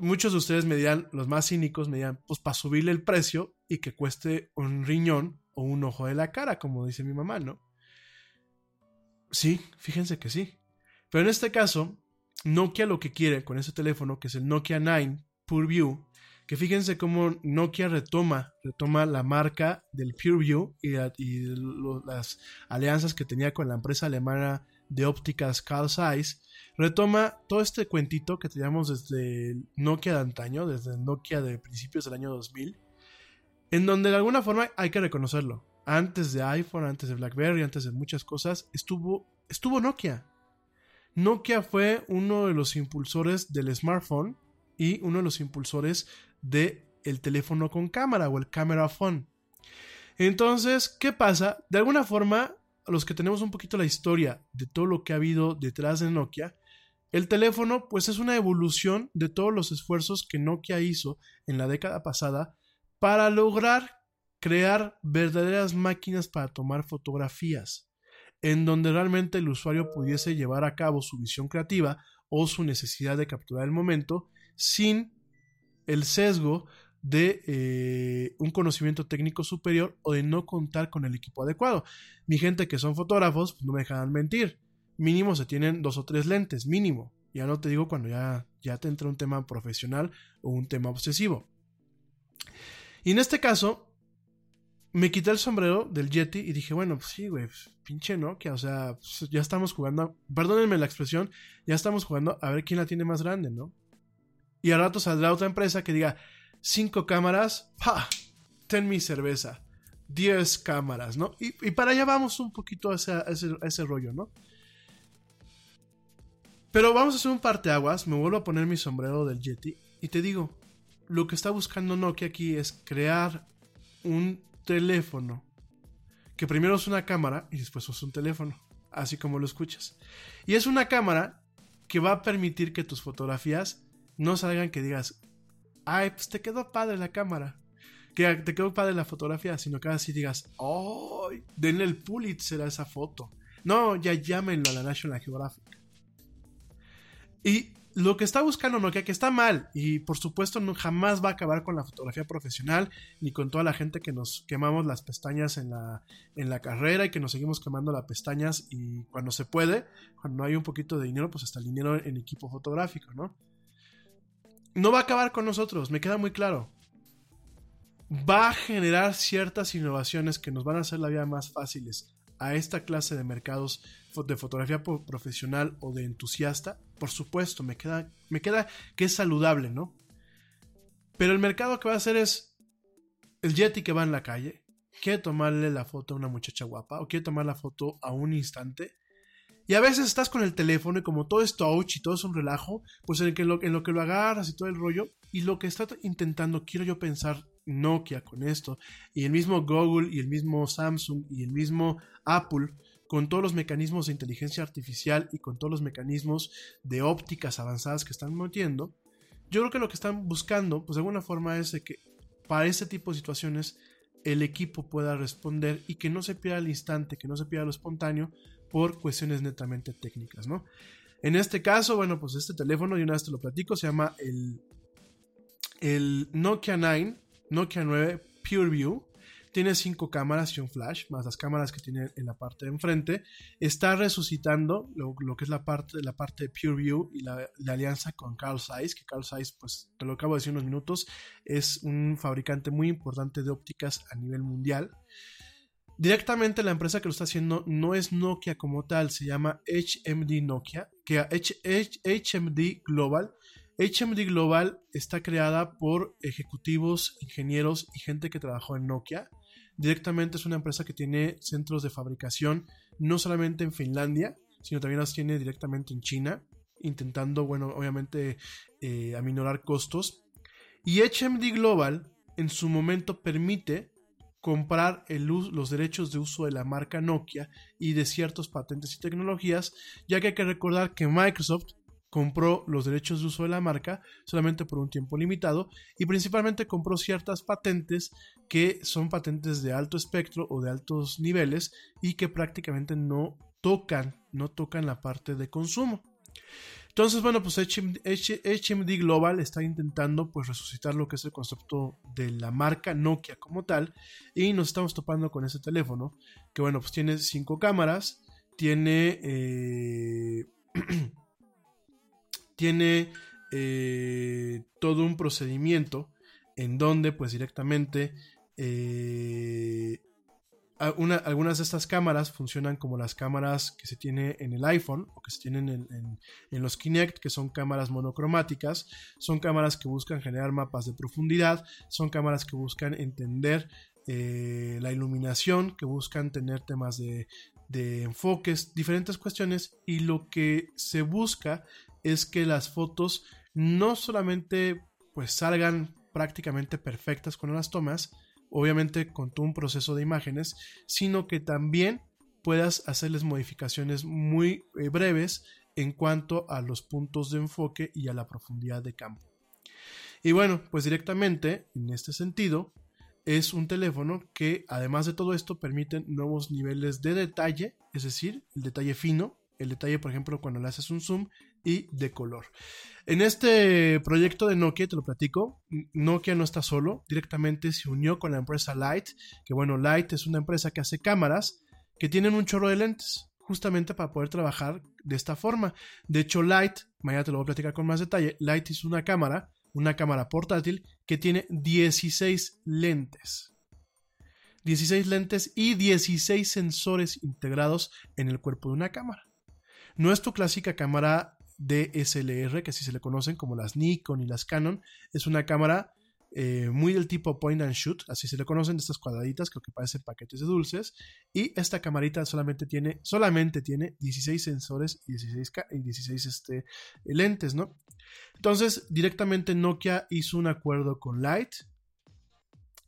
Muchos de ustedes me dirán, los más cínicos me dirán, pues para subirle el precio y que cueste un riñón o un ojo de la cara, como dice mi mamá, ¿no? Sí, fíjense que sí. Pero en este caso, Nokia lo que quiere con ese teléfono, que es el Nokia 9 PureView, que fíjense cómo Nokia retoma, retoma la marca del PureView y, y las alianzas que tenía con la empresa alemana de ópticas Carl Zeiss, retoma todo este cuentito que teníamos desde Nokia de antaño, desde Nokia de principios del año 2000, en donde de alguna forma hay que reconocerlo. Antes de iPhone, antes de BlackBerry, antes de muchas cosas, estuvo, estuvo Nokia. Nokia fue uno de los impulsores del smartphone y uno de los impulsores del el teléfono con cámara o el camera phone. Entonces, ¿qué pasa? De alguna forma, a los que tenemos un poquito la historia de todo lo que ha habido detrás de Nokia, el teléfono, pues es una evolución de todos los esfuerzos que Nokia hizo en la década pasada para lograr crear verdaderas máquinas para tomar fotografías, en donde realmente el usuario pudiese llevar a cabo su visión creativa o su necesidad de capturar el momento sin el sesgo de eh, un conocimiento técnico superior o de no contar con el equipo adecuado. Mi gente que son fotógrafos, no me dejan mentir. Mínimo se tienen dos o tres lentes, mínimo. Ya no te digo cuando ya, ya te entra un tema profesional o un tema obsesivo. Y en este caso, me quité el sombrero del Yeti y dije, bueno, pues sí, güey, pues, pinche Nokia, o sea, pues, ya estamos jugando, perdónenme la expresión, ya estamos jugando a ver quién la tiene más grande, ¿no? Y al rato saldrá otra empresa que diga, cinco cámaras, ¡pa! Ten mi cerveza. 10 cámaras, ¿no? Y, para allá vamos un poquito a ese, ese, rollo, ¿no? Pero vamos a hacer un parteaguas, me vuelvo a poner mi sombrero del Yeti y te digo, lo que está buscando Nokia aquí es crear un teléfono que primero es una cámara y después es un teléfono, así como lo escuchas. Y es una cámara que va a permitir que tus fotografías no salgan que digas, ay, pues te quedó padre la cámara. Que te quedó padre la fotografía, sino que así digas, ¡ay! denle el Pulitzer a esa foto. No, ya llámenlo a la National Geographic. Y lo que está buscando Nokia, que está mal, y por supuesto no, jamás va a acabar con la fotografía profesional, ni con toda la gente que nos quemamos las pestañas en la, en la carrera y que nos seguimos quemando las pestañas y cuando se puede, cuando hay un poquito de dinero, pues hasta el dinero en equipo fotográfico, ¿no? No va a acabar con nosotros, me queda muy claro. Va a generar ciertas innovaciones que nos van a hacer la vida más fáciles a esta clase de mercados de fotografía profesional o de entusiasta. Por supuesto, me queda, me queda que es saludable, ¿no? Pero el mercado que va a hacer es el Yeti que va en la calle, quiere tomarle la foto a una muchacha guapa o quiere tomar la foto a un instante y a veces estás con el teléfono y como todo es touch y todo es un relajo, pues en, lo, en lo que lo agarras y todo el rollo, y lo que está intentando, quiero yo pensar Nokia con esto, y el mismo Google y el mismo Samsung y el mismo Apple, con todos los mecanismos de inteligencia artificial y con todos los mecanismos de ópticas avanzadas que están metiendo, yo creo que lo que están buscando, pues de alguna forma es que para este tipo de situaciones el equipo pueda responder y que no se pierda el instante, que no se pierda lo espontáneo, por cuestiones netamente técnicas, ¿no? En este caso, bueno, pues este teléfono, y una vez te lo platico, se llama el, el Nokia 9, Nokia 9 PureView. Tiene cinco cámaras y un flash, más las cámaras que tiene en la parte de enfrente. Está resucitando lo, que es la parte, la parte de PureView y la, alianza con Carl Zeiss, que Carl Zeiss, pues te lo acabo de decir unos minutos, es un fabricante muy importante de ópticas a nivel mundial. Directamente la empresa que lo está haciendo no es Nokia como tal, se llama HMD Nokia, que HMD Global. HMD Global está creada por ejecutivos, ingenieros y gente que trabajó en Nokia. Directamente es una empresa que tiene centros de fabricación no solamente en Finlandia, sino también las tiene directamente en China, intentando, bueno, obviamente eh, aminorar costos. Y HMD Global en su momento permite comprar los derechos de uso de la marca Nokia y de ciertos patentes y tecnologías, ya que hay que recordar que Microsoft compró los derechos de uso de la marca solamente por un tiempo limitado y principalmente compró ciertas patentes que son patentes de alto espectro o de altos niveles y que prácticamente no tocan, no tocan la parte de consumo. Entonces, bueno, pues HMD, Global está intentando pues resucitar lo que es el concepto de la marca Nokia como tal y nos estamos topando con ese teléfono que bueno, pues tiene cinco cámaras, tiene eh, (clears throat) tiene eh, todo un procedimiento en donde pues directamente eh, algunas de estas cámaras funcionan como las cámaras que se tiene en el iPhone o que se tienen en, los Kinect, que son cámaras monocromáticas, son cámaras que buscan generar mapas de profundidad, son cámaras que buscan entender eh, la iluminación, que buscan tener temas de, enfoques, diferentes cuestiones, y lo que se busca es que las fotos no solamente pues salgan prácticamente perfectas cuando las tomas, obviamente con todo un proceso de imágenes, sino que también puedas hacerles modificaciones muy eh, breves en cuanto a los puntos de enfoque y a la profundidad de campo. Y bueno, pues directamente, en este sentido, es un teléfono que además de todo esto permite nuevos niveles de detalle, es decir, el detalle fino, el detalle, por ejemplo, cuando le haces un zoom y de color. En este proyecto de Nokia, te lo platico, Nokia no está solo, directamente se unió con la empresa Light, que bueno, Light es una empresa que hace cámaras que tienen un chorro de lentes, justamente para poder trabajar de esta forma. De hecho, Light, mañana te lo voy a platicar con más detalle, Light es una cámara, una cámara portátil que tiene 16 lentes. 16 lentes y 16 sensores integrados en el cuerpo de una cámara. No es tu clásica cámara DSLR, que así se le conocen como las Nikon y las Canon. Es una cámara eh, muy del tipo point and shoot, así se le conocen, estas cuadraditas, creo que parecen paquetes de dulces. Y esta camarita solamente tiene, solamente tiene 16 sensores y 16, y 16 este, lentes, ¿no? Entonces, directamente Nokia hizo un acuerdo con Light,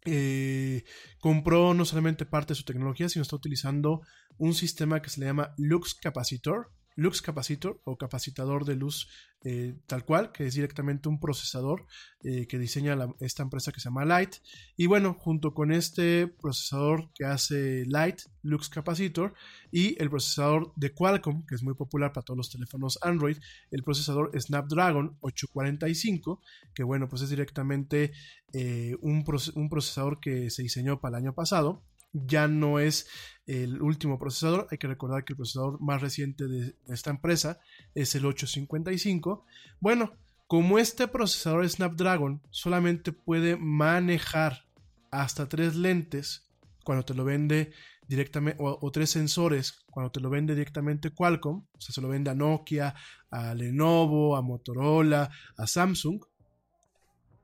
eh, compró no solamente parte de su tecnología, sino está utilizando un sistema que se le llama Lux Capacitor, Lux Capacitor o capacitador de luz eh, tal cual, que es directamente un procesador eh, que diseña esta empresa que se llama Light. Y bueno, junto con este procesador que hace Light, Lux Capacitor, y el procesador de Qualcomm, que es muy popular para todos los teléfonos Android, el procesador Snapdragon 845, que bueno, pues es directamente eh, un, un procesador que se diseñó para el año pasado ya no es el último procesador. Hay que recordar que el procesador más reciente de esta empresa es el 855. Bueno, como este procesador Snapdragon solamente puede manejar hasta tres lentes cuando te lo vende directamente, o, tres sensores cuando te lo vende directamente Qualcomm, o sea, se lo vende a Nokia, a Lenovo, a Motorola, a Samsung,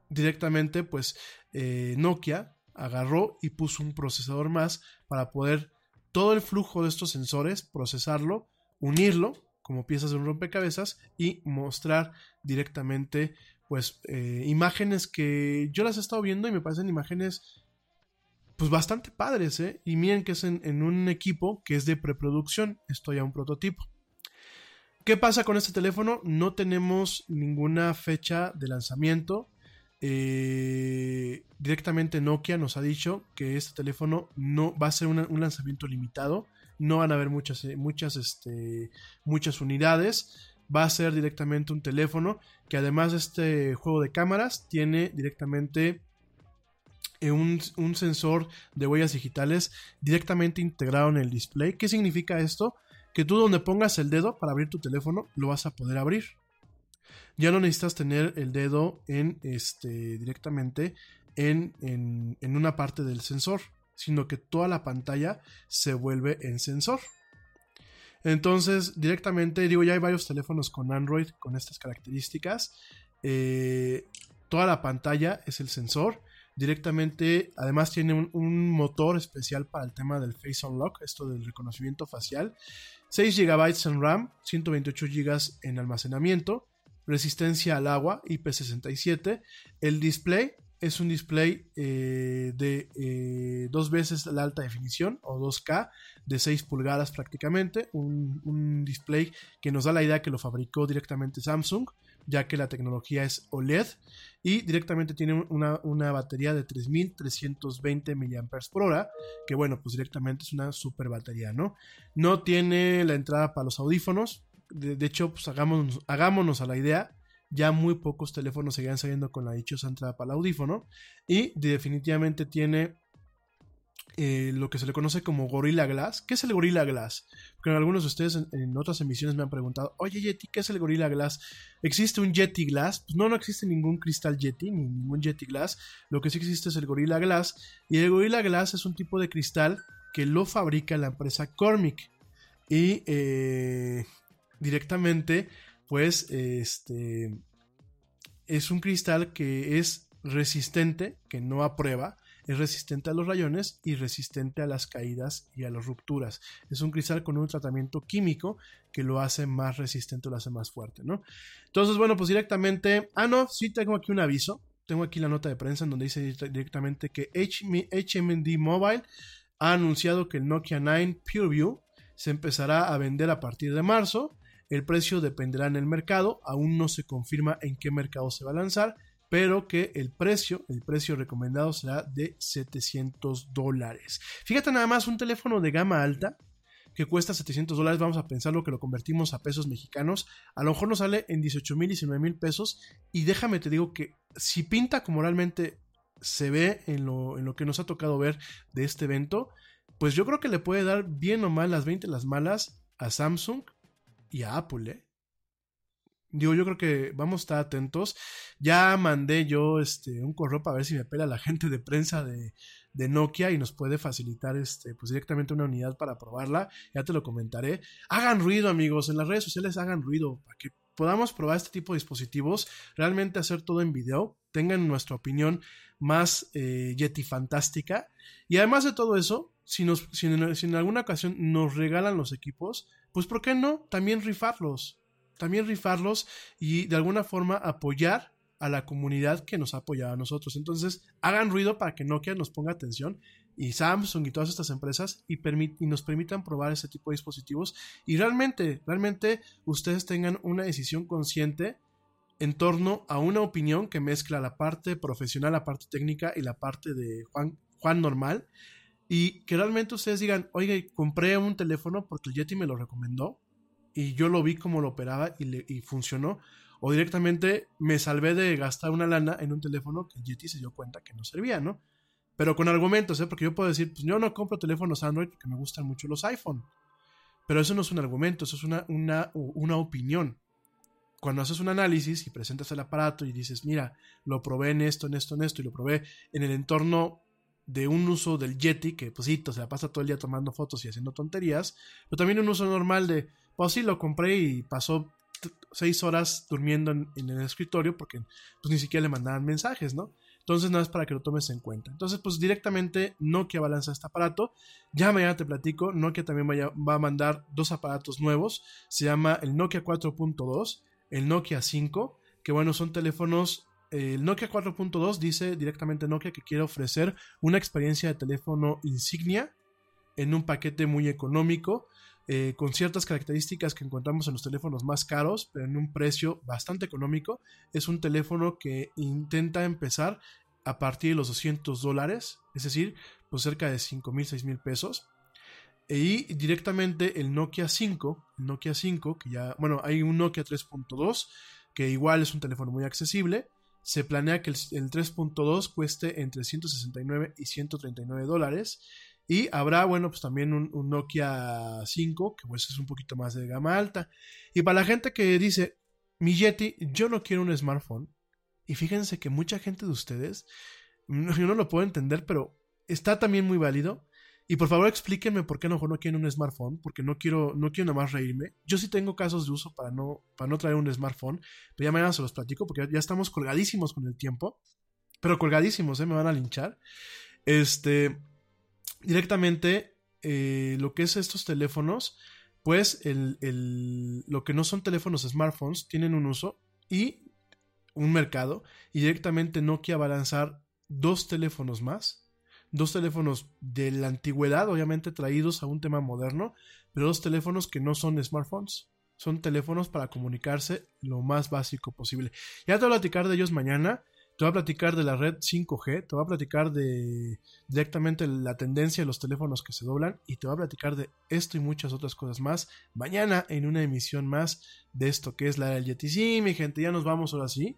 directamente pues eh, Nokia agarró y puso un procesador más para poder todo el flujo de estos sensores, procesarlo, unirlo como piezas de un rompecabezas y mostrar directamente pues eh, imágenes que yo las he estado viendo y me parecen imágenes pues bastante padres, ¿eh? Y miren que es en, un equipo que es de preproducción, esto ya un prototipo. ¿Qué pasa con este teléfono? No tenemos ninguna fecha de lanzamiento. Eh, directamente Nokia nos ha dicho que este teléfono no va a ser un lanzamiento limitado. No van a haber muchas, eh, muchas, este, muchas unidades. Va a ser directamente un teléfono que además de este juego de cámaras tiene directamente eh, un, un, sensor de huellas digitales directamente integrado en el display. ¿Qué significa esto? Que tú donde pongas el dedo para abrir tu teléfono lo vas a poder abrir ya no necesitas tener el dedo en este directamente en, en, una parte del sensor, sino que toda la pantalla se vuelve en sensor. Entonces, directamente, digo, ya hay varios teléfonos con Android con estas características. Eh, toda la pantalla es el sensor. Directamente, además tiene un, un, motor especial para el tema del Face Unlock, esto del reconocimiento facial. 6 GB en RAM, 128 GB en almacenamiento resistencia al agua IP67. El display es un display eh, de eh, dos veces la alta definición o 2K de 6 pulgadas prácticamente. Un, display que nos da la idea que lo fabricó directamente Samsung, ya que la tecnología es OLED y directamente tiene una, una batería de 3320 mAh, que bueno, pues directamente es una super batería, ¿no? No tiene la entrada para los audífonos, de, hecho, pues hagámonos, hagámonos a la idea. Ya muy pocos teléfonos seguían saliendo con la dichosa entrada para el audífono. Y definitivamente tiene eh, lo que se le conoce como Gorilla Glass. ¿Qué es el Gorilla Glass? Porque algunos de ustedes en, otras emisiones me han preguntado, oye Yeti, ¿qué es el Gorilla Glass? ¿Existe un Yeti Glass? Pues no, no existe ningún cristal Yeti, ni ningún Yeti Glass. Lo que sí existe es el Gorilla Glass. Y el Gorilla Glass es un tipo de cristal que lo fabrica la empresa Cormic. Y eh, directamente, pues este es un cristal que es resistente, que no aprueba, es resistente a los rayones y resistente a las caídas y a las rupturas. Es un cristal con un tratamiento químico que lo hace más resistente, lo hace más fuerte, ¿no? Entonces, bueno, pues directamente, ah, no, sí tengo aquí un aviso. Tengo aquí la nota de prensa en donde dice directamente que HMD Mobile ha anunciado que el Nokia 9 PureView se empezará a vender a partir de marzo el precio dependerá en el mercado, aún no se confirma en qué mercado se va a lanzar, pero que el precio, el precio recomendado será de 700 dólares. Fíjate nada más, un teléfono de gama alta que cuesta 700 dólares, vamos a pensarlo que lo convertimos a pesos mexicanos, a lo mejor nos sale en 18 mil, 19 mil pesos. Y déjame te digo que si pinta como realmente se ve en lo, en lo que nos ha tocado ver de este evento, pues yo creo que le puede dar bien o mal las 20 las malas a Samsung y a Apple, ¿eh? Digo, yo creo que vamos a estar atentos. Ya mandé yo este, un correo para ver si me pela la gente de prensa de, de Nokia y nos puede facilitar este, pues directamente una unidad para probarla. Ya te lo comentaré. Hagan ruido, amigos. En las redes sociales hagan ruido para que podamos probar este tipo de dispositivos. Realmente hacer todo en video. Tengan nuestra opinión más eh, Yeti fantástica. Y además de todo eso, si, nos, si en, si en alguna ocasión nos regalan los equipos, pues ¿por qué no? También rifarlos también rifarlos y de alguna forma apoyar a la comunidad que nos ha apoyado a nosotros. Entonces, hagan ruido para que Nokia nos ponga atención y Samsung y todas estas empresas y, nos permitan probar ese tipo de dispositivos y realmente, realmente ustedes tengan una decisión consciente en torno a una opinión que mezcla la parte profesional, la parte técnica y la parte de Juan, Juan normal y que realmente ustedes digan, oye, compré un teléfono porque el Yeti me lo recomendó y yo lo vi como lo operaba y, le, y funcionó. O directamente me salvé de gastar una lana en un teléfono que Yeti se dio cuenta que no servía, ¿no? Pero con argumentos, ¿eh? Porque yo puedo decir, pues yo no compro teléfonos Android porque me gustan mucho los iPhone. Pero eso no es un argumento, eso es una, una, una opinión. Cuando haces un análisis y presentas el aparato y dices, mira, lo probé en esto, en esto, en esto, y lo probé en el entorno de un uso del Yeti, que pues sí, se la pasa todo el día tomando fotos y haciendo tonterías, pero también un uso normal de, pues sí, lo compré y pasó seis horas durmiendo en, el escritorio porque pues ni siquiera le mandaban mensajes, ¿no? Entonces nada es para que lo tomes en cuenta. Entonces pues directamente Nokia va este aparato. Ya mañana te platico, Nokia también va a mandar dos aparatos nuevos. Se llama el Nokia 4.2, el Nokia 5, que bueno, son teléfonos... El Nokia 4.2 dice directamente Nokia que quiere ofrecer una experiencia de teléfono insignia en un paquete muy económico eh, con ciertas características que encontramos en los teléfonos más caros, pero en un precio bastante económico. Es un teléfono que intenta empezar a partir de los 200 dólares, es decir, pues cerca de 5 mil, 6 mil pesos. Y directamente el Nokia 5, el Nokia 5, que ya, bueno, hay un Nokia 3.2, que igual es un teléfono muy accesible. Se planea que el, el 3.2 cueste entre 169 y 139 dólares. Y habrá, bueno, pues también un, Nokia 5, que pues es un poquito más de gama alta. Y para la gente que dice, mi Yeti, yo no quiero un smartphone. Y fíjense que mucha gente de ustedes, (laughs) yo no lo puedo entender, pero está también muy válido. Y por favor explíquenme por qué no, no quieren un smartphone, porque no quiero, no quiero nada más reírme. Yo sí tengo casos de uso para no, para no traer un smartphone, pero ya mañana se los platico porque ya estamos colgadísimos con el tiempo. Pero colgadísimos, ¿eh? Me van a linchar. Este, directamente eh, lo que es estos teléfonos, pues el, lo que no son teléfonos smartphones tienen un uso y un mercado y directamente Nokia va a lanzar dos teléfonos más, dos teléfonos de la antigüedad, obviamente traídos a un tema moderno, pero dos teléfonos que no son smartphones. Son teléfonos para comunicarse lo más básico posible. Ya te voy a platicar de ellos mañana. Te voy a platicar de la red 5G, te voy a platicar de directamente la tendencia de los teléfonos que se doblan y te voy a platicar de esto y muchas otras cosas más mañana en una emisión más de esto que es la del Yeti. Sí, mi gente, ya nos vamos ahora sí.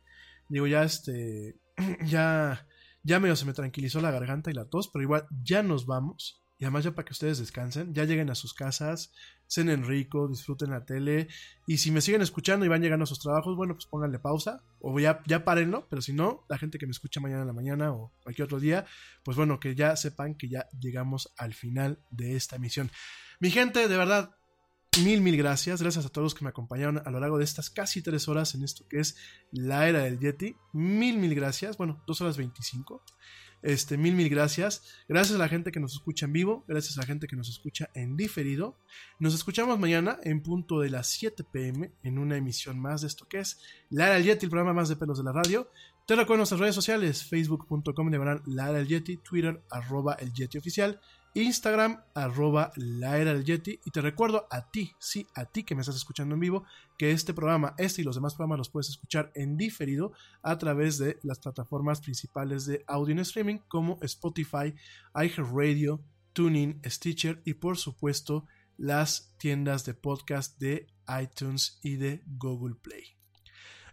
Digo, ya este, (clears throat) ya, ya medio se me tranquilizó la garganta y la tos, pero igual ya nos vamos. Y además ya para que ustedes descansen, ya lleguen a sus casas, cenen rico, disfruten la tele. Y si me siguen escuchando y van llegando a sus trabajos, bueno, pues pónganle pausa. O ya, ya párenlo, pero si no, la gente que me escucha mañana en la mañana o cualquier otro día, pues bueno, que ya sepan que ya llegamos al final de esta emisión. Mi gente, de verdad, mil, mil gracias. Gracias a todos los que me acompañaron a lo largo de estas casi tres horas en esto que es la era del Yeti. Mil, mil gracias. Bueno, dos horas veinticinco. Este, mil, mil gracias. Gracias a la gente que nos escucha en vivo. Gracias a la gente que nos escucha en diferido. Nos escuchamos mañana en punto de las 7 pm en una emisión más de esto que es La Era del Yeti, el programa más de pelos de la radio. Te recuerdo nuestras redes sociales, facebook.com de La Era del Yeti, Twitter, arroba el Yeti oficial Instagram, arroba la era del Yeti. Y te recuerdo a ti, sí, a ti que me estás escuchando en vivo, que este programa, este y los demás programas los puedes escuchar en diferido a través de las plataformas principales de audio en streaming como Spotify, iHeartRadio, TuneIn, Stitcher y por supuesto las tiendas de podcast de iTunes y de Google Play.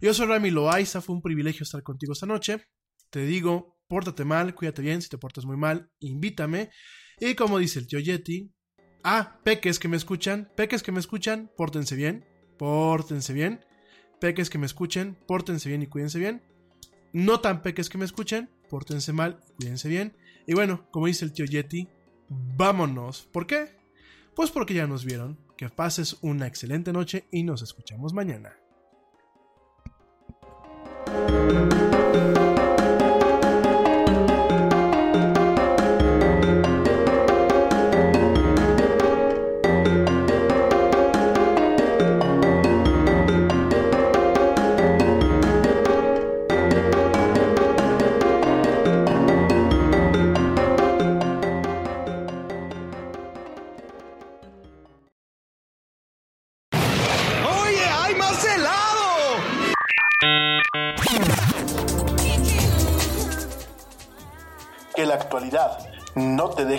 Yo soy Rami Loaiza, fue un privilegio estar contigo esta noche. Te digo, pórtate mal, cuídate bien, si te portas muy mal, invítame. Y como dice el tío Yeti, ah, peques que me escuchan, peques que me escuchan, pórtense bien, pórtense bien. Peques que me escuchen, pórtense bien y cuídense bien. No tan peques que me escuchen, pórtense mal, cuídense bien. Y bueno, como dice el tío Yeti, vámonos. ¿Por qué? Pues porque ya nos vieron. Que pases una excelente noche y nos escuchamos mañana.